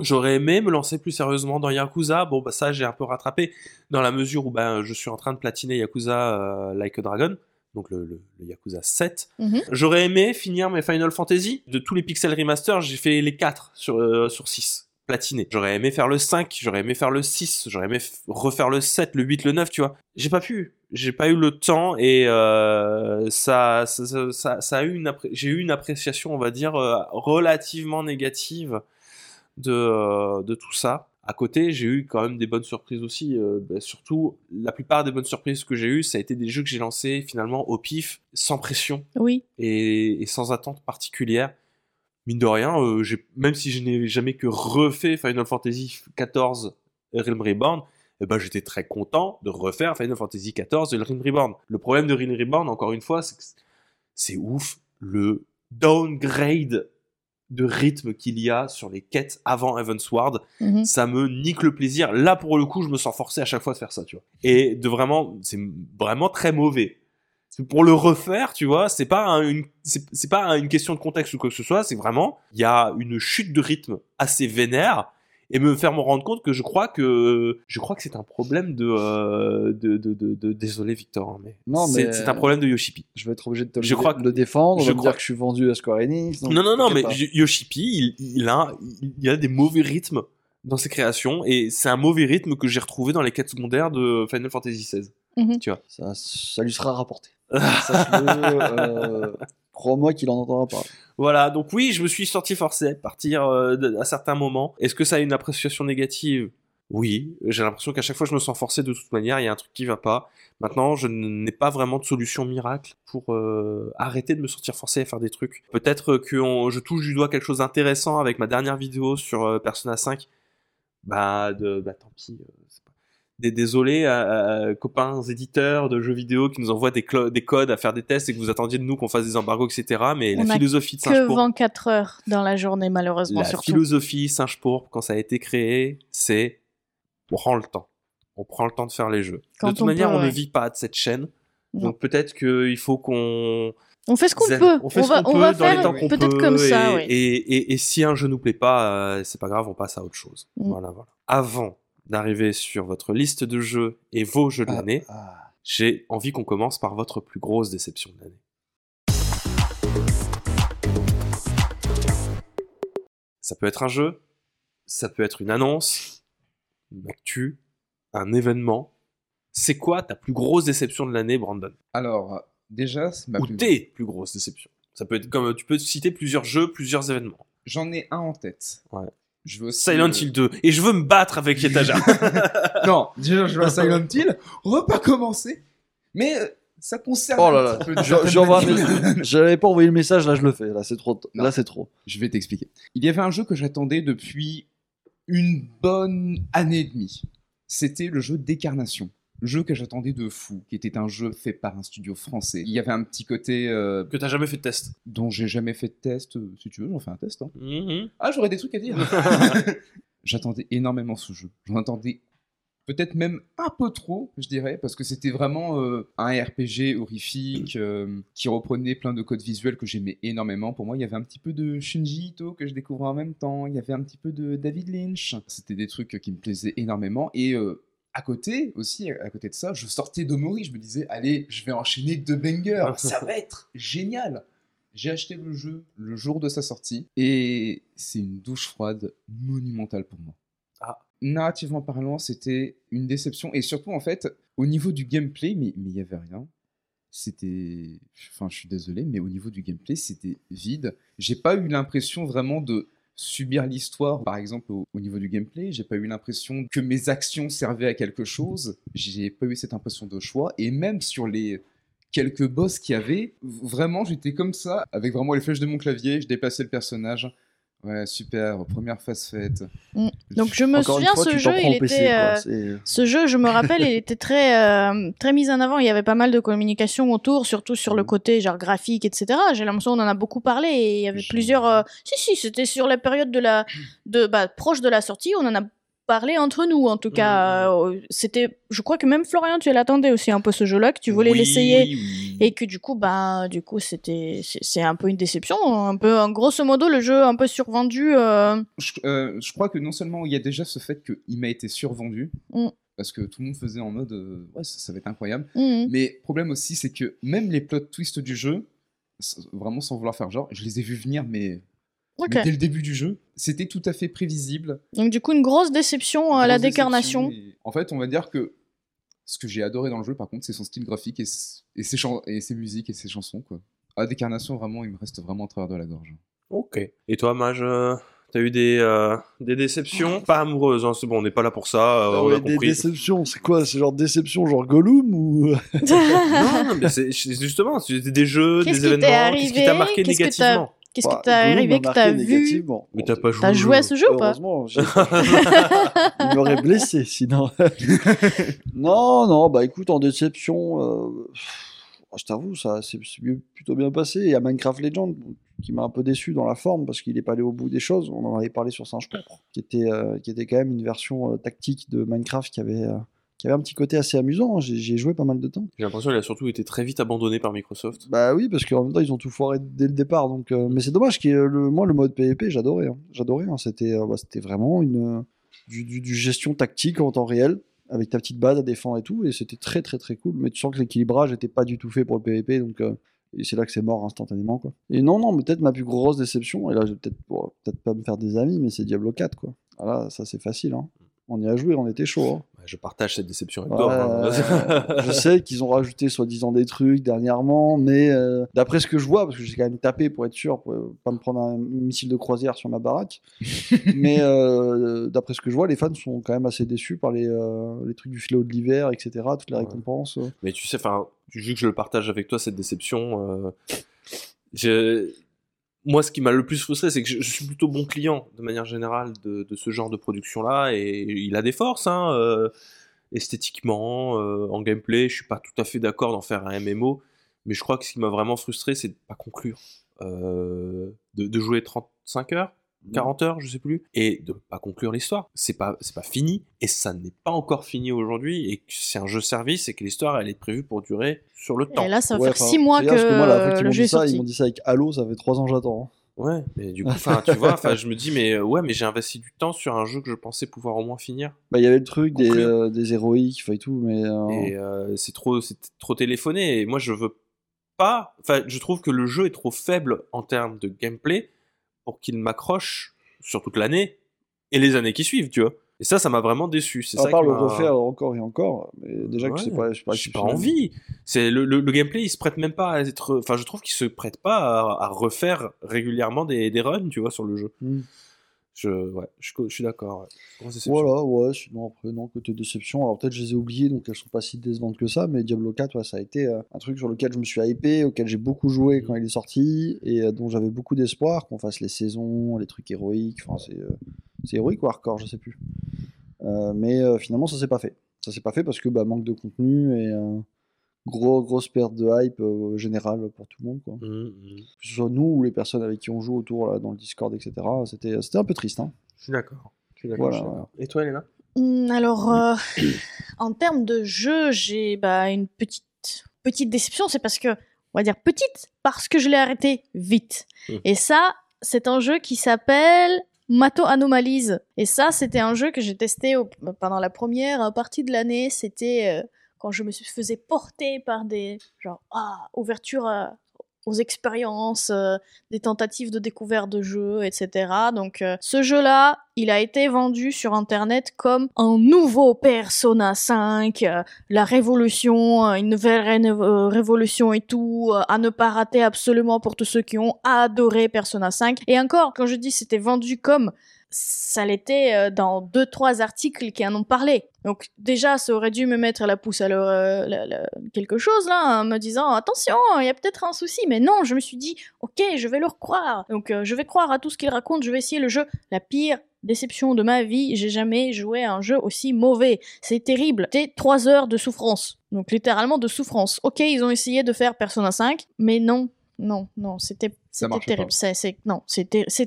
[SPEAKER 1] J'aurais aimé me lancer plus sérieusement dans Yakuza. Bon, bah ça, j'ai un peu rattrapé dans la mesure où ben, je suis en train de platiner Yakuza euh, Like a Dragon, donc le, le- le Yakuza 7.
[SPEAKER 4] Mhm.
[SPEAKER 1] J'aurais aimé finir mes Final Fantasy. De tous les Pixel Remaster, j'ai fait les 4 sur, euh, sur 6 platiné. J'aurais aimé faire le 5, j'aurais aimé faire le 6, j'aurais aimé refaire le 7, le 8, le 9, tu vois. J'ai pas pu. J'ai pas eu le temps et euh, ça, ça, ça, ça- ça a eu une j'ai eu une appréciation, on va dire, euh, relativement négative de, euh, de tout ça. À côté, j'ai eu quand même des bonnes surprises aussi. euh, bah, surtout, la plupart des bonnes surprises que j'ai eues, ça a été des jeux que j'ai lancés finalement au pif, sans pression
[SPEAKER 4] Oui.
[SPEAKER 1] et, et sans attente particulière. Mine de rien, euh, même si je n'ai jamais que refait Final Fantasy XIV Realm Reborn, eh ben, j'étais très content de refaire Final Fantasy XIV Realm Reborn. Le problème de Realm Reborn, encore une fois, c'est que c'est ouf le downgrade de rythme qu'il y a sur les quêtes avant Heavensward
[SPEAKER 4] Mhm.
[SPEAKER 1] ça me nique le plaisir. Là, pour le coup, je me sens forcé à chaque fois de faire ça, tu vois. Et de vraiment, c'est vraiment très mauvais. Pour le refaire, tu vois, c'est pas un- une, c'est c'est pas un- une question de contexte ou quoi que ce soit, c'est vraiment, il y a une chute de rythme assez vénère et me faire me rendre compte que je crois que, je crois que c'est un problème de, euh, de, de, de, de- désolé Victor, hein, mais,
[SPEAKER 2] Non,
[SPEAKER 1] c'est
[SPEAKER 2] mais-
[SPEAKER 1] c'est un problème de Yoshipi.
[SPEAKER 2] Je vais être obligé de te le,
[SPEAKER 1] Je crois que-
[SPEAKER 2] le défendre.
[SPEAKER 1] Je
[SPEAKER 2] va me
[SPEAKER 1] crois-
[SPEAKER 2] dire que je suis vendu à Square Enix. donc
[SPEAKER 1] Non, non, non, mais
[SPEAKER 2] pas.
[SPEAKER 1] Yoshipi, il, il a, il, a des mauvais rythmes dans ses créations et c'est un mauvais rythme que j'ai retrouvé dans les quêtes secondaires de Final Fantasy XVI.
[SPEAKER 2] Ça, ça lui sera rapporté. Sache-le, euh, crois-moi qu'il en entendra parler.
[SPEAKER 1] Voilà, donc oui, je me suis sorti forcé partir euh, à certains moments. Est-ce que ça a une appréciation négative? Oui, j'ai l'impression qu'à chaque fois je me sens forcé de toute manière, il y a un truc qui va pas. Maintenant, je n'ai pas vraiment de solution miracle pour euh, arrêter de me sentir forcé à faire des trucs. Peut-être que je touche du doigt quelque chose d'intéressant avec ma dernière vidéo sur euh, Persona 5. Bah, de, bah tant pis. Des- Désolé à, à- copains éditeurs de jeux vidéo qui nous envoient des, codes à faire des tests et que vous attendiez de nous qu'on fasse des embargos, etc. Mais
[SPEAKER 4] On
[SPEAKER 1] la philosophie de
[SPEAKER 4] Que
[SPEAKER 1] Singe Pourpre,
[SPEAKER 4] 24 heures dans la journée, malheureusement,
[SPEAKER 1] la
[SPEAKER 4] surtout.
[SPEAKER 1] philosophie Singe Pourpre, quand ça a été créé, c'est on prend le temps. On prend le temps de faire les jeux.
[SPEAKER 4] Quand
[SPEAKER 1] de toute
[SPEAKER 4] on
[SPEAKER 1] manière,
[SPEAKER 4] peut,
[SPEAKER 1] on ne vit pas de cette chaîne.
[SPEAKER 4] Non.
[SPEAKER 1] Donc peut-être qu'il faut qu'on
[SPEAKER 4] On fait ce qu'on peut.
[SPEAKER 1] On fait ce
[SPEAKER 4] va,
[SPEAKER 1] qu'on
[SPEAKER 4] on
[SPEAKER 1] peut
[SPEAKER 4] va
[SPEAKER 1] dans les
[SPEAKER 4] faire
[SPEAKER 1] temps qu'on
[SPEAKER 4] peut-être
[SPEAKER 1] peut,
[SPEAKER 4] comme ça,
[SPEAKER 1] et,
[SPEAKER 4] oui.
[SPEAKER 1] et, et, et si un jeu nous plaît pas, euh, c'est pas grave, on passe à autre chose.
[SPEAKER 4] Mm.
[SPEAKER 1] Voilà, voilà. Avant d'arriver sur votre liste de jeux et vos jeux de l'année,
[SPEAKER 2] Ah,
[SPEAKER 1] j'ai envie qu'on commence par votre plus grosse déception de l'année. Ça peut être un jeu, ça peut être une annonce, une actu, un événement. C'est quoi ta plus grosse déception de l'année, Brandon?
[SPEAKER 3] Alors, déjà, c'est ma
[SPEAKER 1] Ou
[SPEAKER 3] plus-
[SPEAKER 1] tes plus grosses déceptions Ça peut être comme tu peux citer plusieurs jeux, plusieurs événements.
[SPEAKER 3] J'en ai un en tête.
[SPEAKER 1] Ouais.
[SPEAKER 3] Je veux aussi,
[SPEAKER 1] Silent Hill 2 et je veux me battre avec Étagère.
[SPEAKER 3] Non, déjà, je veux Silent Hill. On va pas commencer. Mais euh, ça concerne.
[SPEAKER 2] Oh là là. J'avais pas envoyé le message, là je le fais. Là c'est trop.
[SPEAKER 3] Non.
[SPEAKER 2] Là c'est trop.
[SPEAKER 3] Je vais t'expliquer. Il y avait un jeu que j'attendais depuis une bonne année et demie. C'était le jeu Décarnation. Jeu que j'attendais de fou, qui était un jeu fait par un studio français. Il y avait un petit côté euh,
[SPEAKER 1] que t'as jamais fait de test.
[SPEAKER 3] dont j'ai jamais fait de test. Euh, Si tu veux, j'en fais un test. hein.
[SPEAKER 1] Mhm.
[SPEAKER 3] Ah, j'aurais des trucs à dire. J'attendais énormément ce jeu. J'en attendais peut-être même un peu trop, je dirais, parce que c'était vraiment euh, un RPG horrifique euh, qui reprenait plein de codes visuels que j'aimais énormément. Pour moi, il y avait un petit peu de Shinji Ito que je découvrais en même temps. Il y avait un petit peu de David Lynch. C'était des trucs qui me plaisaient énormément. Et euh, à côté aussi, à côté de ça, je sortais d'Omori. Je me disais, allez, je vais enchaîner deux bangers. Ça va être génial. J'ai acheté le jeu le jour de sa sortie et c'est une douche froide monumentale pour moi.
[SPEAKER 1] Ah.
[SPEAKER 3] Narrativement parlant, c'était une déception et surtout en fait, au niveau du gameplay, mais il y avait rien. C'était, enfin, je suis désolé, mais au niveau du gameplay, c'était vide. J'ai pas eu l'impression vraiment de subir l'histoire, par exemple au, au niveau du gameplay. J'ai pas eu l'impression que mes actions servaient à quelque chose. J'ai pas eu cette impression de choix et même sur les quelques boss qu'il y avait, vraiment j'étais comme ça, avec vraiment les flèches de mon clavier, je déplaçais le personnage. Ouais, super, première phase faite.
[SPEAKER 4] Mm. Donc je me
[SPEAKER 2] Encore
[SPEAKER 4] souviens,
[SPEAKER 2] fois,
[SPEAKER 4] ce jeu, il
[SPEAKER 2] PC,
[SPEAKER 4] était, euh,
[SPEAKER 2] C'est-
[SPEAKER 4] ce jeu, je me rappelle, il était très, euh, très mis en avant. Il y avait pas mal de communication autour, surtout sur le
[SPEAKER 3] Mhm.
[SPEAKER 4] côté genre graphique, etc. J'ai l'impression qu'on en a beaucoup parlé et il y avait plusieurs. euh, Si si, c'était sur la période de la, de bah, proche de la sortie. On en a parlé entre nous, en tout cas. Euh, C'était, je crois que même Florian, tu l'attendais aussi un peu ce jeu-là, que tu voulais
[SPEAKER 1] Oui,
[SPEAKER 4] l'essayer.
[SPEAKER 1] oui.
[SPEAKER 4] Et que du coup, bah, du coup, c'était, c'est un peu une déception, un peu, en grosso modo, le jeu un peu survendu. euh,
[SPEAKER 3] Je, euh, je crois que non seulement il y a déjà ce fait qu'il m'a été survendu,
[SPEAKER 4] Mm.
[SPEAKER 3] parce que tout le monde faisait en mode euh, ouais, ça, ça va être incroyable.
[SPEAKER 4] mhm.
[SPEAKER 3] Mais problème aussi, c'est que même les plot twists du jeu, vraiment sans vouloir faire genre, je les ai vus venir, mais, dès le début du jeu, c'était tout à fait prévisible.
[SPEAKER 4] Donc du coup, une grosse déception à la
[SPEAKER 3] Grosse
[SPEAKER 4] décarnation.
[SPEAKER 3] et- En fait, on va dire que ce que j'ai adoré dans le jeu, par contre, c'est son style graphique et, et, ses, et ses musiques et ses chansons. Quoi. À décarnation, vraiment, il me reste vraiment à travers de la gorge.
[SPEAKER 1] Ok. Et toi, Mage, euh, t'as eu des, euh, des déceptions? Pas amoureuses, hein, c'est bon, on n'est pas là pour ça, euh,
[SPEAKER 2] Ah
[SPEAKER 1] on a
[SPEAKER 2] des
[SPEAKER 1] compris.
[SPEAKER 2] déceptions, c'est quoi? C'est genre déception, genre Gollum ou?
[SPEAKER 1] Non, non, mais c'est justement, c'est des jeux, des événements, qu'est-ce qui t'a marqué négativement?
[SPEAKER 4] Qu'est-ce qui
[SPEAKER 2] Bah,
[SPEAKER 4] t'est
[SPEAKER 2] Gollum
[SPEAKER 4] arrivé que t'as vu
[SPEAKER 2] négativement.
[SPEAKER 1] Mais t'as pas joué.
[SPEAKER 4] T'as
[SPEAKER 1] au
[SPEAKER 4] joué à ce jeu ou pas
[SPEAKER 2] Heureusement, il m'aurait blessé sinon. non, non, bah écoute, en déception, euh, je t'avoue, ça s'est plutôt bien passé. Il y a Minecraft Legend qui m'a un peu déçu dans la forme parce qu'il n'est pas allé au bout des choses. On en avait parlé sur Singe Pourpre, qui était, euh, qui était quand même une version euh, tactique de Minecraft qui avait, euh, qui avait un petit côté assez amusant. hein. J'ai joué pas mal de temps.
[SPEAKER 1] J'ai l'impression qu'il a surtout été très vite abandonné par Microsoft.
[SPEAKER 2] Bah oui, parce qu'en même temps, ils ont tout foiré dès le départ. Donc, euh, mais c'est dommage le, moi, le mode PvP, j'adorais. hein. J'adorais. hein. C'était euh, bah, vraiment une, euh, du, du- du gestion tactique en temps réel, avec ta petite base à défendre et tout. Et c'était très, très, très cool. Mais tu sens que l'équilibrage n'était pas du tout fait pour le PvP. Donc, euh, et c'est là que c'est mort instantanément. Quoi. Et non, non, peut-être ma plus grosse déception, et là, je vais peut-être peut-être pas me faire des amis, mais c'est Diablo 4. Quoi. Voilà, ça, c'est facile. hein. On y a joué, on était chaud. hein.
[SPEAKER 1] Bah, Je partage cette déception avec
[SPEAKER 2] Ouais,
[SPEAKER 1] toi. hein.
[SPEAKER 2] je sais qu'ils ont rajouté soi-disant des trucs dernièrement, mais euh, d'après ce que je vois, parce que j'ai quand même tapé pour être sûr, pour pas me prendre un missile de croisière sur ma baraque, mais euh, d'après ce que je vois, les fans sont quand même assez déçus par les, euh, les trucs du filet de l'hiver, etc., toutes les
[SPEAKER 1] Ouais.
[SPEAKER 2] récompenses.
[SPEAKER 1] Mais tu sais, enfin, vu que je le partage avec toi, cette déception, euh, je... moi, ce qui m'a le plus frustré, c'est que je, suis plutôt bon client de manière générale de, ce genre de production-là, et il a des forces, hein, euh, esthétiquement, euh, en gameplay. Je suis pas tout à fait d'accord d'en faire un MMO, mais je crois que ce qui m'a vraiment frustré, c'est de pas conclure, euh, de jouer 35 heures. 40 heures, je sais plus, et de pas conclure l'histoire. C'est pas, c'est pas fini, et ça n'est pas encore fini aujourd'hui, et que c'est un jeu service, et que l'histoire, elle est prévue pour durer sur le temps.
[SPEAKER 4] Et là, ça va
[SPEAKER 2] Ouais,
[SPEAKER 4] faire
[SPEAKER 2] enfin,
[SPEAKER 4] 6 mois que,
[SPEAKER 2] que moi, qu'ils
[SPEAKER 4] le
[SPEAKER 2] m'ont
[SPEAKER 4] jeu
[SPEAKER 2] dit
[SPEAKER 4] est
[SPEAKER 2] ça,
[SPEAKER 4] sorti.
[SPEAKER 2] ils m'ont dit ça avec Halo, ça fait 3 ans j'attends. hein.
[SPEAKER 1] Ouais, mais du coup, enfin, tu vois, enfin, je me dis, mais euh, ouais, mais j'ai investi du temps sur un jeu que je pensais pouvoir au moins finir.
[SPEAKER 2] Bah, il y avait le truc des, euh, des héroïques, enfin, et tout, mais. euh,
[SPEAKER 1] Et euh, c'est trop, c'est trop téléphoné. Et moi, je veux pas. Enfin, je trouve que le jeu est trop faible en termes de gameplay pour qu'il m'accroche sur toute l'année et les années qui suivent, tu vois. Et ça, ça m'a vraiment déçu. C'est
[SPEAKER 2] à
[SPEAKER 1] ça
[SPEAKER 2] part le refaire encore et encore, mais déjà que c'est pas, c'est pas
[SPEAKER 1] J'ai pas envie. C'est le, le, le gameplay, il se prête même pas à être. Enfin, je trouve qu'il se prête pas à, à refaire régulièrement des, des runs, tu vois, sur le jeu.
[SPEAKER 2] Hmm.
[SPEAKER 1] Je, ouais, je, je suis d'accord. ouais.
[SPEAKER 2] Voilà, ouais, sinon après, non, côté déception. Alors peut-être je les ai oubliées, donc elles sont pas si décevantes que ça, mais Diablo 4, ouais, ça a été euh, un truc sur lequel je me suis hypé, auquel j'ai beaucoup joué quand il est sorti, et euh, dont j'avais beaucoup d'espoir qu'on fasse les saisons, les trucs héroïques, enfin c'est euh, c'est héroïque ou hardcore, je sais plus. Mais finalement, ça s'est pas fait. Ça s'est pas fait parce que bah, manque de contenu et gros, grosse perte de hype euh, générale pour tout le monde, quoi.
[SPEAKER 1] Mhm, mhm.
[SPEAKER 2] Que ce soit nous ou les personnes avec qui on joue autour là, dans le Discord, etc. C'était c'était un peu triste, hein.
[SPEAKER 1] Je suis d'accord.
[SPEAKER 2] Voilà.
[SPEAKER 1] Et toi, Elena?
[SPEAKER 4] Hmm, Alors, euh, en termes de jeu, j'ai bah, une petite, petite déception. C'est parce que, on va dire petite, parce que je l'ai arrêté vite.
[SPEAKER 1] Mm.
[SPEAKER 4] Et ça, c'est un jeu qui s'appelle Mato Anomalies. Et ça, c'était un jeu que j'ai testé au- pendant la première partie de l'année. C'était euh, quand je me faisais porter par des genre ah, ouverture à- aux expériences, euh, des tentatives de découverte de jeux, etc. Donc euh, ce jeu-là, il a été vendu sur Internet comme un nouveau Persona 5, euh, la révolution, euh, une nouvelle ré- euh, révolution et tout, euh, à ne pas rater absolument pour tous ceux qui ont adoré Persona 5. Et encore, quand je dis c'était vendu comme ça l'était euh, dans deux trois articles qui en ont parlé. Donc déjà, ça aurait dû me mettre la pouce à l'heure, euh, quelque chose là, en me disant attention, il y a peut-être un souci. Mais non, je me suis dit ok, je vais leur croire. Donc euh, je vais croire à tout ce qu'ils racontent. Je vais essayer le jeu. La pire déception de ma vie, j'ai jamais joué à un jeu aussi mauvais. C'est terrible. C'était trois heures de souffrance. Donc littéralement de souffrance. Ok, ils ont essayé de faire Persona 5, mais non. Non, non, c'était terrible. C'est, non,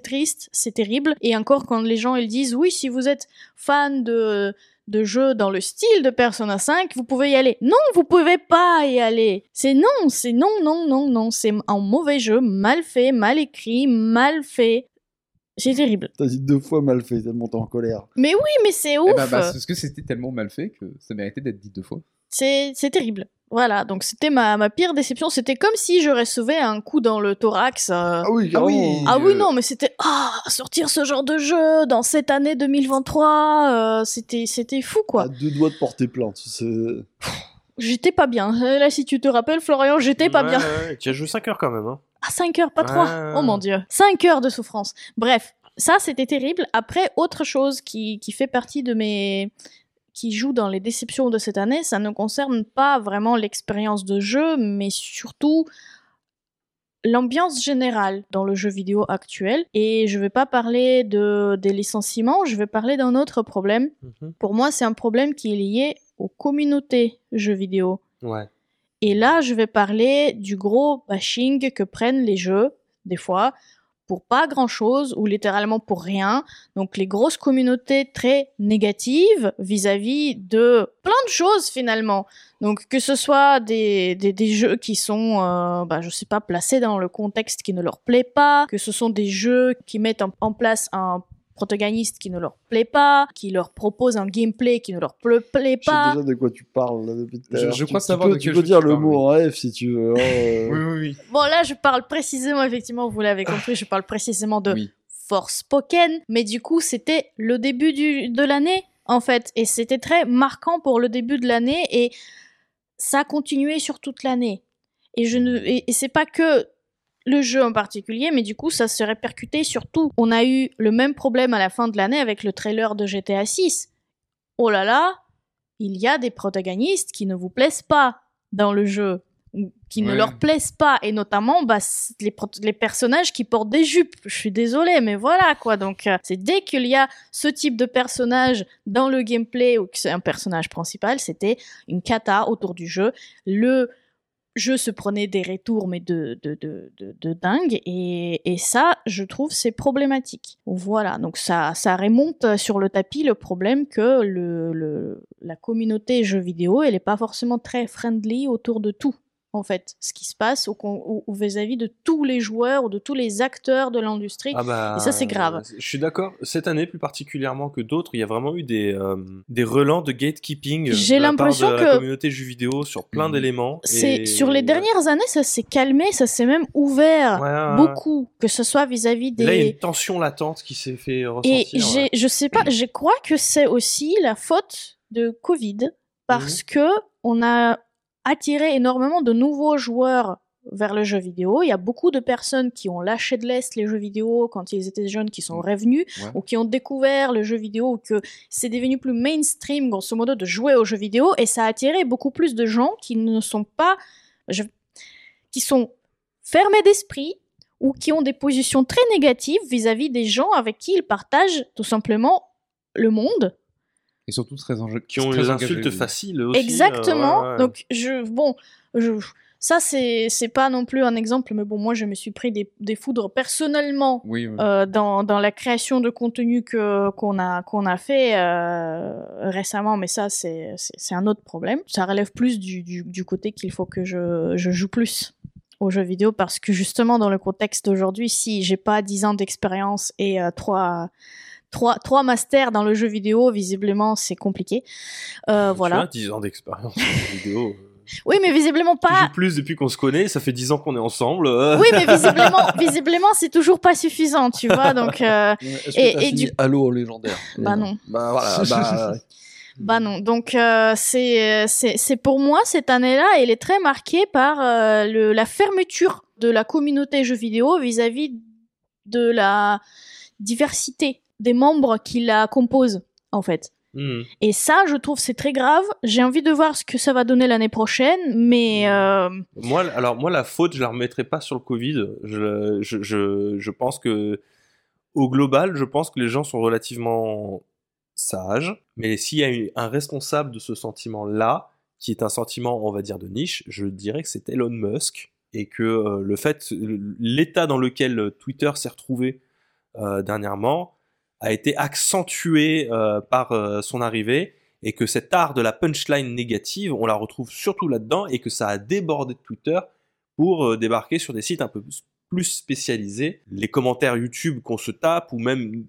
[SPEAKER 4] triste, c'est terrible. Et encore, quand les gens ils disent oui, si vous êtes fan de, de jeux dans le style de Persona 5, vous pouvez y aller. Non, vous pouvez pas y aller. C'est non, c'est non, non, non, non. C'est un mauvais jeu, mal fait, mal écrit, mal fait. C'est terrible.
[SPEAKER 2] T'as dit deux fois mal fait, tellement t'es en colère.
[SPEAKER 4] Mais oui, mais c'est ouf.
[SPEAKER 3] Eh ben, bah, parce que c'était tellement mal fait que ça méritait d'être dit deux fois.
[SPEAKER 4] C'est, c'est terrible. Voilà, donc c'était ma, ma pire déception. C'était comme si je recevais un coup dans le thorax. euh,
[SPEAKER 2] Ah oui,
[SPEAKER 3] Ah oui.
[SPEAKER 2] carrément.
[SPEAKER 4] Ah oui, non, mais c'était ah sortir ce genre de jeu dans cette année 2023, euh, c'était c'était fou quoi.
[SPEAKER 2] À deux doigts de porter plainte. C'est...
[SPEAKER 4] J'étais pas bien. Euh, Là, si tu te rappelles, Florian, j'étais pas
[SPEAKER 1] Ouais,
[SPEAKER 4] bien.
[SPEAKER 1] ouais. Tu as joué 5 heures quand même. Hein.
[SPEAKER 4] À 5 heures, pas
[SPEAKER 1] Ouais.
[SPEAKER 4] 3. Oh mon dieu. 5 heures de souffrance. Bref, ça c'était terrible. Après, autre chose qui, qui fait partie de mes. Qui joue dans les déceptions de cette année, ça ne concerne pas vraiment l'expérience de jeu, mais surtout l'ambiance générale dans le jeu vidéo actuel. Et je vais pas parler de, des licenciements, je vais parler d'un autre problème.
[SPEAKER 1] Mhm.
[SPEAKER 4] Pour moi, c'est un problème qui est lié aux communautés jeux vidéo.
[SPEAKER 1] Ouais.
[SPEAKER 4] Et là, je vais parler du gros bashing que prennent les jeux, des fois, pour pas grand chose ou littéralement pour rien. Donc, les grosses communautés très négatives vis-à-vis de plein de choses finalement. Donc, que ce soit des, des, des jeux qui sont, euh, bah, je sais pas, placés dans le contexte qui ne leur plaît pas, que ce sont des jeux qui mettent en, en place un protagoniste qui ne leur plaît pas, qui leur propose un gameplay qui ne leur plaît
[SPEAKER 2] Je sais
[SPEAKER 4] pas.
[SPEAKER 2] déjà de quoi tu parles là, depuis tout à
[SPEAKER 3] Je-
[SPEAKER 2] l'heure.
[SPEAKER 3] je
[SPEAKER 2] Tu-
[SPEAKER 3] crois
[SPEAKER 2] tu
[SPEAKER 3] savoir
[SPEAKER 2] peux,
[SPEAKER 3] de
[SPEAKER 2] tu peux dire
[SPEAKER 3] tu
[SPEAKER 2] le mot en F si tu veux. hein, euh.
[SPEAKER 3] Oui, oui, oui.
[SPEAKER 4] Bon, là, je parle précisément, effectivement, vous l'avez compris, je parle précisément de
[SPEAKER 3] Oui.
[SPEAKER 4] Forspoken, mais du coup, c'était le début du, de l'année, en fait, et c'était très marquant pour le début de l'année, et ça a continué sur toute l'année. Et je ne, et, et c'est pas que le jeu en particulier, mais du coup, ça se répercutait sur tout. On a eu le même problème à la fin de l'année avec le trailer de GTA 6. Oh là là, il y a des protagonistes qui ne vous plaisent pas dans le jeu. qui ne leur plaisent pas, et notamment bah, les personnages qui portent des jupes. Je suis désolée, mais voilà quoi. Donc euh, c'est dès qu'il y a ce type de personnage dans le gameplay ou que c'est un personnage principal, c'était une cata autour du jeu. Le jeu se prenait des retours mais de, de, de, de, dingue. Et, et ça je trouve c'est problématique. Voilà. Donc ça, ça remonte sur le tapis le problème que le, le, la communauté jeux vidéo elle est pas forcément très friendly autour de tout en fait ce qui se passe au, vis-à-vis de tous les joueurs ou de tous les acteurs de l'industrie
[SPEAKER 1] Ah bah,
[SPEAKER 4] Et ça, c'est grave.
[SPEAKER 1] euh, Je suis d'accord. Cette année, plus particulièrement que d'autres, il y a vraiment eu des, euh, des relents de gatekeeping.
[SPEAKER 4] J'ai
[SPEAKER 1] de la part
[SPEAKER 4] l'impression
[SPEAKER 1] de
[SPEAKER 4] que-
[SPEAKER 1] la communauté jeux vidéo sur plein
[SPEAKER 3] Mhm.
[SPEAKER 1] d'éléments.
[SPEAKER 4] c'est
[SPEAKER 1] et-
[SPEAKER 4] sur les dernières années ça s'est calmé ça s'est même ouvert
[SPEAKER 1] Ouais, ouais, ouais.
[SPEAKER 4] beaucoup que ce soit vis-à-vis
[SPEAKER 1] Et Là, il y a
[SPEAKER 4] des
[SPEAKER 1] une tension latente qui s'est fait
[SPEAKER 4] Et
[SPEAKER 1] ressentir. ouais.
[SPEAKER 4] je sais pas, je crois que c'est aussi la faute de Covid parce
[SPEAKER 1] Mhm.
[SPEAKER 4] que on a attiré énormément de nouveaux joueurs vers le jeu vidéo. Il y a beaucoup de personnes qui ont lâché de l'est les jeux vidéo quand ils étaient jeunes, qui sont revenus
[SPEAKER 3] Ouais.
[SPEAKER 4] ou qui ont découvert le jeu vidéo ou que c'est devenu plus mainstream, grosso modo, de jouer aux jeux vidéo et ça a attiré beaucoup plus de gens qui ne sont pas, je- qui sont fermés d'esprit ou qui ont des positions très négatives vis-à-vis des gens avec qui ils partagent tout simplement le monde.
[SPEAKER 3] Et surtout très enjeu.
[SPEAKER 1] Qui ont les insultes
[SPEAKER 3] oui.
[SPEAKER 1] faciles aussi.
[SPEAKER 4] Exactement.
[SPEAKER 1] euh, ouais, ouais.
[SPEAKER 4] Donc, je, bon, je, ça, c'est, c'est pas non plus un exemple, mais bon, moi, je me suis pris des, des foudres personnellement
[SPEAKER 3] Oui, oui.
[SPEAKER 4] euh, dans, dans la création de contenu que, qu'on, a, qu'on a fait euh, récemment, mais ça, c'est, c'est, un autre problème. Ça relève plus du, du, du côté qu'il faut que je, je joue plus aux jeux vidéo parce que justement, dans le contexte d'aujourd'hui, si j'ai pas 10 ans d'expérience et euh, trois. Trois, masters dans le jeu vidéo, visiblement, c'est compliqué. Euh,
[SPEAKER 1] Tu
[SPEAKER 4] voilà.
[SPEAKER 1] as 10 ans d'expérience en jeux vidéo. euh.
[SPEAKER 4] Oui, mais visiblement pas.
[SPEAKER 1] plus depuis qu'on se connaît, ça fait 10 ans qu'on est ensemble. euh.
[SPEAKER 4] Oui, mais visiblement, visiblement, c'est toujours pas suffisant, tu vois. Donc, euh,
[SPEAKER 2] Est-ce que
[SPEAKER 4] Et-
[SPEAKER 2] t'as
[SPEAKER 4] et
[SPEAKER 2] fini
[SPEAKER 4] du-
[SPEAKER 2] Halo légendaire
[SPEAKER 4] Bah non.
[SPEAKER 2] Bah voilà, bah,
[SPEAKER 4] bah non. Donc, euh, c'est, c'est, c'est pour moi cette année-là, elle est très marquée par euh, le, la fermeture de la communauté jeux vidéo vis-à-vis de la diversité des membres qui la composent, en fait.
[SPEAKER 1] Hmm.
[SPEAKER 4] Et ça, je trouve, c'est très grave. J'ai envie de voir ce que ça va donner l'année prochaine, mais euh,
[SPEAKER 1] Moi, alors moi, la faute, je la remettrai pas sur le Covid. Je, je, je, je pense que, au global, je pense que les gens sont relativement sages. Mais s'il y a eu un responsable de ce sentiment-là, qui est un sentiment, on va dire, de niche, je dirais que c'est Elon Musk. Et que euh, le fait, l'état dans lequel Twitter s'est retrouvé euh, dernièrement a été accentué euh, par euh, son arrivée et que cet art de la punchline négative, on la retrouve surtout là-dedans et que ça a débordé de Twitter pour euh, débarquer sur des sites un peu plus- spécialisés. Les commentaires YouTube qu'on se tape ou même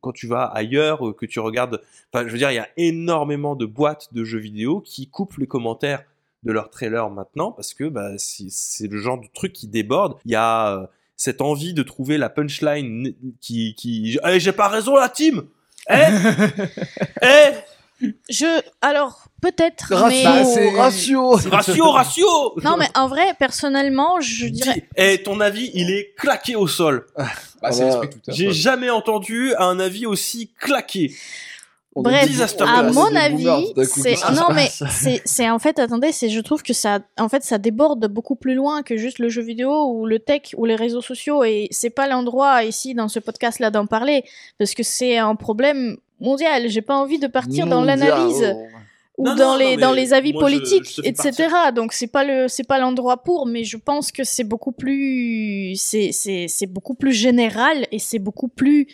[SPEAKER 1] quand tu vas ailleurs, que tu regardes, enfin je veux dire, il y a énormément de boîtes de jeux vidéo qui coupent les commentaires de leurs trailers maintenant parce que bah, c'est le genre de truc qui déborde. Il y a cette envie de trouver la punchline qui... qui... Eh, j'ai pas raison la team Eh? Eh?
[SPEAKER 4] Je, alors peut-être, mais
[SPEAKER 2] ratio,
[SPEAKER 3] Bah,
[SPEAKER 2] ratio.
[SPEAKER 1] Ratio, ratio
[SPEAKER 4] non, mais en vrai, personnellement, je dirais.
[SPEAKER 1] Eh, ton avis, il est claqué au sol.
[SPEAKER 3] Bah, c'est l'esprit Twitter.
[SPEAKER 1] J'ai jamais entendu un avis aussi claqué.
[SPEAKER 2] On
[SPEAKER 4] Bref, à mon avis, c'est non mais c'est c'est en fait attendez, c'est je trouve que ça en fait ça déborde beaucoup plus loin que juste le jeu vidéo ou le tech ou les réseaux sociaux et c'est pas l'endroit ici dans ce podcast là d'en parler parce que c'est un problème mondial. J'ai pas envie de partir dans l'analyse
[SPEAKER 2] oh.
[SPEAKER 4] ou
[SPEAKER 1] Non,
[SPEAKER 4] dans
[SPEAKER 1] non,
[SPEAKER 4] les
[SPEAKER 1] non,
[SPEAKER 4] dans les avis
[SPEAKER 1] je-
[SPEAKER 4] politiques,
[SPEAKER 1] je
[SPEAKER 4] etc. Donc c'est pas le c'est pas l'endroit pour, mais je pense que c'est beaucoup plus c'est c'est c'est beaucoup plus général et c'est beaucoup plus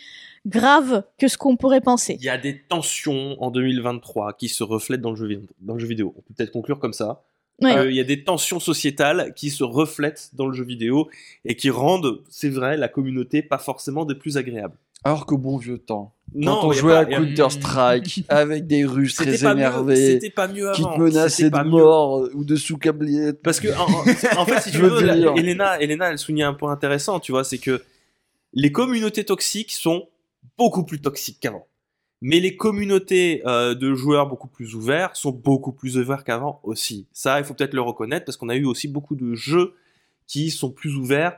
[SPEAKER 4] grave que ce qu'on pourrait penser.
[SPEAKER 1] Il y a des tensions en 2023 qui se reflètent dans le jeu, vid- dans le jeu vidéo. On peut peut-être conclure comme ça.
[SPEAKER 4] Ouais.
[SPEAKER 1] Euh, Il y a des tensions sociétales qui se reflètent dans le jeu vidéo et qui rendent, c'est vrai, la communauté pas forcément des plus agréables.
[SPEAKER 2] Alors qu'au bon vieux temps,
[SPEAKER 1] Non,
[SPEAKER 2] quand on jouait
[SPEAKER 1] pas-
[SPEAKER 2] à
[SPEAKER 1] a-
[SPEAKER 2] Counter-Strike avec des Russes très énervés
[SPEAKER 1] C'était pas mieux
[SPEAKER 2] qui te menaçaient de
[SPEAKER 1] mieux.
[SPEAKER 2] mort euh, ou de sous-câblier.
[SPEAKER 1] Parce que, en, fait, si tu
[SPEAKER 2] veux
[SPEAKER 1] la-. Elena, Elena, elle souligne un point intéressant, tu vois, c'est que les communautés toxiques sont beaucoup plus toxiques qu'avant. Mais les communautés euh, de joueurs beaucoup plus ouverts sont beaucoup plus ouverts qu'avant aussi. Ça, il faut peut-être le reconnaître parce qu'on a eu aussi beaucoup de jeux qui sont plus ouverts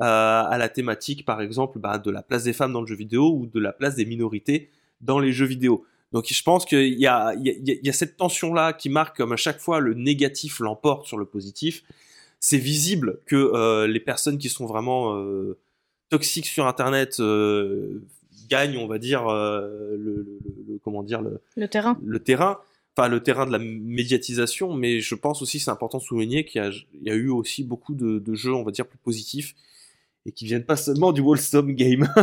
[SPEAKER 1] euh, à la thématique, par exemple, bah, de la place des femmes dans le jeu vidéo ou de la place des minorités dans les jeux vidéo. Donc je pense qu'il y a, cette tension-là qui marque comme à chaque fois le négatif l'emporte sur le positif. c'est visible que euh, les personnes qui sont vraiment toxiques sur Internet gagnent, on va dire, euh, le, le- le- comment dire, le,
[SPEAKER 4] Le terrain.
[SPEAKER 1] le terrain, enfin le terrain de la médiatisation, mais je pense aussi, c'est important de souligner qu'il y, a- il y a eu aussi beaucoup de, de jeux, on va dire, plus positifs et qui viennent pas seulement du Wholesome Game.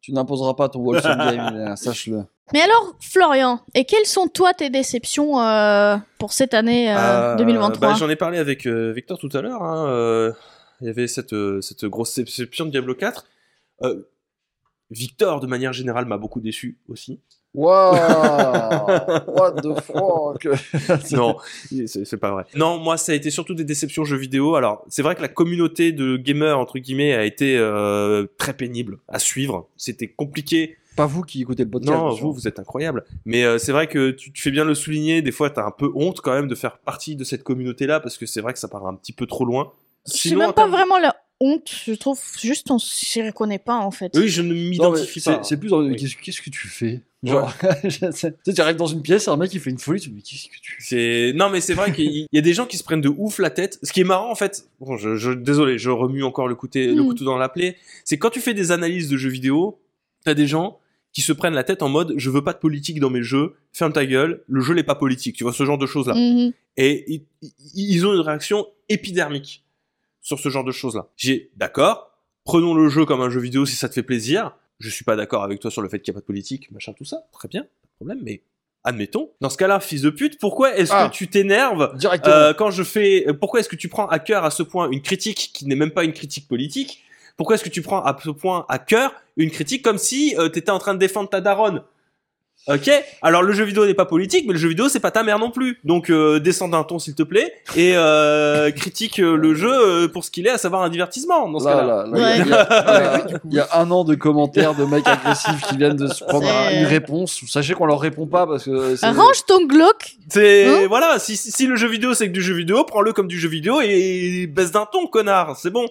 [SPEAKER 2] Tu n'imposeras pas ton Wolfson Game, là, sache-le.
[SPEAKER 4] Mais alors, Florian, et quelles sont toi tes déceptions euh, pour cette année euh,
[SPEAKER 1] Euh,
[SPEAKER 4] 2023
[SPEAKER 1] bah, J'en ai parlé avec euh, Victor tout à l'heure. hein, euh, il y avait cette, euh, cette grosse déception de Diablo 4. Euh, Victor, de manière générale, m'a beaucoup déçu aussi.
[SPEAKER 2] Waouh What the fuck
[SPEAKER 1] non, c'est pas vrai. Non, moi, ça a été surtout des déceptions jeux vidéo. Alors, c'est vrai que la communauté de gamers, entre guillemets, a été euh, très pénible à suivre. C'était compliqué.
[SPEAKER 2] Pas vous qui écoutez le podcast.
[SPEAKER 1] Non, vous, vous êtes incroyable. Mais euh, c'est vrai que tu, tu fais bien de le souligner. Des fois, t'as un peu honte quand même de faire partie de cette communauté-là parce que c'est vrai que ça part un petit peu trop loin.
[SPEAKER 4] C'est
[SPEAKER 1] Sinon,
[SPEAKER 4] même pas vraiment la honte, je trouve juste on s'y reconnaît pas en fait.
[SPEAKER 1] Oui, je ne m'identifie pas.
[SPEAKER 2] C'est plus dans le-
[SPEAKER 1] Oui.
[SPEAKER 2] qu'est-ce que tu fais? Genre, tu arrives dans une pièce, un mec il fait une folie, tu te dis mais qu'est-ce que tu fais?
[SPEAKER 1] C'est non mais c'est vrai qu'il y- a des gens qui se prennent de ouf la tête. Ce qui est marrant en fait, bon, je, je désolé, je remue encore le, couteau le
[SPEAKER 4] Mm.
[SPEAKER 1] couteau dans la plaie. C'est quand tu fais des analyses de jeux vidéo, t'as des gens qui se prennent la tête en mode je veux pas de politique dans mes jeux, ferme ta gueule, le jeu n'est pas politique. Tu vois ce genre de choses là.
[SPEAKER 4] Mhm.
[SPEAKER 1] Et ils ont une réaction épidermique sur ce genre de choses là. J'ai d'accord, prenons le jeu comme un jeu vidéo si ça te fait plaisir. Je suis pas d'accord avec toi sur le fait qu'il n'y a pas de politique, machin, tout ça. Très bien, pas de problème, mais admettons. Dans ce cas-là, fils de pute, pourquoi est-ce
[SPEAKER 2] Ah.
[SPEAKER 1] que tu t'énerves
[SPEAKER 2] Directement.
[SPEAKER 1] euh, quand je fais Pourquoi est-ce que tu prends à cœur à ce point une critique qui n'est même pas une critique politique? Pourquoi est-ce que tu prends à ce point à cœur une critique comme si euh, t'étais en train de défendre ta daronne? Ok, alors le jeu vidéo n'est pas politique, mais le jeu vidéo c'est pas ta mère non plus. Donc euh, descends d'un ton s'il te plaît et euh, critique euh, le jeu euh, pour ce qu'il est, à savoir un divertissement dans ce
[SPEAKER 2] Là,
[SPEAKER 1] cas-là.
[SPEAKER 2] là, là,
[SPEAKER 4] Ouais.
[SPEAKER 2] il y a- y y un an de commentaires de mecs agressifs qui viennent de se prendre une réponse. Sachez qu'on leur répond pas parce que c'est-
[SPEAKER 4] Range ton Glock.
[SPEAKER 1] C'est
[SPEAKER 4] Hein
[SPEAKER 1] voilà, si, si le jeu vidéo c'est que du jeu vidéo, prends-le comme du jeu vidéo et baisse d'un ton, connard. C'est bon.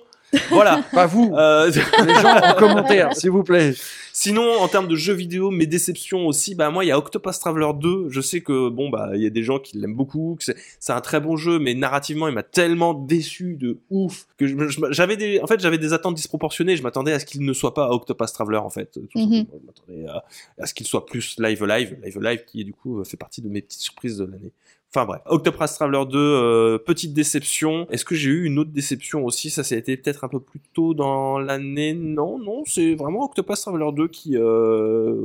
[SPEAKER 1] Voilà.
[SPEAKER 2] pas vous,
[SPEAKER 1] Euh,
[SPEAKER 2] les gens en commentaire, s'il vous plaît.
[SPEAKER 1] Sinon, en termes de jeux vidéo, mes déceptions aussi, bah moi, il y a Octopus Traveler 2. Je sais que bon bah il y a des gens qui l'aiment beaucoup, que c'est c'est un très bon jeu, mais narrativement, il m'a tellement déçu de ouf que je- je- j'avais des, en fait, j'avais des attentes disproportionnées. Je m'attendais à ce qu'il ne soit pas Octopus Traveler en fait.
[SPEAKER 4] Mhm.
[SPEAKER 1] Je m'attendais à, à ce qu'il soit plus Live Live, Live Live qui du coup fait partie de mes petites surprises de l'année. Enfin bref, Octopus Traveler 2, euh, petite déception. Est-ce que j'ai eu une autre déception aussi? Ça, ça a été peut-être un peu plus tôt dans l'année? Non, non, c'est vraiment Octopus Traveler 2 qui, euh,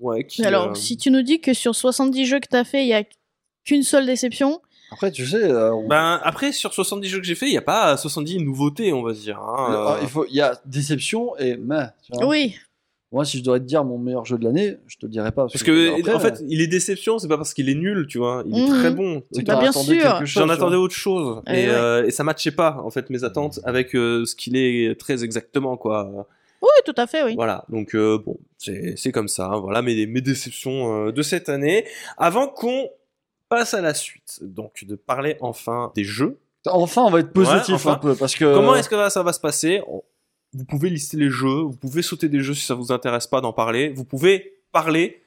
[SPEAKER 1] ouais, qui.
[SPEAKER 4] Alors,
[SPEAKER 1] euh,
[SPEAKER 4] si tu nous dis que sur 70 jeux que t'as fait, il y a qu'une seule déception,
[SPEAKER 2] Après, tu sais, euh, on-
[SPEAKER 1] Ben après sur 70 jeux que j'ai fait, il y a pas 70 nouveautés, on va dire. hein, euh.
[SPEAKER 2] il faut, il y a déception et mais. tu vois.
[SPEAKER 4] oui.
[SPEAKER 2] Moi, si je devrais te dire mon meilleur jeu de l'année, je te le dirais pas.
[SPEAKER 1] Parce que
[SPEAKER 2] après,
[SPEAKER 1] en fait, il est déception, c'est pas parce qu'il est nul, tu vois. Il est
[SPEAKER 4] Mhm.
[SPEAKER 1] très bon.
[SPEAKER 2] que
[SPEAKER 4] Bah, bien sûr.
[SPEAKER 1] J'en attendais autre chose
[SPEAKER 4] Eh
[SPEAKER 1] et,
[SPEAKER 4] ouais.
[SPEAKER 1] euh, et ça matchait pas en fait mes attentes avec euh, ce qu'il est très exactement quoi.
[SPEAKER 4] Oui, tout à fait, oui.
[SPEAKER 1] Voilà, donc euh, bon, c'est c'est comme ça. hein, Voilà mes, mes déceptions euh, de cette année. Avant qu'on passe à la suite, donc de parler enfin des jeux.
[SPEAKER 2] Enfin, on va être positif
[SPEAKER 1] Ouais, enfin.
[SPEAKER 2] un peu parce que.
[SPEAKER 1] Comment est-ce que ça va se passer? On- Vous pouvez lister les jeux, vous pouvez sauter des jeux si ça vous intéresse pas d'en parler. Vous pouvez parler.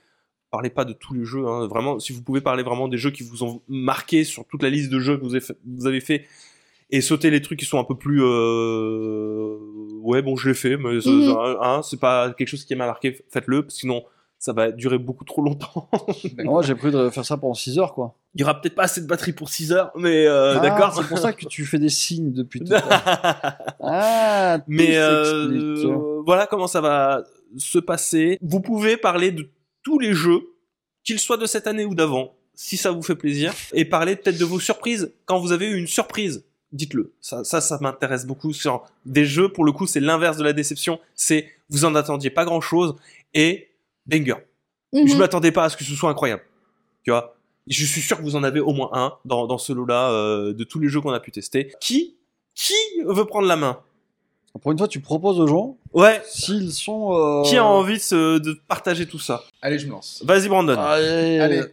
[SPEAKER 1] Parlez pas de tous les jeux, hein, vraiment. Si vous pouvez parler vraiment des jeux qui vous ont marqué sur toute la liste de jeux que vous avez fait, vous avez fait et sauter les trucs qui sont un peu plus euh... ouais bon je l'ai fait mais
[SPEAKER 4] Mhm.
[SPEAKER 1] hein, c'est pas quelque chose qui m'a marqué faites-le sinon ça va durer beaucoup trop longtemps
[SPEAKER 2] Moi, j'ai prévu de faire ça pendant 6 heures, quoi.
[SPEAKER 1] il y aura peut-être pas assez de batterie pour 6 heures mais euh,
[SPEAKER 2] Ah,
[SPEAKER 1] d'accord
[SPEAKER 2] C'est pour ça que tu fais des signes depuis tout à. Ah,
[SPEAKER 1] mais euh, voilà comment ça va se passer vous pouvez parler de tous les jeux qu'ils soient de cette année ou d'avant si ça vous fait plaisir et parler peut-être de vos surprises quand vous avez eu une surprise dites-le. Ça, ça, ça m'intéresse beaucoup. Sur des jeux, pour le coup, c'est l'inverse de la déception. C'est vous en attendiez pas grand-chose et banger.
[SPEAKER 4] Mhm.
[SPEAKER 1] Je m'attendais pas à ce que ce soit incroyable. Tu vois? Je suis sûr que vous en avez au moins un dans, dans ce lot-là euh, de tous les jeux qu'on a pu tester. Qui qui veut prendre la main?
[SPEAKER 2] Pour une fois, tu proposes aux gens
[SPEAKER 1] Ouais.
[SPEAKER 2] s'ils sont. euh,
[SPEAKER 1] Qui a envie de, se- de partager tout ça?
[SPEAKER 3] Allez, je me lance.
[SPEAKER 1] Vas-y, Brandon.
[SPEAKER 2] Allez,
[SPEAKER 3] Allez.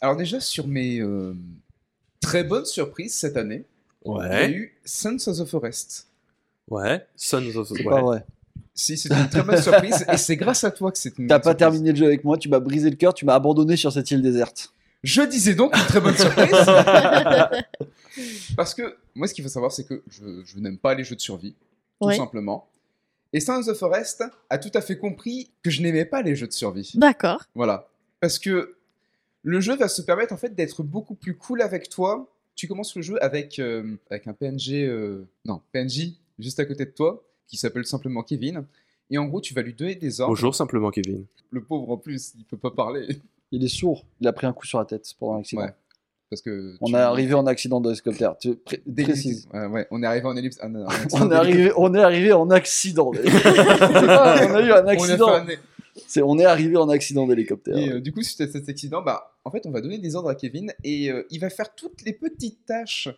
[SPEAKER 3] Alors déjà, sur mes euh, très bonnes surprises cette année, il y a
[SPEAKER 1] Ouais.
[SPEAKER 3] eu Sons of the Forest.
[SPEAKER 1] Ouais. Sons of
[SPEAKER 2] C'est
[SPEAKER 1] ouais.
[SPEAKER 2] pas vrai.
[SPEAKER 3] Si, c'est une très bonne surprise, et c'est grâce à toi que c'est une
[SPEAKER 2] T'as pas
[SPEAKER 3] surprise.
[SPEAKER 2] terminé le jeu avec moi, tu m'as brisé le cœur, tu m'as abandonné sur cette île déserte.
[SPEAKER 3] Je disais donc une très bonne surprise. Parce que moi, ce qu'il faut savoir, c'est que je, je n'aime pas les jeux de survie, tout
[SPEAKER 4] Oui.
[SPEAKER 3] simplement. Et Sons of the Forest a tout à fait compris que je n'aimais pas les jeux de survie.
[SPEAKER 4] D'accord.
[SPEAKER 3] Voilà. Parce que le jeu va se permettre en fait d'être beaucoup plus cool avec toi. Tu commences le jeu avec, euh, avec un PNG, euh, non, PNJ juste à côté de toi, qui s'appelle simplement Kevin. Et en gros, tu vas lui donner des ordres.
[SPEAKER 1] Bonjour simplement Kevin.
[SPEAKER 3] Le pauvre en plus, il peut pas parler.
[SPEAKER 2] Il est sourd. Il a pris un coup sur la tête pendant l'accident.
[SPEAKER 3] Ouais. Parce que
[SPEAKER 2] On est arrivé en accident d'hélicoptère. Tu pré-
[SPEAKER 3] Dès-
[SPEAKER 2] précise.
[SPEAKER 3] Ouais, ouais, on est arrivé en ellipse. ah, non, en
[SPEAKER 2] On est,
[SPEAKER 3] d'hélicoptère.
[SPEAKER 2] arrivé, on est arrivé en accident. d'hélicoptère. C'est pas, on a eu un
[SPEAKER 3] On
[SPEAKER 2] accident.
[SPEAKER 3] un-
[SPEAKER 2] on est arrivé en accident d'hélicoptère.
[SPEAKER 3] Et euh, du coup, suite à cet accident, bah, en fait, on va donner des ordres à Kevin et euh, il va faire toutes les petites tâches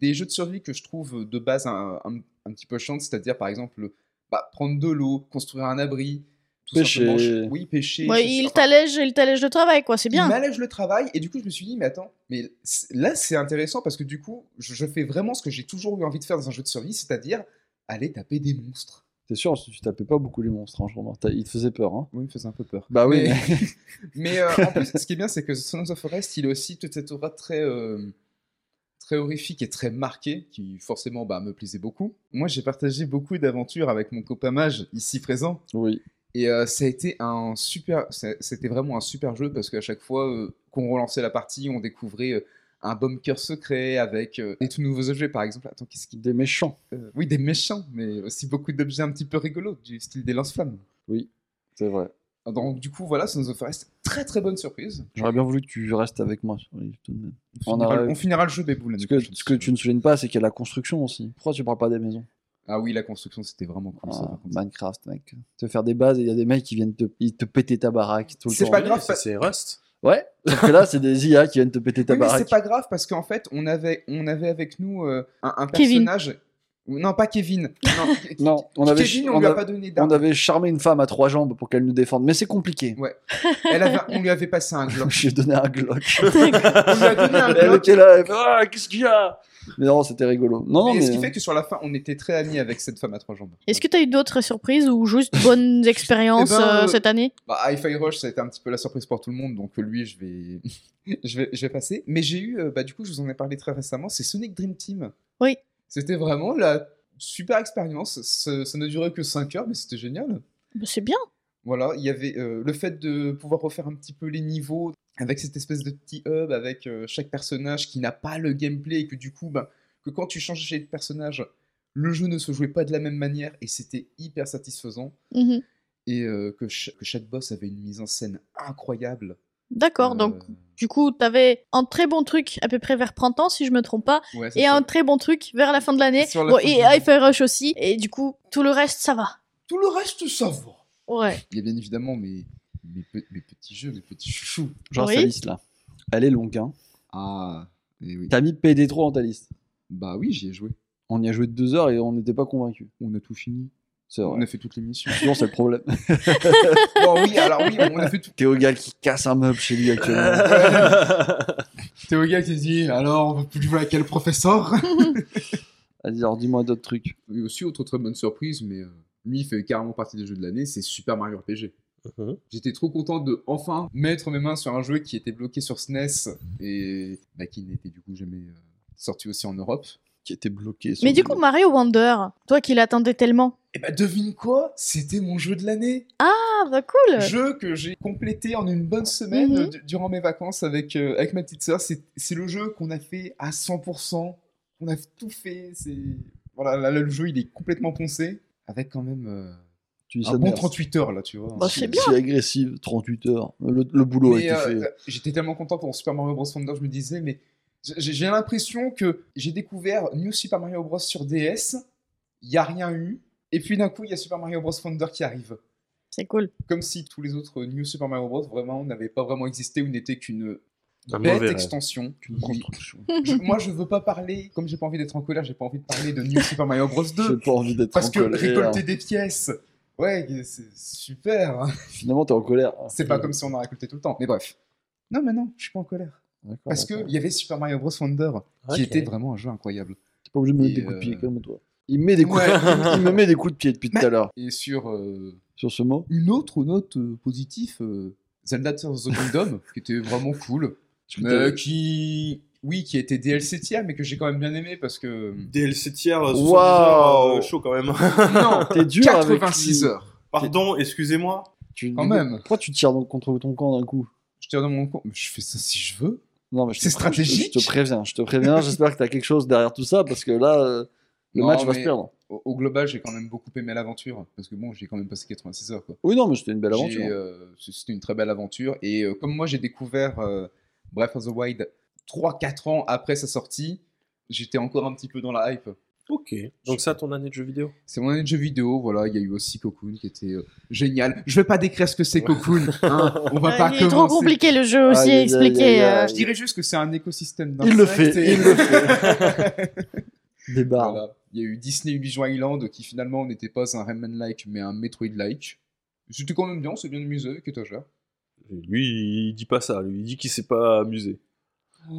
[SPEAKER 3] des jeux de survie que je trouve de base un, un- un petit peu chiantes, c'est-à-dire par exemple bah, prendre de l'eau, construire un abri, tout
[SPEAKER 2] Pêcher.
[SPEAKER 3] Oui, pêcher.
[SPEAKER 4] Ouais, il
[SPEAKER 3] enfin,
[SPEAKER 4] t'allège, il t'allège le travail, quoi. C'est
[SPEAKER 3] il
[SPEAKER 4] bien.
[SPEAKER 3] m'allège le travail et du coup, je me suis dit, mais attends, mais là, c'est intéressant parce que du coup, je, je fais vraiment ce que j'ai toujours eu envie de faire dans un jeu de survie, c'est-à-dire aller taper des monstres.
[SPEAKER 2] T'es sûr, tu tapais pas beaucoup les monstres, hein, je remarque. T'as- Il te faisait peur. Hein.
[SPEAKER 3] Oui, il me faisait un peu peur.
[SPEAKER 2] Bah oui.
[SPEAKER 3] Mais-
[SPEAKER 2] mais-
[SPEAKER 3] Mais euh, en plus, ce qui est bien, c'est que Sons of Forest, il a aussi toute cette aura très, euh, très horrifique et très marquée, qui forcément bah, me plaisait beaucoup. Moi, j'ai partagé beaucoup d'aventures avec mon copain Mage, ici présent.
[SPEAKER 2] oui.
[SPEAKER 3] Et euh, ça a été un super, c'était vraiment un super jeu parce qu'à chaque fois euh, qu'on relançait la partie, on découvrait euh, un bunker secret avec des tout nouveaux objets, par exemple. Attends, qu'est-ce qui
[SPEAKER 2] Des méchants.
[SPEAKER 3] Oui, des méchants, mais aussi beaucoup d'objets un petit peu rigolos, du style des lance-flammes.
[SPEAKER 2] C'est vrai.
[SPEAKER 3] Donc, du coup, voilà, Sons of Forest, très très bonne surprise.
[SPEAKER 2] J'aurais bien voulu que tu restes avec moi même.
[SPEAKER 3] On,
[SPEAKER 2] On
[SPEAKER 3] finira,
[SPEAKER 2] a-
[SPEAKER 3] on finira le jeu, Bébou, l'année
[SPEAKER 2] Ce que,
[SPEAKER 3] prochaine.
[SPEAKER 2] ce que tu ne soulignes pas, c'est qu'il y a la construction aussi. Pourquoi tu parles pas des maisons?
[SPEAKER 3] Ah oui, la construction, c'était vraiment cool.
[SPEAKER 2] Ah. Minecraft, mec. Te faire des bases et il y a des mecs qui viennent te, ils te péter ta baraque tout le
[SPEAKER 3] C'est
[SPEAKER 2] temps.
[SPEAKER 3] pas grave,
[SPEAKER 1] c'est Rust.
[SPEAKER 2] Ouais, que là, c'est des IA qui viennent te péter ta
[SPEAKER 3] Oui, mais
[SPEAKER 2] baraque.
[SPEAKER 3] c'est pas grave parce qu'en fait, on avait, on avait avec nous euh, un, un
[SPEAKER 4] Kevin.
[SPEAKER 3] personnage. Non, pas Kevin. Non,
[SPEAKER 2] Non, on avait,
[SPEAKER 3] Kevin, on,
[SPEAKER 2] on
[SPEAKER 3] lui a
[SPEAKER 2] a-
[SPEAKER 3] pas donné
[SPEAKER 2] on
[SPEAKER 3] d'arme.
[SPEAKER 2] avait charmé une femme à trois jambes pour qu'elle nous défende, mais c'est compliqué.
[SPEAKER 3] Elle avait- on lui avait passé un Glock.
[SPEAKER 2] J'ai donné un Glock.
[SPEAKER 3] on lui a donné un
[SPEAKER 2] elle
[SPEAKER 3] Glock.
[SPEAKER 2] était là, elle fait Ah, qu'est-ce qu'il y a? Mais non, c'était rigolo. Non, non,
[SPEAKER 3] Et
[SPEAKER 2] mais.
[SPEAKER 3] ce qui fait que sur la fin, on était très amis avec cette femme à trois jambes.
[SPEAKER 4] Est-ce que tu as eu d'autres surprises ou juste bonnes expériences
[SPEAKER 3] Eh ben,
[SPEAKER 4] euh,
[SPEAKER 3] euh,
[SPEAKER 4] cette année?
[SPEAKER 3] Bah, Hi-Fi Rush, ça a été un petit peu la surprise pour tout le monde, donc lui, je vais, je vais, je vais passer. Mais j'ai eu, euh, bah, du coup, je vous en ai parlé très récemment, c'est Sonic Dream Team.
[SPEAKER 4] Oui.
[SPEAKER 3] C'était vraiment la super expérience. Ça, ça ne durait que 5 heures, mais c'était génial.
[SPEAKER 4] Bah, C'est bien.
[SPEAKER 3] Voilà, il y avait euh, le fait de pouvoir refaire un petit peu les niveaux avec cette espèce de petit hub avec euh, chaque personnage qui n'a pas le gameplay et que du coup, bah, que quand tu changeais de personnage, le jeu ne se jouait pas de la même manière et c'était hyper satisfaisant.
[SPEAKER 4] Mhm.
[SPEAKER 3] Et euh, que, ch- que chaque boss avait une mise en scène incroyable.
[SPEAKER 4] D'accord,
[SPEAKER 3] Euh,
[SPEAKER 4] donc du coup, tu avais un très bon truc à peu près vers printemps, si je me trompe pas,
[SPEAKER 3] ouais,
[SPEAKER 4] et
[SPEAKER 3] ça.
[SPEAKER 4] un très bon truc vers la fin de l'année.
[SPEAKER 3] La
[SPEAKER 4] Bon, et. Hi-Fi Rush aussi, et du coup, tout le reste, ça va.
[SPEAKER 3] Tout le reste, ça va.
[SPEAKER 4] Ouais.
[SPEAKER 3] Il y a bien évidemment mes, mes, pe- mes petits jeux, mes petits chouchous.
[SPEAKER 2] Genre,
[SPEAKER 4] Oui.
[SPEAKER 2] sa liste là. Elle est longue, hein.
[SPEAKER 3] Ah, et oui.
[SPEAKER 2] T'as mis PD3 dans ta liste.
[SPEAKER 3] Bah oui, j'y ai joué.
[SPEAKER 2] On y a joué deux heures et on n'était pas convaincus.
[SPEAKER 3] On a tout fini.
[SPEAKER 2] C'est
[SPEAKER 3] On a fait toutes les missions.
[SPEAKER 2] Sinon, c'est le problème.
[SPEAKER 3] bon, oui, alors oui, on a fait tout.
[SPEAKER 2] Théogal qui casse un meuble chez lui actuellement.
[SPEAKER 3] Théo gars qui dit alors on va plus jouer à quel professeur?
[SPEAKER 2] Vas-y, alors dis-moi d'autres trucs.
[SPEAKER 3] Et aussi autre très bonne surprise, mais euh, lui il fait carrément partie des jeux de l'année, c'est Super Mario RPG.
[SPEAKER 1] Mhm.
[SPEAKER 3] J'étais trop content de enfin mettre mes mains sur un jeu qui était bloqué sur SNES et bah, qui n'était du coup jamais euh, sorti aussi en Europe.
[SPEAKER 2] Qui était bloqué.
[SPEAKER 4] Mais du coup, Mario Wonder, toi qui l'attendais tellement.
[SPEAKER 3] Et bah devine quoi? C'était mon jeu de l'année
[SPEAKER 4] Ah, bah cool
[SPEAKER 3] Jeu que j'ai complété en une bonne semaine
[SPEAKER 4] Mhm.
[SPEAKER 3] du- durant mes vacances avec, euh, avec ma petite sœur. C'est c'est le jeu qu'on a fait à 100%. On a tout fait. C'est voilà, là, là, le jeu il est complètement poncé avec quand même euh,
[SPEAKER 2] Tu dis
[SPEAKER 3] un
[SPEAKER 2] ça de
[SPEAKER 3] bon
[SPEAKER 2] merde.
[SPEAKER 3] 38 heures là, tu vois.
[SPEAKER 4] Bah, c'est bien.
[SPEAKER 2] Si agressive, 38 heures. Le, le boulot
[SPEAKER 3] Mais,
[SPEAKER 2] a été
[SPEAKER 3] euh,
[SPEAKER 2] fait.
[SPEAKER 3] J'étais tellement content pour Super Mario Bros. Wonder, je me disais, mais j'ai j'ai l'impression que j'ai découvert New Super Mario Bros. sur DS, il n'y a rien eu, et puis d'un coup, il y a Super Mario Bros. Wonder qui arrive.
[SPEAKER 4] C'est cool.
[SPEAKER 3] Comme si tous les autres New Super Mario Bros. vraiment n'avaient pas vraiment existé ou n'étaient qu'une
[SPEAKER 1] Un
[SPEAKER 3] bête extension.
[SPEAKER 2] Une
[SPEAKER 3] Oui.
[SPEAKER 2] construction.
[SPEAKER 3] Je- moi, je veux pas parler, comme j'ai pas envie d'être en colère, j'ai pas envie de parler de New Super Mario Bros.
[SPEAKER 2] J'ai
[SPEAKER 3] 2.
[SPEAKER 2] pas envie d'être
[SPEAKER 3] Parce
[SPEAKER 2] en
[SPEAKER 3] que
[SPEAKER 2] colère.
[SPEAKER 3] récolter des pièces, ouais, c'est super.
[SPEAKER 2] Finalement, t'es en colère.
[SPEAKER 3] C'est pas comme si on en récoltait tout le temps. Mais bref. Non, mais non, je suis pas en colère. Parce qu'il y avait Super Mario Bros. Wonder, qui était vraiment un jeu incroyable.
[SPEAKER 2] T'es pas obligé de me mettre
[SPEAKER 3] Et,
[SPEAKER 2] des coups de pied,
[SPEAKER 3] euh,
[SPEAKER 2] calme-toi. Il me met des coups,
[SPEAKER 3] Ouais.
[SPEAKER 2] il me met des coups de pied depuis tout
[SPEAKER 3] Mais-
[SPEAKER 2] à l'heure.
[SPEAKER 3] Et sur euh,
[SPEAKER 2] Sur ce mot,
[SPEAKER 3] une autre note euh, positive, euh, Zelda Tears of the Kingdom, qui était vraiment cool. Euh,
[SPEAKER 2] t'as-
[SPEAKER 3] qui, oui, qui était DLC tiers, mais que j'ai quand même bien aimé parce que.
[SPEAKER 1] DLC tiers, euh, 70
[SPEAKER 2] Waouh.
[SPEAKER 1] heures, euh, chaud quand même.
[SPEAKER 3] Non,
[SPEAKER 2] T'es dur avec
[SPEAKER 3] 86
[SPEAKER 2] lui.
[SPEAKER 3] heures.
[SPEAKER 1] Pardon, excusez-moi.
[SPEAKER 2] Tu-
[SPEAKER 3] Quand même.
[SPEAKER 2] Pourquoi tu tires donc contre ton camp d'un coup?
[SPEAKER 3] Je tire dans mon compte. Je fais ça si je veux.
[SPEAKER 2] Non, mais je te
[SPEAKER 3] C'est
[SPEAKER 2] pré- je te-
[SPEAKER 3] stratégique?
[SPEAKER 2] Je te préviens, je te préviens. J'espère que t'as quelque chose derrière tout ça parce que là, euh, le
[SPEAKER 3] Non,
[SPEAKER 2] match va se perdre.
[SPEAKER 3] Au, au global, j'ai quand même beaucoup aimé l'aventure parce que bon, j'ai quand même passé 86 heures quoi.
[SPEAKER 2] Oui, non, mais c'était une belle aventure.
[SPEAKER 3] euh, C'était une très belle aventure. Et euh, comme moi, j'ai découvert euh, Breath of the Wild 3-4 ans après sa sortie, j'étais encore un petit peu dans la hype.
[SPEAKER 1] Ok. Donc ça, ton année de jeu vidéo
[SPEAKER 3] C'est mon année de jeu vidéo, voilà. Il y a eu aussi Cocoon qui était euh, génial. Je vais pas décrire ce que c'est Cocoon. hein, on va pas
[SPEAKER 4] il est trop
[SPEAKER 3] commencer.
[SPEAKER 4] compliqué le jeu aussi
[SPEAKER 2] Aïe,
[SPEAKER 4] à
[SPEAKER 2] aïe, aïe,
[SPEAKER 4] expliquer. euh.
[SPEAKER 2] aïe.
[SPEAKER 3] Je dirais juste que c'est un écosystème
[SPEAKER 2] Il le fait,
[SPEAKER 3] et-
[SPEAKER 2] il le fait. Des barres.
[SPEAKER 3] Voilà. Il y a eu Disney Illusion Island qui finalement n'était pas un Rayman-like mais un Metroid-like. C'était quand même bien, c'est bien amusé avec étagère.
[SPEAKER 1] Lui, il dit pas ça. Lui, il dit qu'il s'est pas amusé.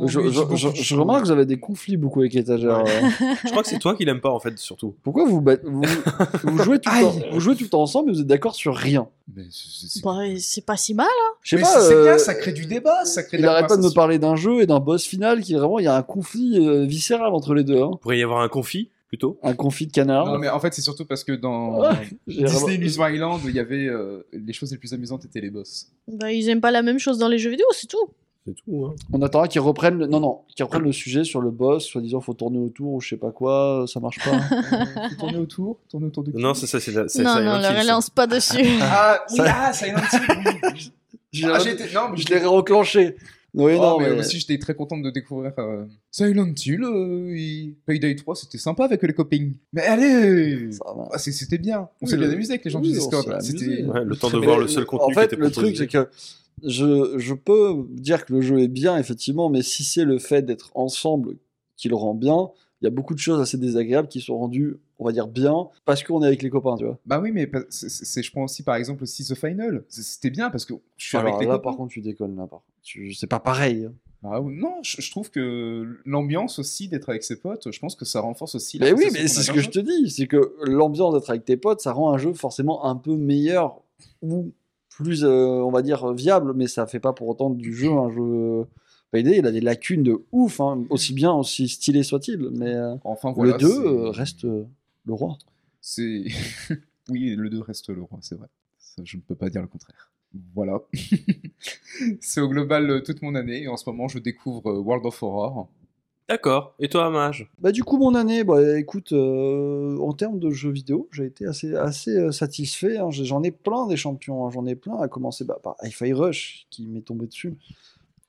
[SPEAKER 2] Je, je- je- je remarque que vous avez des conflits beaucoup avec étagère. euh.
[SPEAKER 1] Je crois que c'est toi qui l'aime pas en fait, surtout.
[SPEAKER 2] Pourquoi vous, bat- vous, vous jouez tout le temps, vous jouez tout le temps ensemble mais vous êtes d'accord sur rien?
[SPEAKER 3] Mais c'est- c'est-
[SPEAKER 4] Bah, c'est pas si mal.
[SPEAKER 2] Je sais
[SPEAKER 3] Mais
[SPEAKER 2] pas.
[SPEAKER 3] c'est- c'est
[SPEAKER 2] euh,
[SPEAKER 3] bien, ça crée du débat, ça crée de
[SPEAKER 2] il
[SPEAKER 3] la
[SPEAKER 2] arrête pas de me parler d'un jeu et d'un boss final qui vraiment il y a un conflit euh, viscéral entre les deux. hein.
[SPEAKER 1] Il pourrait y avoir un conflit, plutôt?
[SPEAKER 2] Un conflit de canard.
[SPEAKER 3] Non, mais en fait, c'est surtout parce que dans
[SPEAKER 2] Ouais,
[SPEAKER 3] Disney Illusion Island, il y avait euh, les choses les plus amusantes étaient les boss.
[SPEAKER 4] Bah, ils aiment pas la même chose dans les jeux vidéo, c'est tout.
[SPEAKER 1] C'est tout. Hein.
[SPEAKER 2] On attendra qu'ils reprennent le... non non qu'ils reprennent le sujet sur le boss, soi-disant faut tourner autour ou je sais pas quoi, ça marche pas.
[SPEAKER 3] Faut tourner autour, tourner autour de qui?
[SPEAKER 1] Non, c'est ça, c'est la-
[SPEAKER 4] Non, non, ne
[SPEAKER 1] ça.
[SPEAKER 4] relance pas dessus.
[SPEAKER 3] Ah, oui,
[SPEAKER 2] Ça-
[SPEAKER 3] ah, Silent Hill, oui.
[SPEAKER 2] J'ai-
[SPEAKER 3] Ah, j'ai été- non, mais
[SPEAKER 2] je l'ai reclenché. Oui
[SPEAKER 3] Oh,
[SPEAKER 2] non
[SPEAKER 3] mais
[SPEAKER 2] mais,
[SPEAKER 3] aussi j'étais très contente de découvrir euh, Silent Hill, euh, et Payday 3, c'était sympa avec les copains. Mais allez
[SPEAKER 2] ça.
[SPEAKER 3] Ah, C'était bien, on
[SPEAKER 2] Oui,
[SPEAKER 3] s'est bien amusé avec les gens
[SPEAKER 2] oui,
[SPEAKER 3] du
[SPEAKER 2] on
[SPEAKER 3] Discord. C'était
[SPEAKER 1] Ouais, le temps de
[SPEAKER 2] Mais
[SPEAKER 1] voir le seul contenu
[SPEAKER 2] En
[SPEAKER 1] qui
[SPEAKER 2] fait,
[SPEAKER 1] était
[SPEAKER 2] le
[SPEAKER 1] proposé.
[SPEAKER 2] truc, c'est que je, je peux dire que le jeu est bien, effectivement, mais si c'est le fait d'être ensemble qui le rend bien, il y a beaucoup de choses assez désagréables qui sont rendues, on va dire, bien, parce qu'on est avec les copains, tu vois.
[SPEAKER 3] Bah oui, mais c'est- je prends aussi par exemple aussi The Final. C'était bien parce que je suis
[SPEAKER 2] Alors
[SPEAKER 3] avec les
[SPEAKER 2] là,
[SPEAKER 3] copains.
[SPEAKER 2] par contre, tu déconnes, là, par contre. C'est pas pareil. hein.
[SPEAKER 3] Ah oui, non, je, je trouve que l'ambiance aussi d'être avec ses potes, je pense que ça renforce aussi la
[SPEAKER 2] Mais oui, mais c'est ce que je te dis, c'est que l'ambiance d'être avec tes potes, ça rend un jeu forcément un peu meilleur ou plus, euh, on va dire, viable, mais ça fait pas pour autant du jeu un jeu. Payday, il a des lacunes de ouf, hein, aussi bien, aussi stylé soit-il, mais euh,
[SPEAKER 3] Enfin voilà.
[SPEAKER 2] le 2
[SPEAKER 3] c'est-
[SPEAKER 2] euh, reste le roi.
[SPEAKER 3] C'est. oui, le 2 reste le roi, c'est vrai. Ça, je ne peux pas dire le contraire. Voilà. c'est au global toute mon année et en ce moment je découvre World of Horror.
[SPEAKER 1] D'accord. Et toi, Mage
[SPEAKER 2] Bah, du coup, mon année, bah, écoute, euh, en termes de jeux vidéo, j'ai été assez, assez euh, satisfait. hein. J'en ai plein des champions, hein. j'en ai plein, à commencer bah, par Hi-Fi Rush, qui m'est tombé dessus,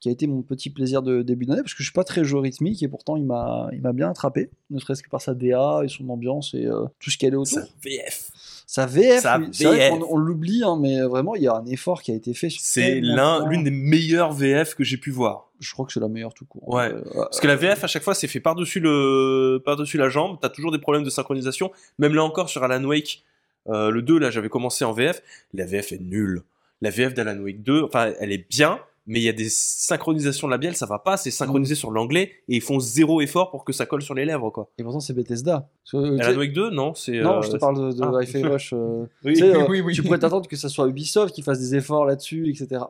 [SPEAKER 2] qui a été mon petit plaisir de début d'année, parce que je suis pas très jeu rythmique, et pourtant il m'a il m'a bien attrapé, ne serait-ce que par sa DA et son ambiance et euh, tout ce qu'elle est autour.
[SPEAKER 1] Sa VF.
[SPEAKER 2] Sa VF,
[SPEAKER 1] Sa
[SPEAKER 2] oui. vrai on l'oublie, hein, mais vraiment, il y a un effort qui a été fait.
[SPEAKER 1] C'est l'un, l'une des meilleures VF que j'ai pu voir.
[SPEAKER 2] Je crois que c'est la meilleure tout court.
[SPEAKER 1] Ouais.
[SPEAKER 2] Euh,
[SPEAKER 1] Parce que la VF, à chaque fois, c'est fait par-dessus le, par-dessus la jambe. T'as toujours des problèmes de synchronisation. Même là encore, sur Alan Wake, euh, le 2, là, j'avais commencé en VF. La VF est nulle. La VF d'Alan Wake 2, enfin, elle est bien, mais il y a des synchronisations labiales, ça va pas. C'est synchronisé sur l'anglais et ils font zéro effort pour que ça colle sur les lèvres, quoi.
[SPEAKER 2] Et pourtant, c'est Bethesda. Euh,
[SPEAKER 1] Alan Wake 2, non, c'est.
[SPEAKER 2] Non,
[SPEAKER 1] euh,
[SPEAKER 2] je te parle de, de
[SPEAKER 1] Ah.
[SPEAKER 2] Hi-Fi Rush. euh,
[SPEAKER 1] Oui,
[SPEAKER 2] euh,
[SPEAKER 3] oui, oui.
[SPEAKER 2] Tu pourrais t'attendre que ça soit Ubisoft qui fasse des efforts là-dessus, etc.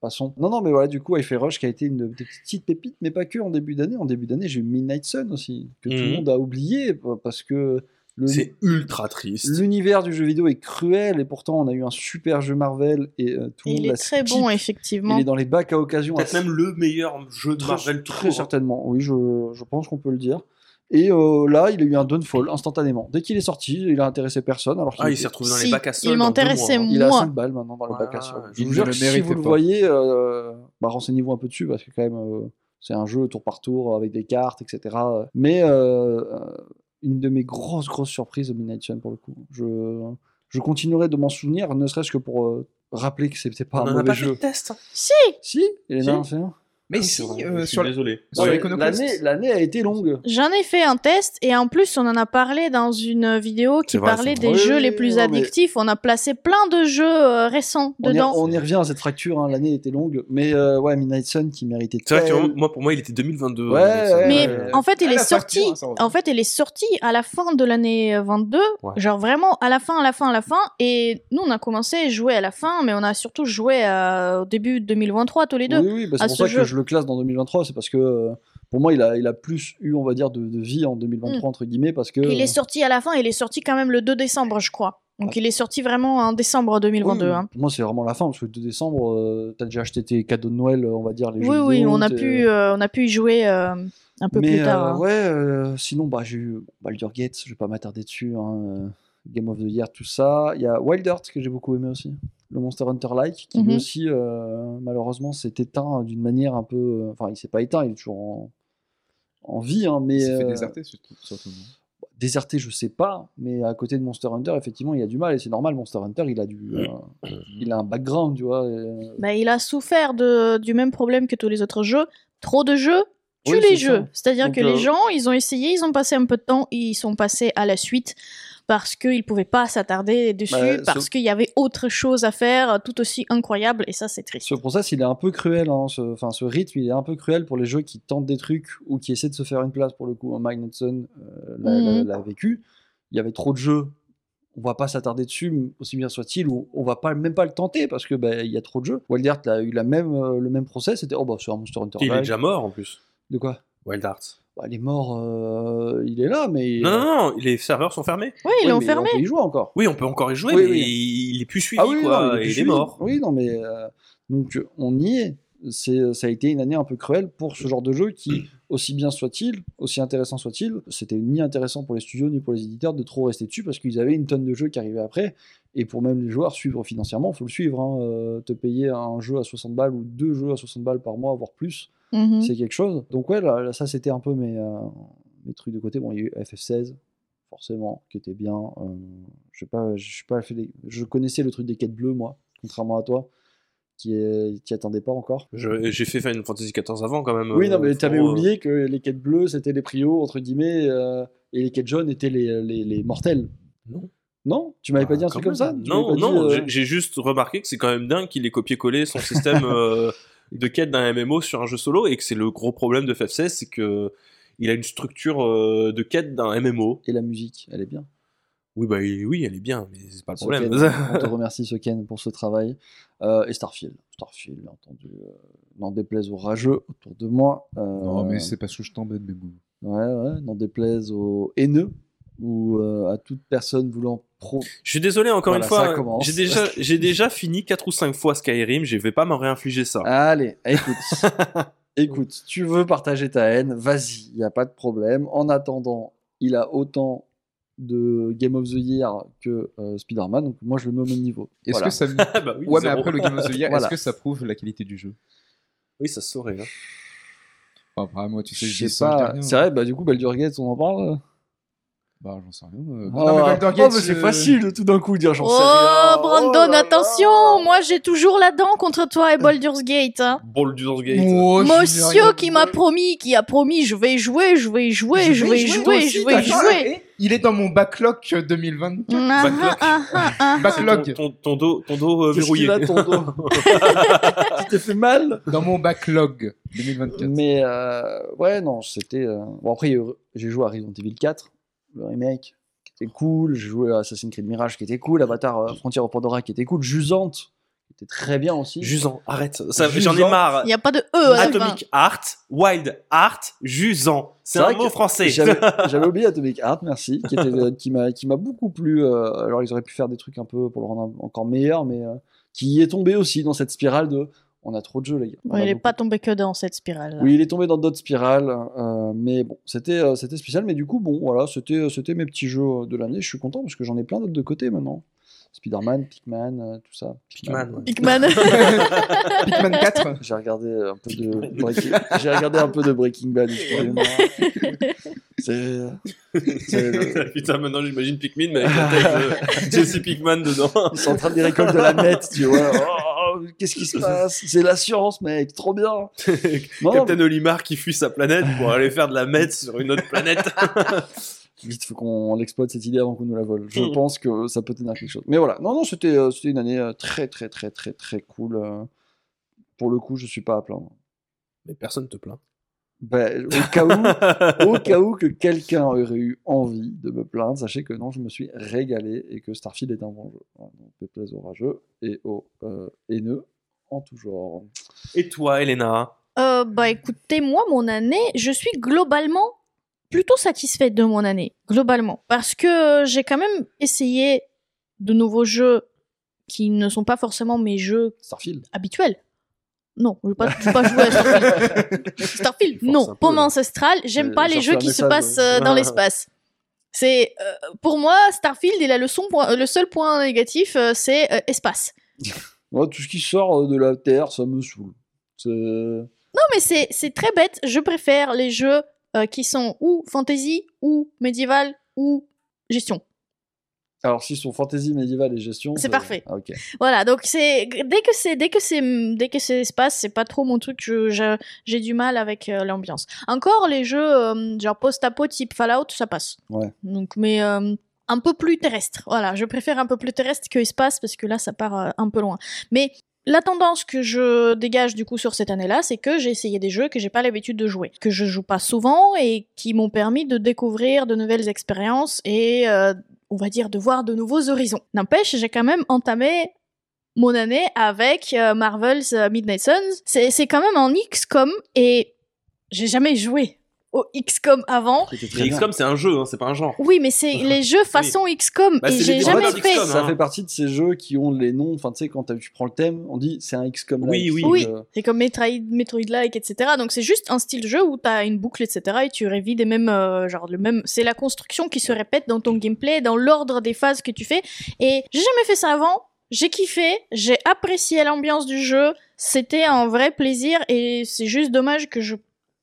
[SPEAKER 2] Passons. Non, non, mais voilà, du coup, Hi-Fi Rush qui a été une des petites pépites, mais pas que en début d'année. En début d'année, j'ai eu Midnight Sun aussi, que tout le
[SPEAKER 1] Mhm.
[SPEAKER 2] monde a oublié parce que
[SPEAKER 1] C'est ultra triste.
[SPEAKER 2] l'univers du jeu vidéo est cruel et pourtant on a eu un super jeu Marvel et euh, tout le monde
[SPEAKER 4] il est très
[SPEAKER 2] skip.
[SPEAKER 4] bon,
[SPEAKER 2] Il
[SPEAKER 4] effectivement.
[SPEAKER 2] est dans les bacs à occasion.
[SPEAKER 1] Peut-être même le meilleur jeu de
[SPEAKER 2] Très,
[SPEAKER 1] Marvel tout
[SPEAKER 2] très
[SPEAKER 1] court, hein.
[SPEAKER 2] certainement, oui, je, je pense qu'on peut le dire. Et euh, là, il a eu un downfall instantanément. Dès qu'il est sorti, il a intéressé personne. Alors qu'il
[SPEAKER 1] Ah, il s'est retrouvé dans
[SPEAKER 4] Si,
[SPEAKER 1] les bacs à sol.
[SPEAKER 4] il m'intéressait,
[SPEAKER 1] mois, hein.
[SPEAKER 2] Il a
[SPEAKER 4] Moi.
[SPEAKER 2] 5 balles maintenant dans le
[SPEAKER 1] Ouais,
[SPEAKER 2] bac à sol. Je
[SPEAKER 3] il
[SPEAKER 2] vous jure
[SPEAKER 3] le
[SPEAKER 2] que si vous le voyez, euh, bah, renseignez-vous un peu dessus parce que quand même, euh, c'est un jeu tour par tour avec des cartes, etc. Mais euh, euh, une de mes grosses, grosses surprises de Midnight Sun pour le coup. Je, je continuerai de m'en souvenir, ne serait-ce que pour euh, rappeler que c'était pas
[SPEAKER 1] On
[SPEAKER 2] un
[SPEAKER 1] a
[SPEAKER 2] mauvais
[SPEAKER 1] pas fait
[SPEAKER 2] jeu.
[SPEAKER 1] de test.
[SPEAKER 4] Si
[SPEAKER 2] Si, Elena
[SPEAKER 3] Si. Mais
[SPEAKER 1] Ah,
[SPEAKER 3] si, euh, sur,
[SPEAKER 1] désolé.
[SPEAKER 3] sur
[SPEAKER 2] Ouais,
[SPEAKER 3] Iconoclast.
[SPEAKER 2] L'année l'année a été longue.
[SPEAKER 4] J'en ai fait un test et en plus on en a parlé dans une vidéo qui
[SPEAKER 1] vrai,
[SPEAKER 4] parlait des
[SPEAKER 2] vrai.
[SPEAKER 4] jeux
[SPEAKER 2] Oui,
[SPEAKER 4] les plus
[SPEAKER 2] non, mais-
[SPEAKER 4] addictifs. On a placé plein de jeux euh, récents
[SPEAKER 2] On y,
[SPEAKER 4] dedans.
[SPEAKER 2] on y revient à cette fracture, hein, l'année était longue. Mais euh, ouais, Midnight Sun qui méritait
[SPEAKER 1] C'est vrai que moi, pour moi, il était 2022.
[SPEAKER 2] Ouais, ouais,
[SPEAKER 4] Mais
[SPEAKER 2] ouais.
[SPEAKER 4] en fait, il
[SPEAKER 3] Ah,
[SPEAKER 4] est sorti.
[SPEAKER 3] hein.
[SPEAKER 4] En fait, il est sorti à la fin de l'année euh, 22,
[SPEAKER 1] Ouais.
[SPEAKER 4] genre vraiment à la fin, à la fin, à la fin. Et nous, on a commencé à jouer à la fin, mais on a surtout joué au début de 2023 tous les deux.
[SPEAKER 2] Oui, oui, bah, c'est
[SPEAKER 4] à
[SPEAKER 2] pour
[SPEAKER 4] ce
[SPEAKER 2] ça
[SPEAKER 4] jeu.
[SPEAKER 2] Le classe dans 2023, c'est parce que euh, pour moi, il a, il a plus eu, on va dire, de, de vie en 2023, entre guillemets, parce que.
[SPEAKER 4] Il est sorti à la fin, il est sorti quand même le 2 décembre, je crois. Donc il est sorti vraiment en décembre 2022.
[SPEAKER 2] Oui,
[SPEAKER 4] hein.
[SPEAKER 2] Pour moi, c'est vraiment la fin, parce que le 2 décembre, euh, t'as déjà acheté tes cadeaux de Noël, on va dire, les
[SPEAKER 4] Oui,
[SPEAKER 2] jeux
[SPEAKER 4] oui,
[SPEAKER 2] vidéo,
[SPEAKER 4] on a, pu, euh, on a pu y jouer euh, un peu
[SPEAKER 2] Mais
[SPEAKER 4] plus tard.
[SPEAKER 2] euh,
[SPEAKER 4] hein.
[SPEAKER 2] ouais, euh, sinon, bah, j'ai eu Baldur Gates, je vais pas m'attarder dessus. hein, euh, Game of the Year, tout ça. Il y a Wild Heart que j'ai beaucoup aimé aussi. Le Monster Hunter Like, qui lui
[SPEAKER 4] Mhm.
[SPEAKER 2] aussi, euh, malheureusement, s'est éteint d'une manière un peu. euh, Enfin, il s'est pas éteint, il est toujours en, en vie, hein, mais.
[SPEAKER 3] Il s'est fait
[SPEAKER 2] euh,
[SPEAKER 3] déserter surtout. surtout, non
[SPEAKER 2] déserté, je sais pas, mais à côté de Monster Hunter, effectivement, il y a du mal et c'est normal. Monster Hunter, il a du, euh, il a un background, tu vois. et-
[SPEAKER 4] Bah, il a souffert de, du même problème que tous les autres jeux. Trop de jeux tue
[SPEAKER 2] Oui,
[SPEAKER 4] les
[SPEAKER 2] c'est
[SPEAKER 4] jeux.
[SPEAKER 2] ça.
[SPEAKER 4] C'est-à-dire
[SPEAKER 2] Donc,
[SPEAKER 4] que
[SPEAKER 2] euh,
[SPEAKER 4] les gens, ils ont essayé, ils ont passé un peu de temps, ils sont passés à la suite parce qu'ils pouvaient pas s'attarder dessus,
[SPEAKER 2] Bah,
[SPEAKER 4] parce
[SPEAKER 2] ce-
[SPEAKER 4] qu'il y avait autre chose à faire tout aussi incroyable, et ça, c'est triste.
[SPEAKER 2] Ce process, il est un peu cruel. Hein, ce, enfin, ce rythme, il est un peu cruel pour les jeux qui tentent des trucs ou qui essaient de se faire une place. Pour le coup, Mike Nelson euh, l'a- l'a
[SPEAKER 4] Mhm.
[SPEAKER 2] l'a vécu. Il y avait trop de jeux. On va pas s'attarder dessus, aussi bien soit-il, ou on va pas même pas le tenter parce que bah, il y a trop de jeux. Wild a eu la même, euh, le même process. C'était oh bah c'est un Monster Hunter.
[SPEAKER 1] Il est déjà mort en plus.
[SPEAKER 2] De quoi?
[SPEAKER 1] Wild Hearts.
[SPEAKER 2] Bah, Il est mort. euh, il est là, mais
[SPEAKER 1] Non, non, non, les serveurs sont fermés.
[SPEAKER 4] Oui, ils
[SPEAKER 2] Oui,
[SPEAKER 4] l'ont
[SPEAKER 2] mais
[SPEAKER 4] fermé.
[SPEAKER 2] On peut y jouer encore.
[SPEAKER 1] Oui, on peut encore y jouer,
[SPEAKER 2] Oui,
[SPEAKER 1] mais
[SPEAKER 2] oui.
[SPEAKER 1] il est plus suivi,
[SPEAKER 2] Ah oui,
[SPEAKER 1] quoi.
[SPEAKER 2] non,
[SPEAKER 1] et il est mort.
[SPEAKER 2] Oui, non, mais euh, donc on y est. C'est, ça a été une année un peu cruelle pour ce genre de jeu qui, aussi bien soit-il, aussi intéressant soit-il, c'était ni intéressant pour les studios ni pour les éditeurs de trop rester dessus parce qu'ils avaient une tonne de jeux qui arrivaient après. Et pour même les joueurs, suivre financièrement, faut le suivre. hein. Euh, te payer un jeu à 60 balles ou deux jeux à 60 balles par mois, voire plus,
[SPEAKER 4] Mhm.
[SPEAKER 2] c'est quelque chose. Donc ouais, là, là, ça c'était un peu mes, euh, mes trucs de côté. Bon, il y a eu FF16, forcément, qui était bien. Euh, je sais pas, je suis pas fait les- je connaissais le truc des quêtes bleues, moi, contrairement à toi, qui est, qui attendait pas encore.
[SPEAKER 1] J'ai fait Final Fantasy XIV avant, quand même.
[SPEAKER 2] oui, non, mais
[SPEAKER 1] euh,
[SPEAKER 2] t'avais
[SPEAKER 1] faut, euh,
[SPEAKER 2] oublié que les quêtes bleues c'était les prios entre guillemets, euh, et les quêtes jaunes étaient les, les, les mortels.
[SPEAKER 1] Non.
[SPEAKER 2] Non, tu m'avais pas dit un truc comme ça?
[SPEAKER 1] Non, non,
[SPEAKER 2] euh,
[SPEAKER 1] j'ai- j'ai juste remarqué que c'est quand même dingue qu'il ait copié-collé son système euh, de quête d'un MMO sur un jeu solo et que c'est le gros problème de FF16, c'est que il a une structure euh, de quête d'un MMO.
[SPEAKER 2] Et la musique, elle est bien.
[SPEAKER 1] Oui, bah oui, elle est bien, mais c'est pas le problème.
[SPEAKER 2] Soken, on te remercie Soken pour ce travail. Euh, et Starfield. Starfield, bien entendu. Euh, n'en déplaise aux rageux autour de moi. euh,
[SPEAKER 3] Non, mais c'est parce que je t'embête, Bébou.
[SPEAKER 2] Ouais, ouais, n'en déplaise aux haineux ou euh, à toute personne voulant pro.
[SPEAKER 1] Je suis désolé encore
[SPEAKER 2] Voilà,
[SPEAKER 1] une fois. J'ai déjà, j'ai déjà fini 4 ou 5 fois Skyrim. Je vais pas m'en réinfliger ça.
[SPEAKER 2] Allez, écoute. écoute, tu veux partager ta haine, vas-y, il n'y a pas de problème. En attendant, il a autant de Game of the Year que euh, Spider-Man, donc moi je le mets au même niveau.
[SPEAKER 3] Est-ce
[SPEAKER 2] Voilà.
[SPEAKER 3] que ça.
[SPEAKER 1] Ah bah oui,
[SPEAKER 3] Ouais, mais après le Game of the Year,
[SPEAKER 2] Voilà.
[SPEAKER 3] est-ce que ça prouve la qualité du jeu?
[SPEAKER 1] Oui, ça se saurait. hein.
[SPEAKER 3] Enfin, moi, tu sais,
[SPEAKER 2] Je pas. C'est vrai, bah du coup, Baldur Gates, on en parle
[SPEAKER 3] Bah, j'en sais rien. euh.
[SPEAKER 2] Oh,
[SPEAKER 3] Non, mais
[SPEAKER 2] oh, mais c'est
[SPEAKER 3] euh,
[SPEAKER 2] facile de tout d'un coup dire j'en
[SPEAKER 4] Oh,
[SPEAKER 2] sais rien.
[SPEAKER 4] Brandon,
[SPEAKER 2] Oh là là.
[SPEAKER 4] attention Moi, j'ai toujours la dent contre toi et Baldur's Gate. Hein.
[SPEAKER 1] Baldur's Gate.
[SPEAKER 3] Oh,
[SPEAKER 4] Monsieur
[SPEAKER 3] rien
[SPEAKER 4] qui m'a promis, qui a promis, je vais jouer, je vais jouer, je vais jouer, je vais jouer.
[SPEAKER 3] Il est dans mon backlog 2024.
[SPEAKER 4] Ah,
[SPEAKER 1] Backlog.
[SPEAKER 4] ah, ah, ah.
[SPEAKER 3] Backlog.
[SPEAKER 1] Ton, ton, ton dos, ton dos euh, verrouillé.
[SPEAKER 2] ton dos Tu t'es fait mal
[SPEAKER 3] Dans mon backlog 2024.
[SPEAKER 2] Mais euh, ouais, non, c'était. euh, Bon, après, j'ai joué à Resident Evil 4, le remake, qui était cool. J'ai joué à Assassin's Creed Mirage, qui était cool. Avatar euh, Frontier of Pandora, qui était cool. Jusante, qui était très bien aussi.
[SPEAKER 1] Jusant, arrête. J'en ai marre.
[SPEAKER 4] Il n'y a pas de E à la fin.
[SPEAKER 1] Atomic Art, Wild Art, Jusant. C'est un mot français.
[SPEAKER 2] J'avais oublié Atomic Heart, merci, qui, était, euh, qui m'a beaucoup plu. euh, alors, ils auraient pu faire des trucs un peu pour le rendre encore meilleur, mais euh, qui est tombé aussi dans cette spirale de on a trop de jeux, les gars.
[SPEAKER 4] Ouais, il n'est pas tombé que dans cette spirale.
[SPEAKER 2] Oui, il est tombé dans d'autres spirales, euh, mais bon, c'était euh, c'était spécial. Mais du coup, bon, voilà, c'était c'était mes petits jeux euh, de l'année. Je suis content parce que j'en ai plein d'autres de côté maintenant. Spider-Man, Pikman, euh, tout ça.
[SPEAKER 1] Pikman, ouais.
[SPEAKER 4] Pikman.
[SPEAKER 3] Pikman 4.
[SPEAKER 2] J'ai regardé un peu de Breaking, j'ai regardé un peu de Breaking Bad. C'est c'est-
[SPEAKER 1] Putain, maintenant j'imagine Pikmin, mais avec la tête de Jesse Pikman dedans.
[SPEAKER 2] ils sont en train de récolter de la mette, tu vois. Oh, qu'est-ce qui se passe? C'est la science, mec, trop bien. Non,
[SPEAKER 1] Captain Olimar qui fuit sa planète pour aller faire de la meth sur une autre planète.
[SPEAKER 2] Vite, faut qu'on l'exploite cette idée avant qu'on nous la vole. Je
[SPEAKER 1] Mm.
[SPEAKER 2] pense que ça peut tenir quelque chose. Mais voilà, non, non, c'était euh, c'était une année euh, très, très, très, très, très cool. euh. Pour le coup, je suis pas à plaindre.
[SPEAKER 1] Mais personne te plaint.
[SPEAKER 2] Ben, au cas où, au cas où que quelqu'un aurait eu envie de me plaindre, sachez que non, je me suis régalé et que Starfield est un bon jeu. Donc, déplaise aux rageux et aux euh, haineux en tout genre.
[SPEAKER 1] Et toi, Elena?
[SPEAKER 4] Euh, bah écoutez, moi, mon année, je suis globalement plutôt satisfaite de mon année, globalement. Parce que j'ai quand même essayé de nouveaux jeux qui ne sont pas forcément mes jeux
[SPEAKER 2] Starfield.
[SPEAKER 4] habituels. Non, je ne veux pas, je veux pas jouer à Starfield. Starfield, non.
[SPEAKER 1] là.
[SPEAKER 4] ancestrale, j'aime
[SPEAKER 2] Euh,
[SPEAKER 4] pas les jeux qui se passent euh, dans l'espace. C'est euh, pour moi Starfield, il a le, son point- le seul point négatif, euh, c'est espace.
[SPEAKER 2] Moi, tout ce qui sort de la Terre, ça me saoule.
[SPEAKER 4] Non, mais c'est très bête. Je préfère les jeux qui sont ou fantasy, ou médiéval, ou gestion.
[SPEAKER 2] Alors, s'ils sont fantasy, médiéval et gestion.
[SPEAKER 4] C'est parfait.
[SPEAKER 2] Ah, ok.
[SPEAKER 4] Voilà, donc c'est dès que c'est dès que c'est dès que c'est espace, c'est pas trop mon truc. J'ai du mal avec euh, l'ambiance. Encore les jeux euh, genre post-apo type Fallout, ça passe.
[SPEAKER 2] Ouais.
[SPEAKER 4] Donc mais euh, un peu plus terrestre. Voilà, je préfère un peu plus terrestre que espace parce que là ça part un peu loin. Mais la tendance que je dégage du coup sur cette année-là, c'est que j'ai essayé des jeux que j'ai pas l'habitude de jouer, que je joue pas souvent et qui m'ont permis de découvrir de nouvelles expériences et euh, on va dire de voir de nouveaux horizons. N'empêche, j'ai quand même entamé mon année avec euh, Marvel's euh, Midnight Suns. C'est c'est quand même en XCOM et j'ai jamais joué au XCOM avant.
[SPEAKER 2] Bien.
[SPEAKER 1] XCOM, c'est un jeu, hein, c'est pas un genre.
[SPEAKER 4] Oui, mais c'est les jeux façon XCOM
[SPEAKER 1] Bah,
[SPEAKER 4] et j'ai
[SPEAKER 1] les
[SPEAKER 4] jamais fait.
[SPEAKER 2] Ça
[SPEAKER 1] hein.
[SPEAKER 2] fait partie de ces jeux qui ont les noms. Enfin, tu sais, quand tu prends le thème, on dit c'est un XCOM.
[SPEAKER 1] Oui, oui.
[SPEAKER 4] Oui, c'est comme Metroid, Metroid-like, etc. Donc c'est juste un style de jeu où t'as une boucle, etc. Et tu revis des mêmes, euh, genre le même. C'est la construction qui se répète dans ton gameplay, dans l'ordre des phases que tu fais. Et j'ai jamais fait ça avant. J'ai kiffé, j'ai apprécié l'ambiance du jeu. C'était un vrai plaisir et c'est juste dommage que je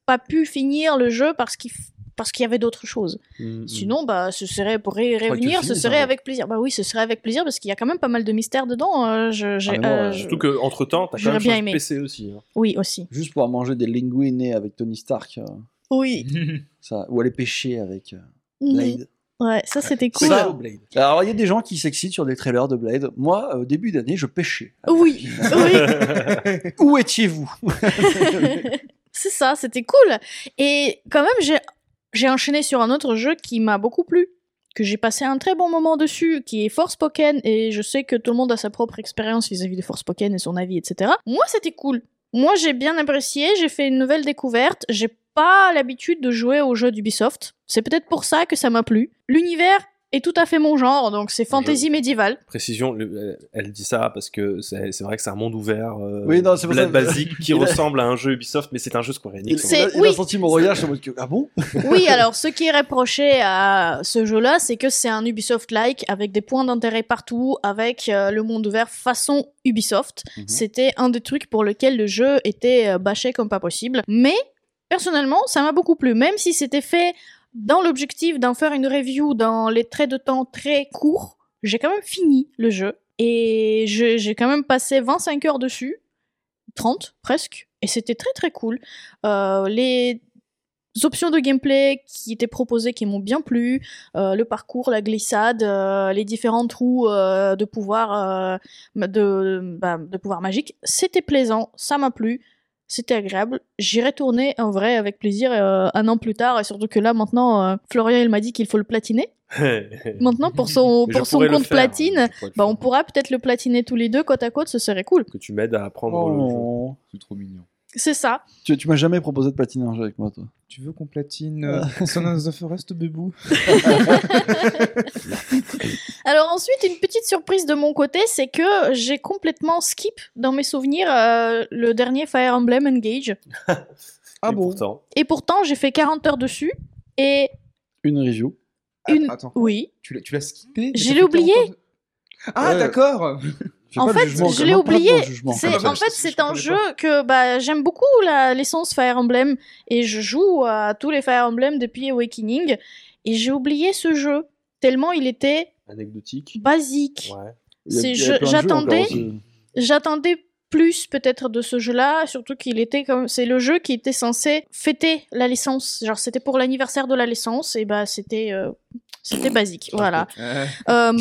[SPEAKER 4] pas pu finir le jeu parce qu'il parce qu'il y avait d'autres choses.
[SPEAKER 1] Mm, mm.
[SPEAKER 4] Sinon, bah, ce serait pour y
[SPEAKER 2] que tu
[SPEAKER 4] revenir, ce serait
[SPEAKER 2] hein.
[SPEAKER 4] avec plaisir. Bah oui, ce serait avec plaisir parce qu'il y a quand même pas mal de mystères dedans. euh, je, j'ai-
[SPEAKER 2] Ah,
[SPEAKER 4] euh, je-
[SPEAKER 1] Surtout qu'entre temps, t'as quand
[SPEAKER 4] J'aurais
[SPEAKER 1] même
[SPEAKER 4] bien aimé.
[SPEAKER 1] PC aussi. hein.
[SPEAKER 4] Oui, aussi.
[SPEAKER 2] Juste pour manger des linguines avec Tony Stark. euh,
[SPEAKER 4] Oui.
[SPEAKER 2] ça. Ou aller pêcher avec euh,
[SPEAKER 4] Mhm.
[SPEAKER 2] Blade.
[SPEAKER 4] Ouais, ça c'était cool.
[SPEAKER 2] Ça,
[SPEAKER 1] Blade.
[SPEAKER 2] Alors, il y a des gens qui s'excitent sur des trailers de Blade. Moi, au début d'année, je pêchais.
[SPEAKER 4] Oui, oui.
[SPEAKER 2] Où étiez-vous?
[SPEAKER 4] c'est ça, c'était cool. Et quand même, j'ai enchaîné sur un autre jeu qui m'a beaucoup plu, que j'ai passé un très bon moment dessus, qui est Forspoken, et je sais que tout le monde a sa propre expérience vis-à-vis de Forspoken et son avis, etc. Moi, c'était cool. Moi, j'ai bien apprécié, j'ai fait une nouvelle découverte, j'ai pas l'habitude de jouer aux jeux d'Ubisoft. C'est peut-être pour ça que ça m'a plu. L'univers est tout à fait mon genre, donc c'est fantasy médiévale.
[SPEAKER 1] Précision, le- elle dit ça parce que c'est c'est vrai que c'est un monde ouvert, euh,
[SPEAKER 2] Oui, non, c'est pour
[SPEAKER 1] Blade
[SPEAKER 2] ça-
[SPEAKER 1] basique, qui ressemble à un jeu Ubisoft, mais c'est un jeu Square Enix.
[SPEAKER 4] C'est-
[SPEAKER 2] il a, il a
[SPEAKER 4] oui.
[SPEAKER 2] senti mon regard, je mode que, ah bon
[SPEAKER 4] Oui, alors ce qui est reproché à ce jeu-là, c'est que c'est un Ubisoft-like avec des points d'intérêt partout, avec euh, le monde ouvert façon Ubisoft.
[SPEAKER 2] Mhm.
[SPEAKER 4] C'était un des trucs pour lequel le jeu était euh, bâché comme pas possible. Mais personnellement, ça m'a beaucoup plu, même si c'était fait dans l'objectif d'en faire une review dans les traits de temps très courts. J'ai quand même fini le jeu et j'ai quand même passé 25 heures dessus, 30 presque, et c'était très très cool. Euh, les options de gameplay qui étaient proposées qui m'ont bien plu, euh, le parcours, la glissade, euh, les différents trous euh, de pouvoir bah, de pouvoir magique, c'était plaisant, ça m'a plu. C'était agréable. J'y retourner en vrai avec plaisir euh, un an plus tard et surtout que là maintenant euh, Florian il m'a dit qu'il faut le platiner. Maintenant pour son pour compte
[SPEAKER 1] hein,
[SPEAKER 4] platine, bah on pourra peut-être le platiner tous les deux côte à côte, ce serait cool.
[SPEAKER 1] Que tu m'aides à apprendre le jeu.
[SPEAKER 2] Oh.
[SPEAKER 3] C'est trop mignon.
[SPEAKER 4] C'est ça.
[SPEAKER 2] Tu, tu m'as jamais proposé de jeu avec moi, toi.
[SPEAKER 3] Tu veux qu'on platine euh, Son of the Forest, Bebou
[SPEAKER 4] Alors ensuite, une petite surprise de mon côté, c'est que j'ai complètement skip dans mes souvenirs euh, le dernier Fire Emblem Engage.
[SPEAKER 2] Ah
[SPEAKER 1] Et
[SPEAKER 2] bon?
[SPEAKER 1] pourtant,
[SPEAKER 4] Et pourtant, j'ai fait 40 heures dessus. Et
[SPEAKER 2] Une review.
[SPEAKER 4] une...
[SPEAKER 3] Attends,
[SPEAKER 4] Oui.
[SPEAKER 3] tu l'as- skippé? Fait
[SPEAKER 4] oublié.
[SPEAKER 3] 40 ans de- Ah, d'accord
[SPEAKER 4] En fait, je l'ai oublié. C'est, en fait, c'est un jeu que bah, j'aime beaucoup la licence Fire Emblem et je joue à tous les Fire Emblem depuis Awakening et j'ai oublié ce jeu tellement il était
[SPEAKER 1] anecdotique.
[SPEAKER 4] basique.
[SPEAKER 1] Ouais.
[SPEAKER 4] J'attendais-. J'attendais plus peut-être de ce jeu-là, surtout qu'il était comme c'est le jeu qui était censé fêter la licence. Genre c'était pour l'anniversaire de la licence et bah c'était euh, c'était basique. Voilà.
[SPEAKER 3] Euh,
[SPEAKER 4] Euh,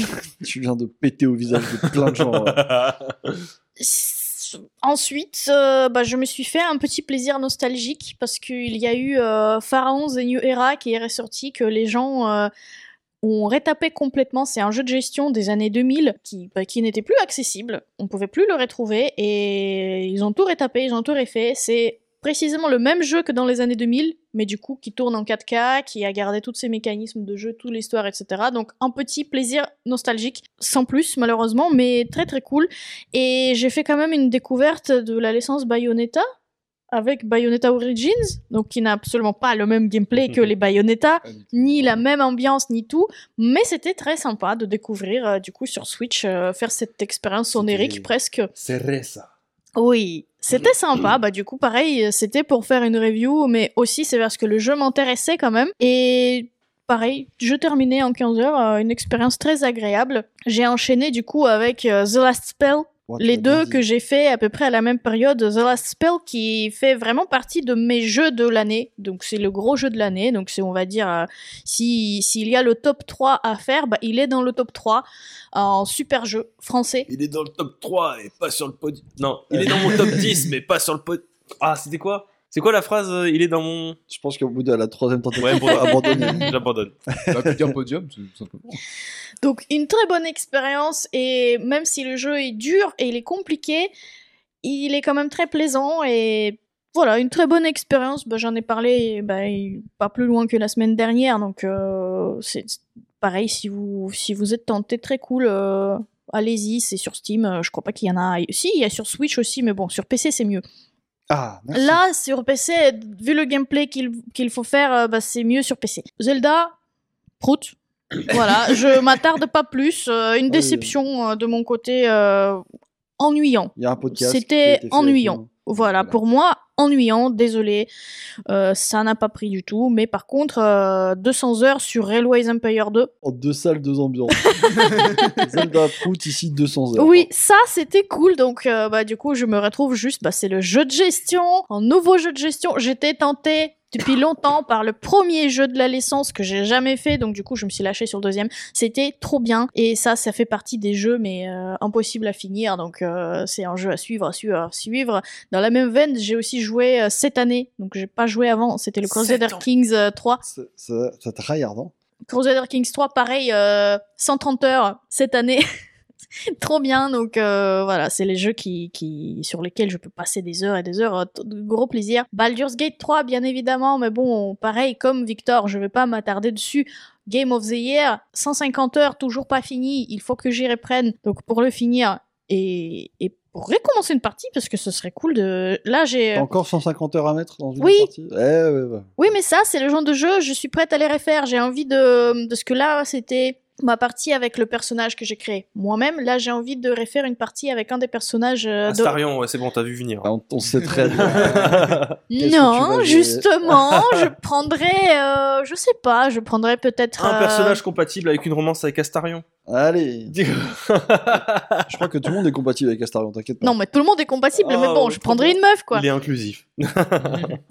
[SPEAKER 2] Tu viens de péter au visage de plein de gens. ouais.
[SPEAKER 4] Ensuite, euh, bah, je me suis fait un petit plaisir nostalgique parce qu'il y a eu Pharaons The New Era qui est ressorti, que les gens ont rétapé complètement. C'est un jeu de gestion des années 2000 qui, bah, qui n'était plus accessible. On pouvait plus le retrouver et ils ont tout rétapé, ils ont tout refait. C'est précisément le même jeu que dans les années 2000, mais du coup qui tourne en 4K, qui a gardé tous ses mécanismes de jeu, toute l'histoire, etc. Donc un petit plaisir nostalgique, sans plus malheureusement, mais très très cool. Et j'ai fait quand même une découverte de la licence Bayonetta avec Bayonetta Origins, donc qui n'a absolument pas le même gameplay que les Bayonetta, ni la même ambiance, ni tout, mais c'était très sympa de découvrir euh, du coup sur Switch, euh, faire cette expérience onérique
[SPEAKER 1] C'était-
[SPEAKER 4] presque.
[SPEAKER 1] C'est ça.
[SPEAKER 4] Oui, c'était sympa. Bah du coup, pareil, c'était pour faire une review, mais aussi c'est parce que le jeu m'intéressait quand même. Et pareil, je terminais en 15 heures, euh, une expérience très agréable. J'ai enchaîné du coup avec The Last Spell, Les deux
[SPEAKER 2] dit.
[SPEAKER 4] que j'ai fait à peu près à la même période. The Last Spell qui fait vraiment partie de mes jeux de l'année. Donc c'est le gros jeu de l'année. Donc c'est on va dire euh, si s'il y a le top 3 à faire, bah, il est dans le top 3 en super jeu français.
[SPEAKER 1] Il est dans le top 3 et pas sur le podium. Non, il est dans mon top 10 mais pas sur le podium. Ah, c'était quoi? C'est quoi la phrase euh, Il est dans mon.
[SPEAKER 2] Je pense qu'au bout de la troisième tentative,
[SPEAKER 1] Ouais, bon. J'abandonne.
[SPEAKER 3] On va plus podium, tout tout simplement.
[SPEAKER 4] Donc une très bonne expérience et même si le jeu est dur et il est compliqué, il est quand même très plaisant et voilà, une très bonne expérience. Bah, J'en ai parlé bah, il- pas plus loin que la semaine dernière, donc euh, c'est pareil, si vous, si vous êtes tenté, très cool. euh, Allez-y, c'est sur Steam. euh, Je crois pas qu'il y en a. Si, il y a sur Switch aussi, mais bon, sur PC c'est mieux.
[SPEAKER 2] Ah, merci.
[SPEAKER 4] Là, sur PC, vu le gameplay qu'il faut faire, euh, bah, c'est mieux sur PC. Zelda, prout. Voilà, je m'attarde pas plus. euh, une
[SPEAKER 2] Oui.
[SPEAKER 4] déception euh, de mon côté, euh, ennuyant.
[SPEAKER 2] Il y a un podcast. qui a
[SPEAKER 4] C'était ennuyant. Voilà,
[SPEAKER 2] Voilà.
[SPEAKER 4] pour moi, ennuyant, désolé. Euh, ça n'a pas pris du tout. Mais par contre, euh, 200 heures sur Railways Empire 2.
[SPEAKER 2] En deux salles, deux ambiances. Zelda Prout, ici 200 heures.
[SPEAKER 4] Oui, ça c'était cool. Donc, euh, bah, du coup, je me retrouve juste, bah, c'est le jeu de gestion, un nouveau jeu de gestion. J'étais tentée depuis longtemps par le premier jeu de la licence que j'ai jamais fait. Donc, du coup, je me suis lâchée sur le deuxième. C'était trop bien. Et ça, ça fait partie des jeux, mais euh, impossible à finir. Donc, euh, c'est un jeu à suivre, à suivre, à suivre. Dans la même veine, j'ai aussi joué euh, cette année. Donc, j'ai pas joué avant. C'était le Crusader
[SPEAKER 1] Sept ans.
[SPEAKER 4] Kings euh, 3.
[SPEAKER 2] Ça, hein
[SPEAKER 4] Crusader Kings 3, pareil, euh, 130 heures cette année. Trop bien, donc euh, voilà, c'est les jeux qui, qui, sur lesquels je peux passer des heures et des heures, euh, de gros plaisir. Baldur's Gate 3, bien évidemment, mais bon, pareil, comme Victor, je vais pas m'attarder dessus. Game of the Year, 150 heures, toujours pas fini, il faut que j'y reprenne, donc pour le finir, et, et pour recommencer une partie, parce que ce serait cool de... Là, j'ai...
[SPEAKER 2] T'as encore 150 heures à mettre dans une
[SPEAKER 4] Oui.
[SPEAKER 2] partie? Eh, ouais, ouais.
[SPEAKER 4] Oui, mais ça, c'est le genre de jeu, je suis prête à les refaire. J'ai envie de. de ce que là, c'était ma partie avec le personnage que j'ai créé moi-même. Là, j'ai envie de refaire une partie avec un des personnages euh, de.
[SPEAKER 1] Astarion, ouais, c'est bon, t'as vu venir.
[SPEAKER 2] Ah, on, on sait très bien.
[SPEAKER 4] Non, justement, je prendrais. euh, je sais pas, je prendrais peut-être.
[SPEAKER 1] Un
[SPEAKER 4] euh,
[SPEAKER 1] personnage compatible avec une romance avec Astarion.
[SPEAKER 2] Allez, je crois que tout le monde est compatible avec Astarion, t'inquiète pas.
[SPEAKER 4] Non, mais tout le monde est compatible, mais
[SPEAKER 1] Oh,
[SPEAKER 4] bon, je prendrais une meuf, quoi.
[SPEAKER 1] Il est inclusif.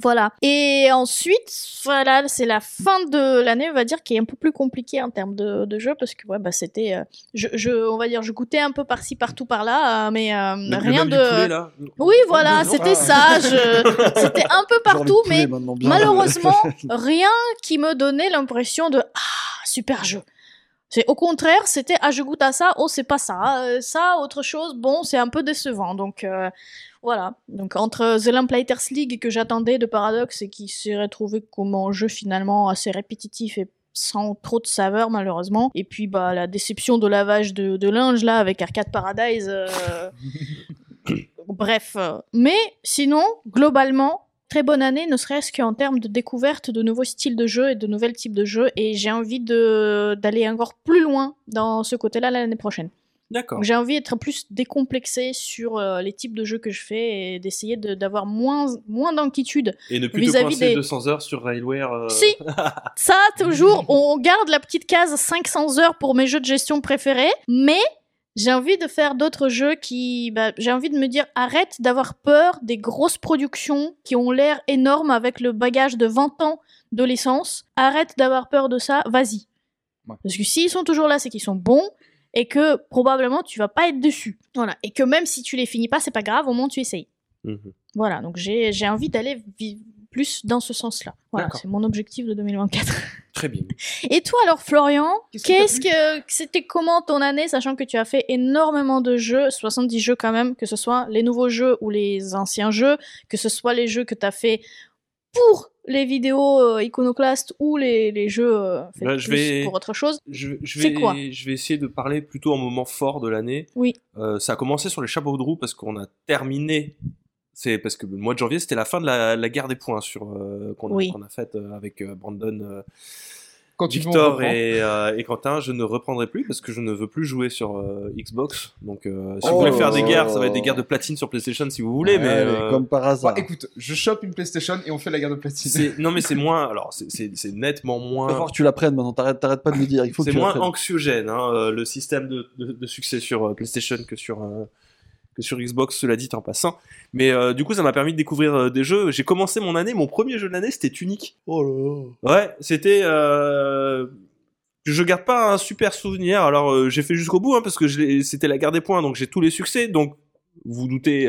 [SPEAKER 4] Voilà. Et ensuite, voilà, c'est la fin de l'année, on va dire, qui est un peu plus compliquée en termes de, de jeu, parce que ouais, bah, c'était, euh, je, je, on va dire, je goûtais un peu par-ci, partout, par-là, euh, mais euh,
[SPEAKER 1] Le-
[SPEAKER 4] rien de.
[SPEAKER 1] du poulet, là.
[SPEAKER 4] Oui, voilà,
[SPEAKER 1] Non.
[SPEAKER 4] c'était ça. je- C'était un peu partout, mais malheureusement, rien qui me donnait l'impression de ah super jeu. C'est au contraire, c'était ah je goûte à ça, oh c'est pas ça, euh, ça autre chose, bon c'est un peu décevant. Donc euh, voilà. Donc entre The Lamplighters League que j'attendais de Paradox et qui s'est retrouvé comme un jeu finalement assez répétitif et sans trop de saveur malheureusement. Et puis bah la déception de lavage de, de linge là avec Arcade Paradise. euh, Bref, mais sinon, globalement, très bonne année, ne serait-ce qu'en termes de découverte de nouveaux styles de jeux et de nouvelles types de jeux, et j'ai envie de d'aller encore plus loin dans ce côté-là l'année prochaine.
[SPEAKER 1] D'accord.
[SPEAKER 4] J'ai envie d'être plus décomplexé sur euh, les types de jeux que je fais et d'essayer de- d'avoir moins, moins d'inquiétude.
[SPEAKER 1] Et ne plus
[SPEAKER 4] vis-à-vis
[SPEAKER 1] coincer
[SPEAKER 4] des-
[SPEAKER 1] 200 heures sur Railware. euh,
[SPEAKER 4] Si Ça, toujours, on garde la petite case 500 heures pour mes jeux de gestion préférés, mais j'ai envie de faire d'autres jeux qui... bah, j'ai envie de me dire, arrête d'avoir peur des grosses productions qui ont l'air énormes avec le bagage de 20 ans de licence. Arrête d'avoir peur de ça, vas-y.
[SPEAKER 3] Ouais.
[SPEAKER 4] Parce que s'ils sont toujours là, c'est qu'ils sont bons et que probablement tu vas pas être dessus. Voilà. Et que même si tu les finis pas, c'est pas grave, au moins tu essayes.
[SPEAKER 1] Mhm.
[SPEAKER 4] Voilà, donc j'ai envie d'aller plus dans ce sens-là. Voilà, c'est mon objectif de 2024.
[SPEAKER 1] Très bien.
[SPEAKER 4] Et toi alors Florian,
[SPEAKER 3] Qu'est-ce
[SPEAKER 4] que c'était comment ton année, sachant que tu as fait énormément de jeux, 70 jeux quand même, que ce soit les nouveaux jeux ou les anciens jeux, que ce soit les jeux que tu as fait pour les vidéos euh, iconoclastes ou les, les jeux euh,
[SPEAKER 1] je vais-
[SPEAKER 4] pour autre chose.
[SPEAKER 1] Je, je
[SPEAKER 4] C'est
[SPEAKER 1] vais,
[SPEAKER 4] quoi
[SPEAKER 1] je vais essayer de parler plutôt en moment fort de l'année.
[SPEAKER 4] Oui.
[SPEAKER 1] Euh, ça a commencé sur les chapeaux de roue parce qu'on a terminé. C'est parce que le mois de janvier, c'était la fin de la, la guerre des points sur euh, qu'on a,
[SPEAKER 4] Oui.
[SPEAKER 1] qu'on a faite euh, avec euh, Brandon, euh,
[SPEAKER 3] Quand
[SPEAKER 1] Victor et, euh, et Quentin. Je ne reprendrai plus parce que je ne veux plus jouer sur euh, Xbox. Donc, euh, si
[SPEAKER 2] Oh
[SPEAKER 1] vous voulez faire des guerres, ça va être des guerres de platine sur PlayStation si vous voulez. mais
[SPEAKER 2] Ouais,
[SPEAKER 1] euh,
[SPEAKER 2] comme par hasard.
[SPEAKER 3] Bah, écoute, je chope une PlayStation et on fait la guerre de platine.
[SPEAKER 1] non, mais c'est moins. Alors, c'est- nettement
[SPEAKER 2] Il va
[SPEAKER 1] moins.
[SPEAKER 2] falloir que tu l'apprennes maintenant. T'arrêtes, t'arrêtes pas de le dire. Il faut que
[SPEAKER 1] C'est moins anxiogène, hein, le système de, de- de succès sur PlayStation que sur, euh, que sur Xbox, cela dit en passant. Mais euh, du coup, ça m'a permis de découvrir euh, des jeux. J'ai commencé mon année, mon premier jeu de l'année, c'était Tunic.
[SPEAKER 2] Oh là là.
[SPEAKER 1] Ouais, c'était. Euh... Je garde pas un super souvenir. Alors, euh, j'ai fait jusqu'au bout, hein, parce que c'était la guerre des points, donc j'ai tous les succès. Donc, vous vous doutez,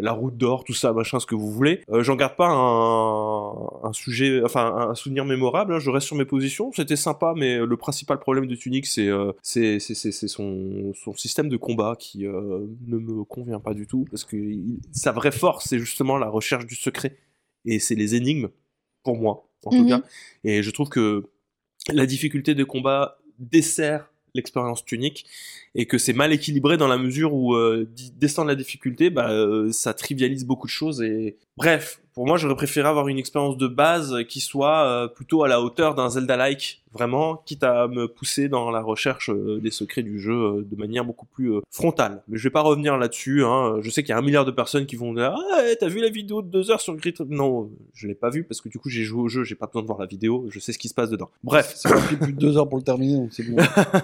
[SPEAKER 1] la route d'or, tout ça, machin, ce que vous voulez. Euh, J'en garde pas un, un sujet, enfin un souvenir mémorable. hein. Je reste sur mes positions. C'était sympa, mais le principal problème de Tunic, c'est euh, c'est son, son système de combat qui euh, ne me convient pas du tout, parce que il- sa vraie force, c'est justement la recherche du secret, et c'est les énigmes, pour moi, en tout
[SPEAKER 4] Mhm.
[SPEAKER 1] cas. Et je trouve que la difficulté de combat dessert l'expérience tunique et que c'est mal équilibré dans la mesure où euh, descendre la difficulté, bah, euh, ça trivialise beaucoup de choses et bref, pour moi j'aurais préféré avoir une expérience de base qui soit euh, plutôt à la hauteur d'un Zelda-like, vraiment, quitte à me pousser dans la recherche des secrets du jeu de manière beaucoup plus frontale. Mais je vais pas revenir là-dessus, hein. je sais qu'il y a un milliard de personnes qui vont dire « Ah, t'as vu la vidéo de deux heures sur Grid ?» Non, je l'ai pas vu parce que du coup j'ai joué au jeu, j'ai pas besoin de voir la vidéo, je sais ce qui se passe dedans. Bref,
[SPEAKER 2] Ça m'a pris plus de deux heures pour le terminer, donc c'est bon.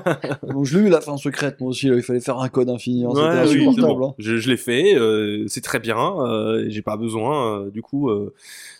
[SPEAKER 2] donc je l'ai eu la fin secrète, il fallait faire un code infini. hein,
[SPEAKER 1] Ouais,
[SPEAKER 2] C'était
[SPEAKER 1] oui, bon.
[SPEAKER 2] hein.
[SPEAKER 1] Je, je l'ai fait, euh, c'est très bien. euh, j'ai pas besoin, euh, du coup, euh,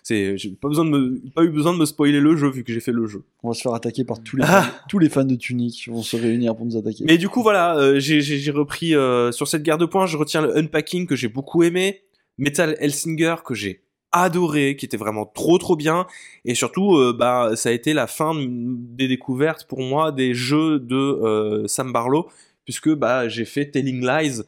[SPEAKER 1] c'est, j'ai pas besoin de me, pas eu besoin de me spoiler le jeu vu que j'ai fait le jeu.
[SPEAKER 2] On va se faire attaquer par tous les, fans, tous les fans de Tunic. vont se réunir pour nous attaquer.
[SPEAKER 1] Mais du coup, voilà, j'ai, repris sur cette guerre de points. Je retiens le unpacking que j'ai beaucoup aimé, Metal Hellsinger que j'ai adoré, qui était vraiment trop trop bien, et surtout, euh, bah, ça a été la fin des découvertes pour moi des jeux de euh, Sam Barlow, puisque bah j'ai fait Telling Lies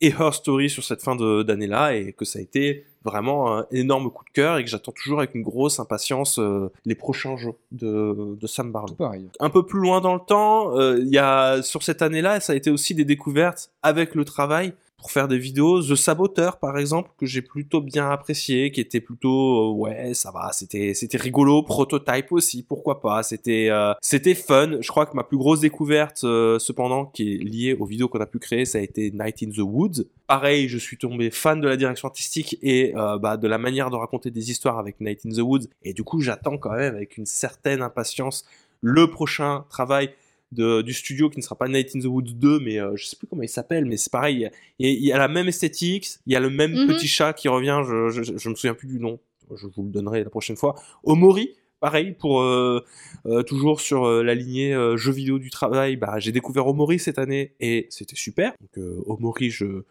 [SPEAKER 1] et Her Story sur cette fin d'année-là, et que ça a été vraiment un énorme coup de cœur, et que j'attends toujours avec une grosse impatience euh, les prochains jeux de, de Sam Barlow
[SPEAKER 3] pareil.
[SPEAKER 1] un peu plus loin dans le temps, euh, il y a sur cette année-là, ça a été aussi des découvertes avec le travail pour faire des vidéos. The Saboteur, par exemple, que j'ai plutôt bien apprécié, qui était plutôt euh, ouais, ça va, c'était c'était rigolo. Prototype aussi, pourquoi pas. C'était euh, c'était fun. Je crois que ma plus grosse découverte, euh, cependant, qui est liée aux vidéos qu'on a pu créer, ça a été Night in the Woods. Pareil, je suis tombé fan de la direction artistique et bah, de la manière de raconter des histoires avec Night in the Woods. Et du coup, j'attends quand même avec une certaine impatience le prochain travail de, du studio qui ne sera pas Night in the Woods 2, mais euh, je sais plus comment il s'appelle, mais c'est pareil, il y, a, il y a la même esthétique, il y a le même
[SPEAKER 4] Mhm.
[SPEAKER 1] petit chat qui revient, je, je, je me souviens plus du nom, je vous le donnerai la prochaine fois. Omori, pareil, pour euh, euh, toujours sur euh, la lignée jeux vidéo du travail, bah, j'ai découvert Omori cette année et c'était super. Donc Omori, je,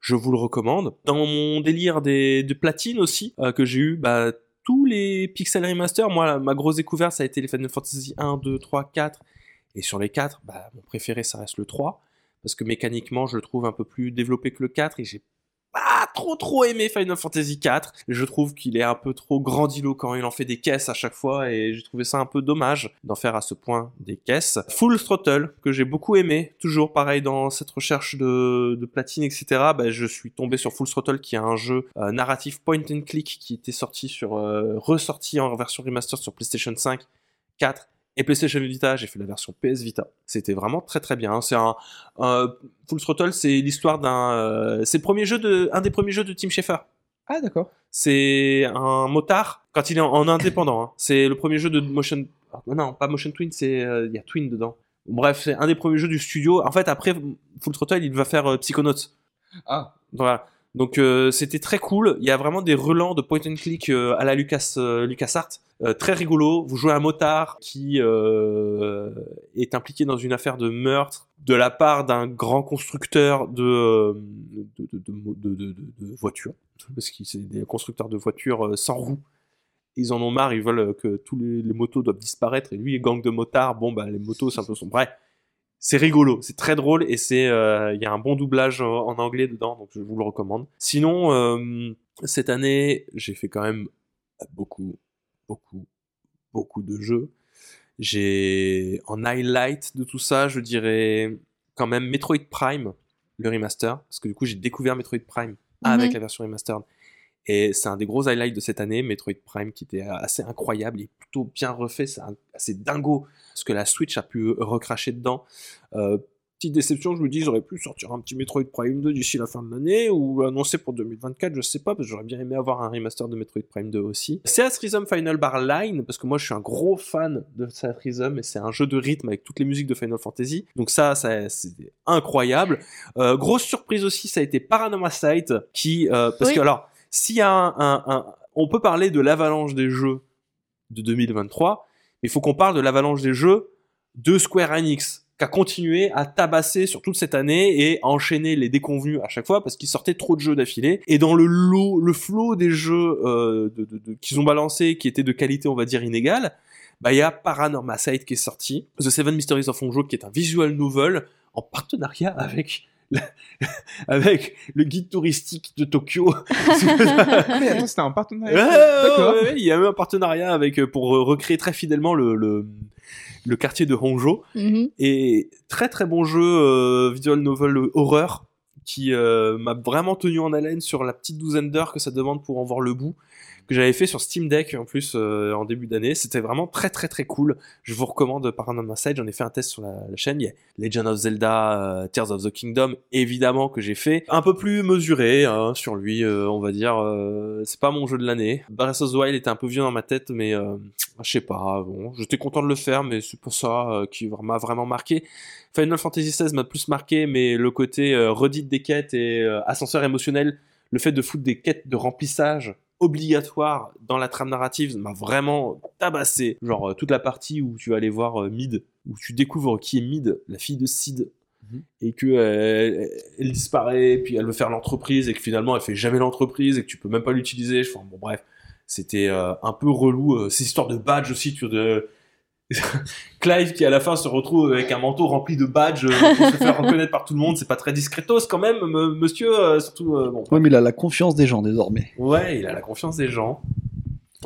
[SPEAKER 1] je vous le recommande. Dans mon délire des, de platine aussi, que j'ai eu, bah, tous les Pixel Remaster, moi, la- ma grosse découverte, ça a été les Final Fantasy 1, 2, 3, 4. Et sur les 4, bah, mon préféré, ça reste le 3. Parce que mécaniquement, je le trouve un peu plus développé que le 4. Et j'ai pas trop trop aimé Final Fantasy 4. Je trouve qu'il est un peu trop grandiloquent. Il en fait des caisses à chaque fois. Et j'ai trouvé ça un peu dommage d'en faire à ce point des caisses. Full Throttle, que j'ai beaucoup aimé. Toujours pareil dans cette recherche de, platine, etc. Bah, je suis tombé sur Full Throttle, qui est un jeu euh, narratif point and click qui était sorti sur, euh, ressorti en version remastered sur PlayStation 5, 4 et PlayStation Vita, j'ai fait la version PS Vita. C'était vraiment très très bien. C'est un Full Throttle, c'est l'histoire d'un, euh, c'est le premier jeu de, un des premiers jeux de Tim Schafer.
[SPEAKER 3] Ah, d'accord.
[SPEAKER 1] C'est un motard quand il est en, en indépendant. hein. C'est le premier jeu de motion, ah, non pas motion twin, c'est euh, il y a twin dedans. Bref, c'est un des premiers jeux du studio. En fait, après Full Throttle, il va faire euh, Psychonauts.
[SPEAKER 3] Ah,
[SPEAKER 1] Voilà. Donc euh, c'était très cool. Il y a vraiment des relents de point and click euh, à la Lucas euh, LucasArts. Euh, très rigolo. Vous jouez un motard qui est impliqué dans une affaire de meurtre de la part d'un grand constructeur de voitures. Parce que c'est des constructeurs de voitures sans roues. ils en ont marre, ils veulent que tous les, les motos doivent disparaître et lui, gang de motards, bon bah les motos c'est un peu son. Bref, c'est rigolo, c'est très drôle et c'est euh, il y a un bon doublage en en anglais dedans, donc je vous le recommande. Sinon, euh, cette année, j'ai fait quand même beaucoup, beaucoup, beaucoup de jeux. J'ai en highlight de tout ça, je dirais quand même Metroid Prime, le remaster, parce que du coup j'ai découvert Metroid Prime avec
[SPEAKER 4] Mhm.
[SPEAKER 1] la version remastered. Et c'est un des gros highlights de cette année, Metroid Prime, qui était assez incroyable et plutôt bien refait. C'est assez dingo ce que la Switch a pu recracher dedans. Euh, petite déception, je me dis, j'aurais pu sortir un petit Metroid Prime 2 d'ici la fin de l'année ou annoncer pour 2024, je sais pas, parce que j'aurais bien aimé avoir un remaster de Metroid Prime 2 aussi. C'est Rhythm Final Bar Line, parce que moi je suis un gros fan de Seat Rhythm et c'est un jeu de rythme avec toutes les musiques de Final Fantasy. Donc ça, ça c'est incroyable. Euh, grosse surprise aussi, ça a été Paranormal Sight, qui, euh, parce
[SPEAKER 4] Oui.
[SPEAKER 1] que alors, on peut parler de l'avalanche des jeux de 2023, mais il faut qu'on parle de l'avalanche des jeux de Square Enix, qui a continué à tabasser sur toute cette année et à enchaîner les déconvenus à chaque fois parce qu'ils sortaient trop de jeux d'affilée. Et dans le lot, le flot des jeux euh, qu'ils ont balancés, qui étaient de qualité, on va dire, inégale, bah il y a Paranormal Sight qui est sorti, The Seven Mysteries of Honjo, qui est un visual novel en partenariat avec avec le guide touristique de Tokyo.
[SPEAKER 3] Ah, mais attends, c'était un partenariat.
[SPEAKER 1] ouais,
[SPEAKER 3] D'accord.
[SPEAKER 1] ouais, ouais, il y a eu un partenariat avec euh, pour recréer très fidèlement le, le, le quartier de Honjo.
[SPEAKER 4] Mhm.
[SPEAKER 1] Et très très bon jeu euh, visual novel horreur qui euh, m'a vraiment tenu en haleine sur la petite douzaine d'heures que ça demande pour en voir le bout que j'avais fait sur Steam Deck en plus euh, en début d'année. C'était vraiment très très très cool. Je vous recommande Paranormal Side. J'en ai fait un test sur la, chaîne. Il y a Legend of Zelda, euh, Tears of the Kingdom, évidemment que j'ai fait. Un peu plus mesuré hein, sur lui, euh, on va dire. euh, c'est pas mon jeu de l'année. Breath of the Wild était un peu vieux dans ma tête, mais euh, je sais pas. Bon, j'étais content de le faire, mais c'est pour ça euh, qui m'a vraiment marqué. Final Fantasy XVI m'a plus marqué, mais le côté redite des quêtes et ascenseur émotionnel, le fait de foutre des quêtes de remplissage obligatoires dans la trame narrative m'a vraiment tabassé. Genre euh, toute la partie où tu vas aller voir euh, Mid, où tu découvres qui est Mid, la fille de Sid,
[SPEAKER 3] Mhm.
[SPEAKER 1] et que euh, elle disparaît, puis elle veut faire l'entreprise, et que finalement elle fait jamais l'entreprise, et que tu peux même pas l'utiliser. Enfin bon bref, c'était euh, un peu relou. euh, ces histoires de badge aussi, tu de Clive qui à la fin se retrouve avec un manteau rempli de badges euh, pour se faire reconnaître par tout le monde, c'est pas très discretos quand même, me- monsieur, euh, surtout euh, bon.
[SPEAKER 2] Oui, mais il a la confiance des gens désormais.
[SPEAKER 1] Ouais, il a la confiance des gens.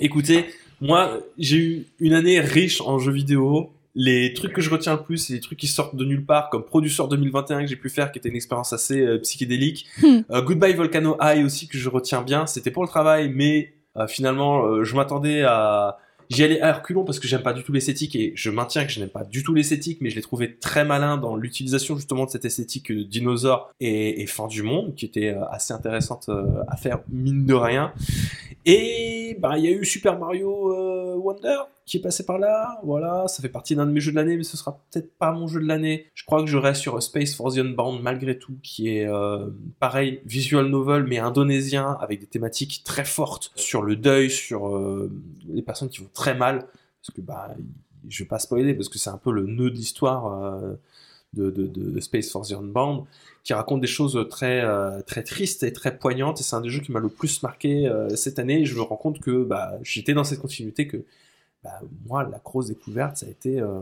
[SPEAKER 1] Écoutez, moi, j'ai eu une année riche en jeux vidéo. Les trucs que je retiens le plus, c'est les trucs qui sortent de nulle part, comme Producer 2021 que j'ai pu faire, qui était une expérience assez euh, psychédélique.
[SPEAKER 4] Hmm.
[SPEAKER 1] Euh, Goodbye Volcano High aussi que je retiens bien. C'était pour le travail, mais euh, finalement, euh, je m'attendais à J'y allais à reculons parce que j'aime pas du tout l'esthétique et je maintiens que je n'aime pas du tout l'esthétique, mais je l'ai trouvé très malin dans l'utilisation justement de cette esthétique de dinosaure et, fin du monde qui était euh, assez intéressante euh, à faire mine de rien. Et bah il y a eu Super Mario euh, Wonder qui est passé par là, voilà, ça fait partie d'un de mes jeux de l'année, mais ce sera peut-être pas mon jeu de l'année. Je crois que je reste sur Space for the Unbound malgré tout, qui est euh, pareil, visual novel mais indonésien avec des thématiques très fortes sur le deuil, sur euh, les personnes qui vont très mal, parce que bah je vais pas spoiler parce que c'est un peu le nœud de l'histoire euh, de, de, Space for Unbound qui raconte des choses très euh, très tristes et très poignantes et c'est un des jeux qui m'a le plus marqué euh, cette année et je me rends compte que bah, j'étais dans cette continuité que bah, moi la grosse découverte ça a été euh,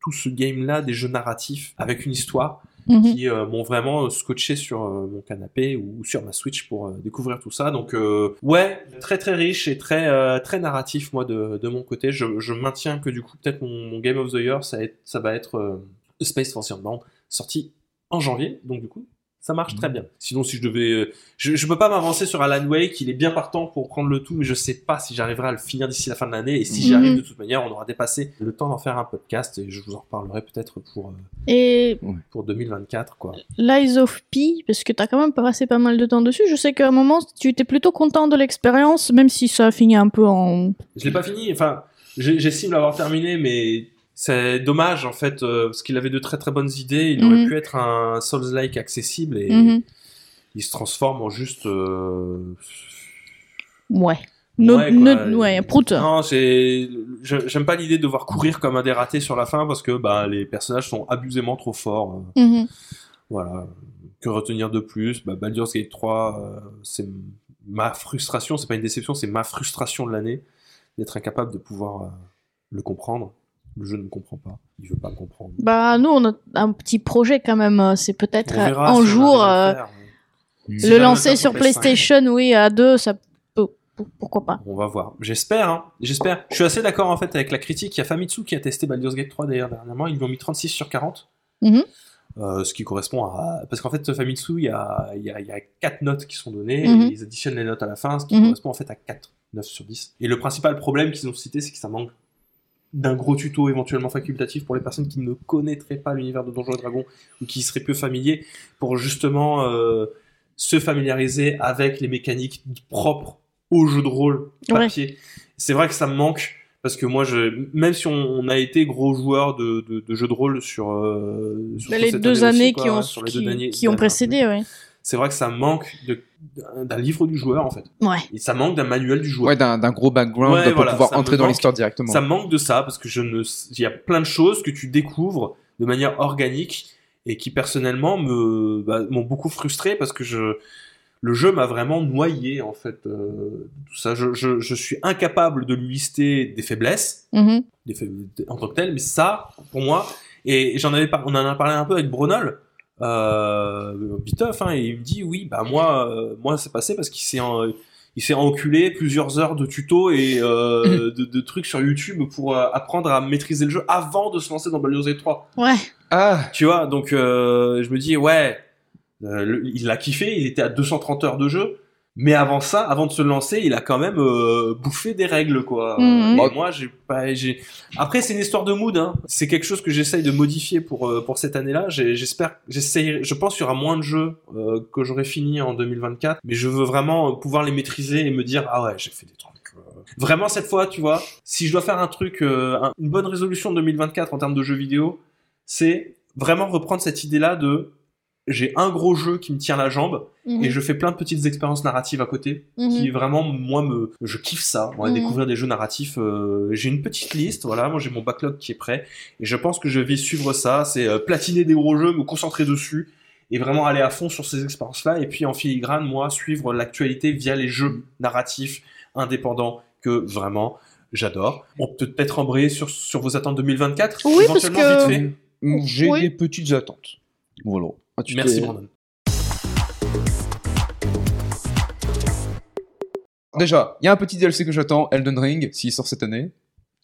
[SPEAKER 1] tout ce game là des jeux narratifs avec une histoire
[SPEAKER 4] Mhm.
[SPEAKER 1] qui euh, m'ont vraiment scotché sur euh, mon canapé ou sur ma Switch pour euh, découvrir tout ça. Donc ouais, très très riche et très très narratif moi de, de mon côté. Je, je maintiens que du coup peut-être mon, mon Game of the Year ça, va être- ça va être Space Force Unbound sorti en janvier. Donc du coup ça marche très bien. Sinon si je devais, euh, je, je peux pas m'avancer sur Alan Wake. Il est bien partant pour prendre le tout, mais je sais pas si j'arriverai à le finir d'ici la fin de l'année. Et si j'y
[SPEAKER 4] Mhm.
[SPEAKER 1] arrive de toute manière, on aura dépassé le temps d'en faire un podcast et je vous en reparlerai peut-être pour euh,
[SPEAKER 4] Et
[SPEAKER 1] pour 2024 quoi.
[SPEAKER 4] Lies of P, parce que t'as quand même passé pas mal de temps dessus, je sais qu'à un moment tu étais plutôt content de l'expérience, même si ça a fini un peu en...
[SPEAKER 1] Je l'ai pas fini, enfin, j'ai- j'estime l'avoir terminé, mais c'est dommage en fait, euh, parce qu'il avait de très très bonnes idées. Il aurait
[SPEAKER 4] Mhm.
[SPEAKER 1] pu être un Souls-like accessible et
[SPEAKER 4] Mhm.
[SPEAKER 1] il se transforme en juste. euh,
[SPEAKER 4] Ouais. No,
[SPEAKER 1] Ouais,
[SPEAKER 4] no-
[SPEAKER 1] quoi.
[SPEAKER 4] ouais, prout.
[SPEAKER 1] Non, J'aime pas l'idée de devoir courir comme un dératé sur la fin parce que bah, les personnages sont abusément trop forts. euh,
[SPEAKER 4] Mhm.
[SPEAKER 1] Voilà. Que retenir de plus? Bah, Baldur's Gate 3, euh, c'est ma frustration, c'est pas une déception, c'est ma frustration de l'année. d'être incapable de pouvoir euh, le comprendre. Le jeu ne me comprend pas. Il veut pas me comprendre.
[SPEAKER 4] Bah, nous, on a un petit projet quand même. euh, C'est peut-être euh, un
[SPEAKER 1] si
[SPEAKER 4] jour euh,
[SPEAKER 1] le faire. Si
[SPEAKER 4] le
[SPEAKER 1] jamais on
[SPEAKER 4] lancer sur
[SPEAKER 1] PS5.
[SPEAKER 4] PlayStation, oui, à deux, ça peut. pour- Pourquoi pas
[SPEAKER 1] On va voir. J'espère, hein. J'espère. Je suis assez d'accord en fait avec la critique. Il y a Famitsu qui a testé Baldur's Gate 3 d'ailleurs dernièrement. Ils lui ont mis 36 sur 40.
[SPEAKER 4] Mhm.
[SPEAKER 1] Euh, ce qui correspond à. Parce qu'en fait, Famitsu, il y a, il y, a, il y a 4 notes qui sont données. Et ils additionnent les notes à la fin, ce qui
[SPEAKER 4] Mhm.
[SPEAKER 1] correspond en fait à 4, 9 sur 10. Et le principal problème qu'ils ont cité, c'est que ça manque d'un gros tuto éventuellement facultatif pour les personnes qui ne connaîtraient pas l'univers de Donjons et Dragons ou qui seraient peu familiers pour justement euh, se familiariser avec les mécaniques propres au jeu de rôle papier. C'est vrai que ça me manque parce que moi, je, même si on, on a été gros joueur de, de, de jeux de rôle sur, euh,
[SPEAKER 4] Les deux
[SPEAKER 1] année
[SPEAKER 4] années
[SPEAKER 1] aussi,
[SPEAKER 4] qui, ont, qui, qui précédé, ouais.
[SPEAKER 1] C'est vrai que ça manque de- d'un livre du joueur en fait.
[SPEAKER 4] Ouais.
[SPEAKER 1] Et ça manque d'un manuel du joueur.
[SPEAKER 3] Ouais, d'un gros background
[SPEAKER 1] Ouais,
[SPEAKER 3] pour
[SPEAKER 1] voilà,
[SPEAKER 3] pouvoir entrer dans l'histoire directement.
[SPEAKER 1] Ça manque de ça parce que je ne, il y a plein de choses que tu découvres de manière organique et qui personnellement me bah, m'ont beaucoup frustré parce que je le jeu m'a vraiment noyé en fait. euh, tout ça, je, je, je suis incapable de lui lister des faiblesses
[SPEAKER 4] Mhm.
[SPEAKER 1] des faib- en tant que tel, mais ça pour moi et j'en avais par- on en a parlé un peu avec Brunel. Euh, Bitoff, hein, et il me dit oui bah moi euh, moi c'est passé parce qu'il s'est en- il s'est enculé plusieurs heures de tutos et euh, de, de trucs sur YouTube pour euh, apprendre à maîtriser le jeu avant de se lancer dans Baldur's Gate 3.
[SPEAKER 4] Ouais.
[SPEAKER 3] Ah,
[SPEAKER 1] Tu vois, donc euh, je me dis ouais, euh, le- il l'a kiffé, il était à 230 heures de jeu, mais avant ça, avant de se lancer, il a quand même euh, bouffé des règles quoi.
[SPEAKER 4] Mhm.
[SPEAKER 1] Et moi j'ai pas, j'ai. Après c'est une histoire de mood, hein. c'est quelque chose que j'essaye de modifier pour euh, pour cette année-là. J'ai- J'espère, j'essaye, je pense qu'il y aura moins de jeux euh, que j'aurai fini en 2024, mais je veux vraiment euh, pouvoir les maîtriser et me dire ah ouais j'ai fait des trucs. euh. Vraiment cette fois, tu vois, si je dois faire un truc, euh, un- une bonne résolution de 2024 en termes de jeux vidéo, c'est vraiment reprendre cette idée-là de j'ai un gros jeu qui me tient la jambe
[SPEAKER 4] Mhm.
[SPEAKER 1] et je fais plein de petites expériences narratives à côté
[SPEAKER 4] Mhm.
[SPEAKER 1] qui vraiment moi me je kiffe ça moi
[SPEAKER 4] Mhm.
[SPEAKER 1] découvrir des jeux narratifs euh, j'ai une petite liste voilà moi j'ai mon backlog qui est prêt et je pense que je vais suivre ça c'est euh, platiner des gros jeux me concentrer dessus et vraiment aller à fond sur ces expériences là et puis en filigrane moi suivre l'actualité via les jeux narratifs indépendants que vraiment j'adore on peut peut-être embrayer sur, sur vos attentes 2024
[SPEAKER 4] Oui, parce
[SPEAKER 1] éventuellement
[SPEAKER 4] que-
[SPEAKER 1] vite fait
[SPEAKER 3] j'ai
[SPEAKER 4] Oui.
[SPEAKER 3] des petites attentes. Voilà.
[SPEAKER 2] Ah, tu
[SPEAKER 1] merci Brandon
[SPEAKER 3] Déjà, il y a un petit DLC que j'attends, Elden Ring, s'il sort cette année,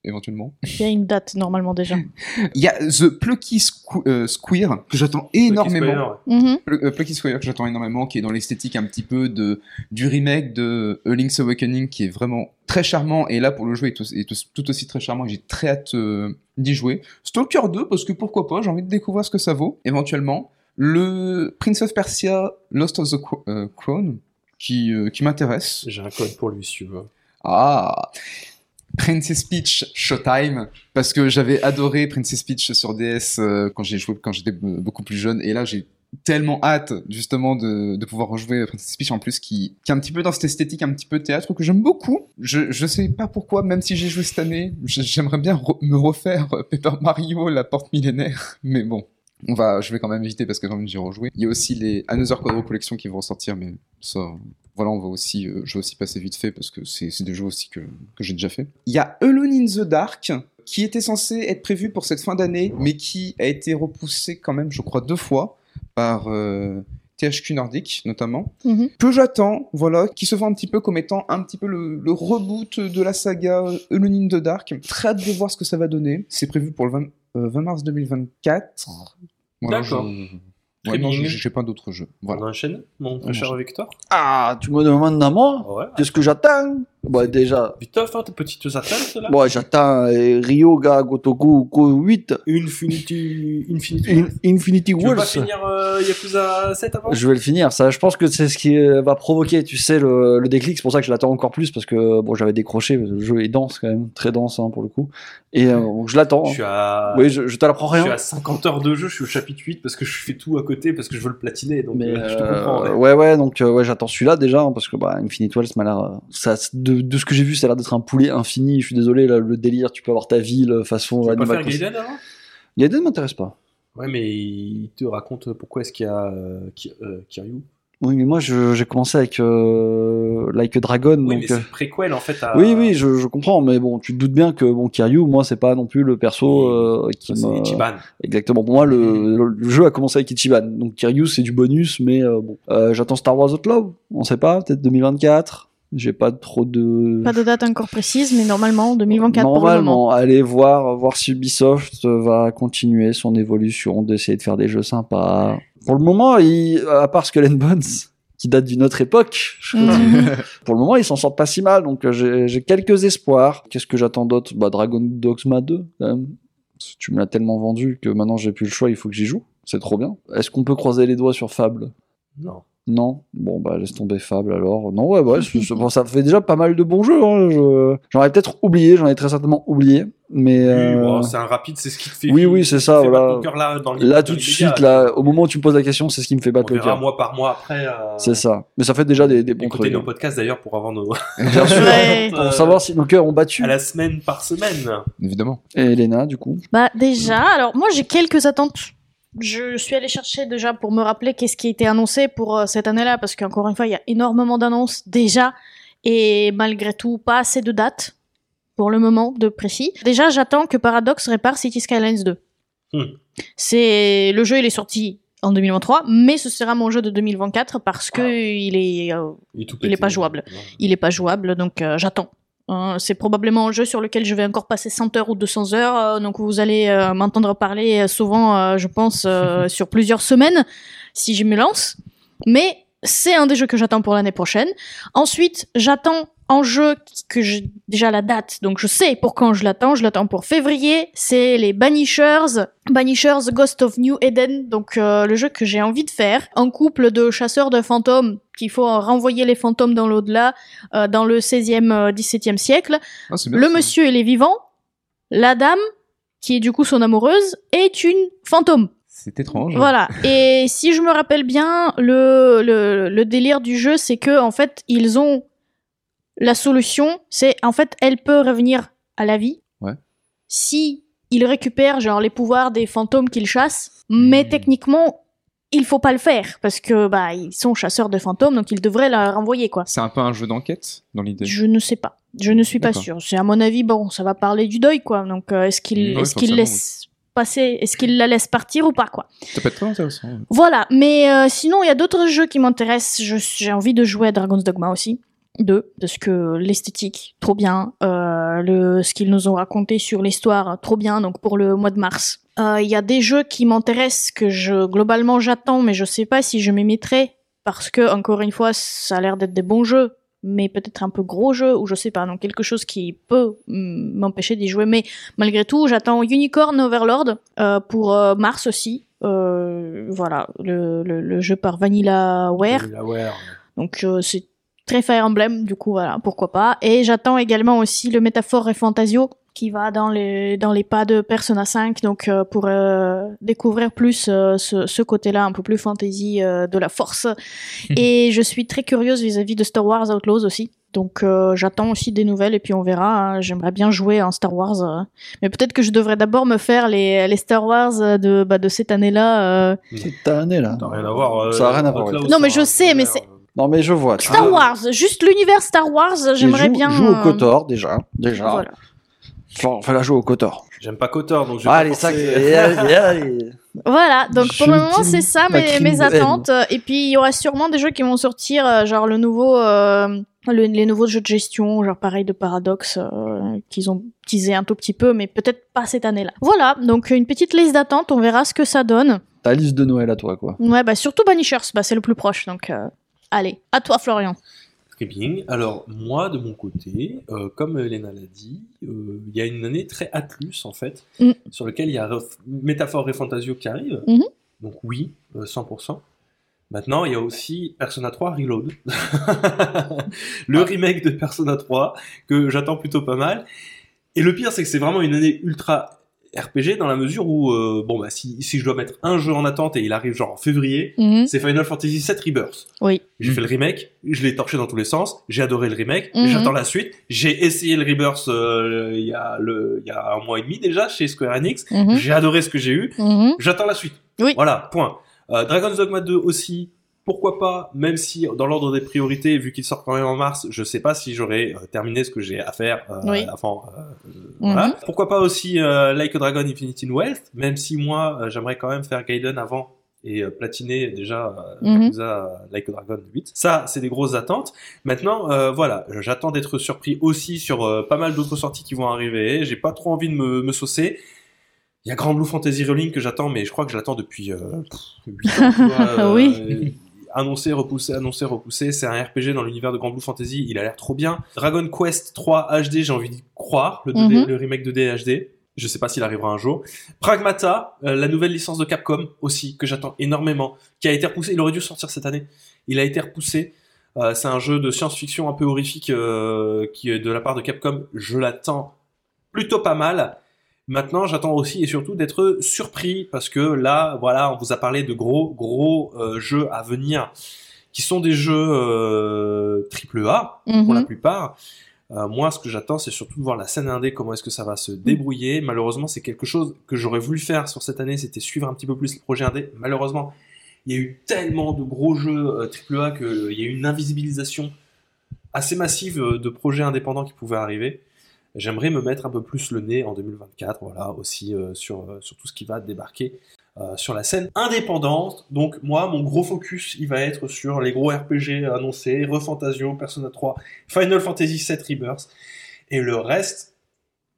[SPEAKER 3] éventuellement.
[SPEAKER 4] Il y a une date normalement déjà.
[SPEAKER 3] Il y a The Plucky Squ- euh, Square, que j'attends énormément.
[SPEAKER 4] Mhm.
[SPEAKER 3] Pl- euh, Plucky Square que j'attends énormément, qui est dans l'esthétique un petit peu de, du remake de A Link's Awakening, qui est vraiment très charmant, et là pour le jeu est, tout- est tout- tout aussi très charmant, et j'ai très hâte euh, d'y jouer. Stalker 2, parce que pourquoi pas, j'ai envie de découvrir ce que ça vaut, éventuellement. Le Prince of Persia Lost of the euh, Crown, qui, euh, qui m'intéresse.
[SPEAKER 1] j'ai un code pour lui si tu veux.
[SPEAKER 3] Ah! Princess Peach Showtime parce que j'avais adoré Princess Peach sur DS euh, quand j'ai joué quand j'étais beaucoup plus jeune. Et là j'ai tellement hâte justement de, de pouvoir rejouer Princess Peach en plus qui, qui est un petit peu dans cette esthétique un petit peu théâtre que j'aime beaucoup. Je, je sais pas pourquoi même si j'ai joué cette année j'aimerais bien re- me refaire Paper Mario la porte millénaire mais bon on va, je vais quand même éviter parce que quand même j'ai rejoué. Il y a aussi les Another Quadro Collection qui vont ressortir, mais ça, voilà, on va aussi, euh, je vais aussi passer vite fait parce que c'est des jeux aussi que, que j'ai déjà fait. Il y a Alone in the Dark qui était censé être prévu pour cette fin d'année, mais qui a été repoussé quand même, je crois, deux fois par euh, THQ Nordic notamment,
[SPEAKER 4] Mhm.
[SPEAKER 3] que j'attends, voilà, qui se voit un petit peu comme étant un petit peu le, le reboot de la saga Alone in the Dark. Très hâte de voir ce que ça va donner. C'est prévu pour le 20, euh, 20 mars 2024. Voilà,
[SPEAKER 1] D'accord.
[SPEAKER 3] je- Ouais, non, j'ai pas d'autres jeux. Voilà.
[SPEAKER 1] on enchaîne mon très cher. Victor
[SPEAKER 2] Ah, tu me demandes à moi
[SPEAKER 1] ouais
[SPEAKER 2] Qu'est-ce que j'attends? Bah déjà,
[SPEAKER 1] Vitoff, hein, tes petites attentes là
[SPEAKER 2] moi j'attends euh, Ryoga Gotoku Go 8
[SPEAKER 1] Infinity... Infinity...
[SPEAKER 2] In- Infinity
[SPEAKER 1] Tu veux pas
[SPEAKER 2] Wars.
[SPEAKER 1] finir euh, Yakuza 7 avant?
[SPEAKER 2] Je vais le finir, ça. Je pense que c'est ce qui euh, va provoquer, tu sais, le, le déclic. C'est pour ça que je l'attends encore plus parce que bon, j'avais décroché. parce que Le jeu est dense quand même, très dense hein, pour le coup. Et euh, donc, je l'attends.
[SPEAKER 1] Je suis à...
[SPEAKER 2] Oui, je, je te l'apprends
[SPEAKER 1] je suis à 50 heures de jeu, je suis au chapitre 8 parce que je fais tout à côté parce que je veux le platiner. Donc
[SPEAKER 2] Mais
[SPEAKER 1] euh, je te
[SPEAKER 2] euh,
[SPEAKER 1] comprends. ouais.
[SPEAKER 2] ouais, ouais, donc euh, ouais, j'attends celui-là déjà hein, parce que bah, Infinite Wells m'a l'air, euh, ça, de, de ce que j'ai vu, ça a l'air d'être un poulet infini. Je suis désolé, là, le délire, tu peux avoir ta ville euh, façon
[SPEAKER 1] Tu veux pas faire. Gaiden avant
[SPEAKER 2] Gaiden m'intéresse pas.
[SPEAKER 1] Ouais, mais il te raconte pourquoi est-ce qu'il y a euh, euh, Kiryu.
[SPEAKER 2] Oui, mais moi, je- j'ai commencé avec euh, Like a Dragon.
[SPEAKER 1] Oui, mais
[SPEAKER 2] donc,
[SPEAKER 1] c'est
[SPEAKER 2] euh,
[SPEAKER 1] le préquel en fait à.
[SPEAKER 2] oui, oui, je, je comprends, mais bon, tu te doutes bien que bon, Kiryu, moi, c'est pas non plus le perso euh, qui
[SPEAKER 1] C'est
[SPEAKER 2] me.
[SPEAKER 1] Ichiban.
[SPEAKER 2] Exactement. Pour moi, le, le- le jeu a commencé avec Ichiban. Donc Kiryu, c'est du bonus, mais euh, bon. Euh, J'attends Star Wars Outlaw. On sait pas, peut-être 2024. J'ai pas trop de.
[SPEAKER 4] Pas de date encore précise, mais normalement 2024 pour le moment.
[SPEAKER 2] Normalement, allez voir, voir si Ubisoft va continuer son évolution, d'essayer de faire des jeux sympas. Pour le moment, il, à part Skull and Bones, qui date d'une autre époque, je continue. pour le moment, ils s'en sortent pas si mal, donc euh, j'ai quelques espoirs. Qu'est-ce que j'attends d'autre? Bah, Dragon Dogma 2, quand même. Parce que Tu me l'as tellement vendu que maintenant j'ai plus le choix, il faut que j'y joue. C'est trop bien. Est-ce qu'on peut croiser les doigts sur Fable?
[SPEAKER 1] Non.
[SPEAKER 2] Non, bon bah laisse tomber Fable alors. Non ouais ouais, c'est- bon, ça fait déjà pas mal de bons jeux. Hein. Je- J'en ai peut-être oublié, j'en ai très certainement oublié, mais
[SPEAKER 1] Oui,
[SPEAKER 2] euh,
[SPEAKER 1] bon, c'est un rapide, c'est ce qui te fait.
[SPEAKER 2] oui, oui, c'est ça, voilà.
[SPEAKER 1] cœur là, dans
[SPEAKER 2] là tout de suite là, au moment où tu me poses la question, c'est ce qui me fait
[SPEAKER 1] On
[SPEAKER 2] battre le cœur.
[SPEAKER 1] mois par mois après. euh,
[SPEAKER 2] C'est ça. Mais ça fait déjà des, des bons
[SPEAKER 1] Écoutez
[SPEAKER 2] trucs.
[SPEAKER 1] nos
[SPEAKER 2] hein.
[SPEAKER 1] podcasts d'ailleurs pour avoir nos.
[SPEAKER 2] Bien sûr.
[SPEAKER 4] Ouais.
[SPEAKER 2] Pour savoir si nos cœurs ont battu.
[SPEAKER 1] à la semaine par semaine.
[SPEAKER 3] Évidemment.
[SPEAKER 2] Et Elena, du coup.
[SPEAKER 4] Bah déjà, alors moi j'ai quelques attentes. Je suis allée chercher déjà pour me rappeler qu'est-ce qui a été annoncé pour euh, cette année-là, parce qu'encore une fois, il y a énormément d'annonces déjà, et malgré tout, pas assez de dates pour le moment de précis. Déjà, j'attends que Paradox répare City Skylines 2.
[SPEAKER 1] Hmm.
[SPEAKER 4] C'est le jeu, il est sorti en 2023, mais ce sera mon jeu de 2024 parce que il est euh,
[SPEAKER 1] Il est, tout
[SPEAKER 4] Il est pas jouable. il est pas jouable, donc euh, j'attends. Euh, c'est probablement un jeu sur lequel je vais encore passer 100 heures ou 200 heures, euh, donc vous allez euh, m'entendre parler euh, souvent, je pense, sur plusieurs semaines, si je me lance. Mais c'est un des jeux que j'attends pour l'année prochaine. Ensuite, j'attends un jeu que j'ai déjà la date, donc je sais pour quand je l'attends. Je l'attends pour février. C'est les Banishers, Banishers Ghost of New Eden, donc euh, le jeu que j'ai envie de faire. Un couple de chasseurs de fantômes qu'il faut renvoyer les fantômes dans l'au-delà, euh, dans le 16e, euh, 17e siècle.
[SPEAKER 3] Ah, bien,
[SPEAKER 4] Le
[SPEAKER 3] ça.
[SPEAKER 4] monsieur, il est vivant. La dame, qui est du coup son amoureuse, est une fantôme.
[SPEAKER 3] C'est étrange.
[SPEAKER 4] Voilà. Et si je me rappelle bien, le, le, le délire du jeu, c'est que en fait, ils ont la solution. C'est en fait, elle peut revenir à la vie.
[SPEAKER 3] Ouais.
[SPEAKER 4] Si ils récupèrent genre les pouvoirs des fantômes qu'ils chassent, mais
[SPEAKER 3] Hmm.
[SPEAKER 4] techniquement, il faut pas le faire parce que bah ils sont chasseurs de fantômes, donc ils devraient la renvoyer quoi.
[SPEAKER 3] C'est un peu un jeu d'enquête dans l'idée?
[SPEAKER 4] Je ne sais pas. Je ne suis pas sûre. C'est à mon avis, bon, ça va parler du deuil, quoi. Donc, euh, est-ce qu'il
[SPEAKER 3] Ouais,
[SPEAKER 4] est-ce qu'il laisse passer, est-ce qu'il la laisse partir ou pas, quoi
[SPEAKER 3] Ça peut être très intéressant.
[SPEAKER 4] Voilà. Mais euh, sinon, il y a d'autres jeux qui m'intéressent. J'ai envie de jouer à Dragon's Dogma aussi. Deux, parce que l'esthétique, trop bien. Euh, le, ce qu'ils nous ont raconté sur l'histoire, trop bien. Donc pour le mois de mars. Euh, Il y a des jeux qui m'intéressent que je globalement j'attends, mais je sais pas si je m'y mettrai parce que encore une fois, ça a l'air d'être des bons jeux, mais peut-être un peu gros jeux ou je sais pas. Donc quelque chose qui peut mm, m'empêcher d'y jouer. Mais malgré tout, j'attends Unicorn Overlord euh, pour euh, mars aussi. Euh, voilà, le, le, le jeu par Vanilla Ware.
[SPEAKER 1] La Ware.
[SPEAKER 4] Donc euh, c'est très Fire Emblem, du coup voilà, pourquoi pas. Et j'attends également aussi le Métaphore et Fantasio qui va dans les dans les pas de Persona 5, donc euh, pour euh, découvrir plus euh, ce, ce côté-là un peu plus fantasy euh, de la force. et je suis très curieuse vis-à-vis de Star Wars Outlaws aussi. Donc euh, j'attends aussi des nouvelles et puis on verra. hein. J'aimerais bien jouer en Star Wars, euh. mais peut-être que je devrais d'abord me faire les, les Star Wars de bah, de cette année-là. euh.
[SPEAKER 2] Cette année là.
[SPEAKER 1] Ça n'a rien à voir. euh,
[SPEAKER 2] Ça a rien à voir,
[SPEAKER 4] Non, mais je sais, mais c'est-
[SPEAKER 1] euh,
[SPEAKER 2] Non mais je vois.
[SPEAKER 4] Star. Wars, juste l'univers Star Wars, j'aimerais
[SPEAKER 2] joue-
[SPEAKER 4] bien.
[SPEAKER 2] Joue au
[SPEAKER 4] euh,
[SPEAKER 2] Kotor déjà. Déjà.
[SPEAKER 4] Voilà.
[SPEAKER 2] Enfin, fallait jouer au Kotor.
[SPEAKER 1] J'aime pas Kotor, donc je vais
[SPEAKER 2] Ah,
[SPEAKER 1] pas
[SPEAKER 2] les sacs.
[SPEAKER 1] forcer.
[SPEAKER 2] allez, allez, allez.
[SPEAKER 4] Voilà, donc pour le moment c'est ça mes, attentes. Et puis il y aura sûrement des jeux qui vont sortir, euh, genre le nouveau, euh, le- les nouveaux jeux de gestion, genre pareil de Paradox, euh, qu'ils ont teasé un tout petit peu, mais peut-être pas cette année-là. Voilà, donc une petite liste d'attentes, on verra ce que ça donne.
[SPEAKER 2] Ta liste de Noël à toi quoi.
[SPEAKER 4] Ouais, bah surtout Banishers, bah c'est le plus proche, donc euh, allez, à toi Florian.
[SPEAKER 1] Très bien. Alors, moi, de mon côté, euh, comme Elena l'a dit, euh, il y a une année très Atlus, en fait,
[SPEAKER 4] Mm.
[SPEAKER 1] sur lequel il y a Métaphore et Fantasio qui arrive.
[SPEAKER 4] Mhm.
[SPEAKER 1] Donc, oui, euh, 100%. Maintenant, il y a aussi Persona 3 Reload. le remake de Persona 3, que j'attends plutôt pas mal. Et le pire, c'est que c'est vraiment une année ultra RPG dans la mesure où, euh, bon, bah, si, si je dois mettre un jeu en attente et il arrive genre en février, c'est Final Fantasy VII Rebirth.
[SPEAKER 4] Oui.
[SPEAKER 1] J'ai
[SPEAKER 3] Mhm.
[SPEAKER 1] fait le remake, je l'ai torché dans tous les sens, j'ai adoré le remake,
[SPEAKER 4] Mhm.
[SPEAKER 1] j'attends la suite. J'ai essayé le Rebirth euh, il y a le il y a un mois et demi déjà chez Square Enix.
[SPEAKER 4] Mhm.
[SPEAKER 1] J'ai adoré ce que j'ai eu.
[SPEAKER 4] Mhm.
[SPEAKER 1] J'attends la suite.
[SPEAKER 4] Oui.
[SPEAKER 1] Voilà, point. Euh, Dragon's Dogma 2 aussi pourquoi pas, même si dans l'ordre des priorités, vu qu'il sort quand même en mars, je sais pas si j'aurai euh, terminé ce que j'ai à faire euh,
[SPEAKER 4] Oui.
[SPEAKER 1] avant. euh, voilà. Pourquoi pas aussi euh, Like a Dragon Infinity Wealth, même si moi j'aimerais quand même faire Gaiden avant et platiner déjà
[SPEAKER 4] Mhm.
[SPEAKER 1] Like a Dragon 8. Ça, c'est des grosses attentes. Maintenant, euh, voilà, j'attends d'être surpris aussi sur euh, pas mal d'autres sorties qui vont arriver. J'ai pas trop envie de me, me saucer. Il y a Grand Blue Fantasy Rolling que j'attends, mais je crois que je l'attends depuis euh, 8 ans. vois,
[SPEAKER 4] Oui.
[SPEAKER 1] Annoncé, repoussé, annoncé, repoussé. C'est un RPG dans l'univers de Grand Blue Fantasy. Il a l'air trop bien. Dragon Quest 3 HD, j'ai envie d'y croire. Le, 2D
[SPEAKER 4] Mhm.
[SPEAKER 1] le remake 2D HD. Je sais pas s'il arrivera un jour. Pragmata, euh, la nouvelle licence de Capcom aussi, que j'attends énormément, qui a été repoussé. Il aurait dû sortir cette année. Il a été repoussé. Euh, c'est un jeu de science-fiction un peu horrifique euh, qui est de la part de Capcom. Je l'attends plutôt pas mal. Maintenant, j'attends aussi et surtout d'être surpris parce que là, voilà, on vous a parlé de gros, gros euh, jeux à venir qui sont des jeux euh, triple A pour la
[SPEAKER 4] Mhm.
[SPEAKER 1] plupart. Euh, moi, ce que j'attends, c'est surtout de voir la scène indé, comment est-ce que ça va se débrouiller. Malheureusement, c'est quelque chose que j'aurais voulu faire sur cette année, c'était suivre un petit peu plus le projet indé. Malheureusement, il y a eu tellement de gros jeux AAA qu'il y a eu une invisibilisation assez massive de projets indépendants qui pouvaient arriver. J'aimerais me mettre un peu plus le nez en 2024, voilà, aussi euh, sur, euh, sur tout ce qui va débarquer euh, sur la scène indépendante. Donc moi, mon gros focus, il va être sur les gros RPG annoncés, Refantasio, Persona 3, Final Fantasy VII Rebirth, et le reste,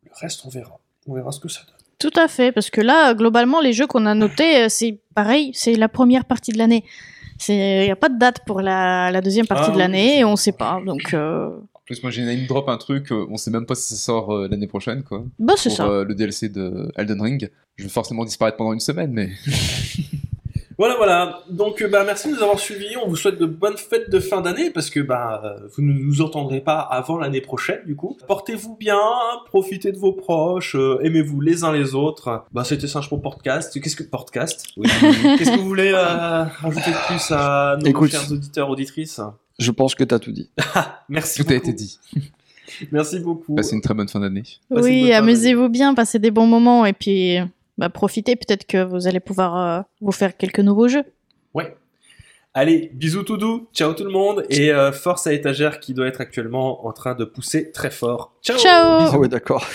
[SPEAKER 1] le reste, on verra. On verra ce que ça donne.
[SPEAKER 4] Tout à fait, parce que là, globalement, les jeux qu'on a notés, c'est pareil, c'est la première partie de l'année. Il n'y a pas de date pour la, la deuxième partie
[SPEAKER 1] Ah
[SPEAKER 4] de l'année on sait pas. Donc, euh,
[SPEAKER 3] plus, moi j'ai name drop un truc, euh, on sait même pas si ça sort euh, l'année prochaine, quoi.
[SPEAKER 4] bah, c'est ça.
[SPEAKER 3] euh, le DLC de Elden Ring. Je vais forcément disparaître pendant une semaine, mais.
[SPEAKER 1] Voilà, voilà. Donc, bah, merci de nous avoir suivis. On vous souhaite de bonnes fêtes de fin d'année parce que bah, vous ne nous entendrez pas avant l'année prochaine, du coup. Portez-vous bien, profitez de vos proches, euh, aimez-vous les uns les autres. Bah, c'était Singe pour Podcast. Qu'est-ce que podcast? Oui. Qu'est-ce que vous voulez euh, rajouter de plus à nos
[SPEAKER 2] Écoute.
[SPEAKER 1] chers auditeurs, auditrices?
[SPEAKER 2] Je pense que t'as tout dit.
[SPEAKER 1] Merci
[SPEAKER 3] Tout a été dit.
[SPEAKER 1] Merci beaucoup.
[SPEAKER 3] Passez une très bonne fin d'année.
[SPEAKER 4] Oui, amusez-vous bien, passez des bons moments et puis bah, profitez. Peut-être que vous allez pouvoir euh, vous faire quelques nouveaux jeux.
[SPEAKER 1] Ouais. Allez, bisous tout doux, ciao tout le monde, et euh, force à étagère qui doit être actuellement en train de pousser très fort. Ciao
[SPEAKER 4] Ciao
[SPEAKER 2] Ah ouais, d'accord.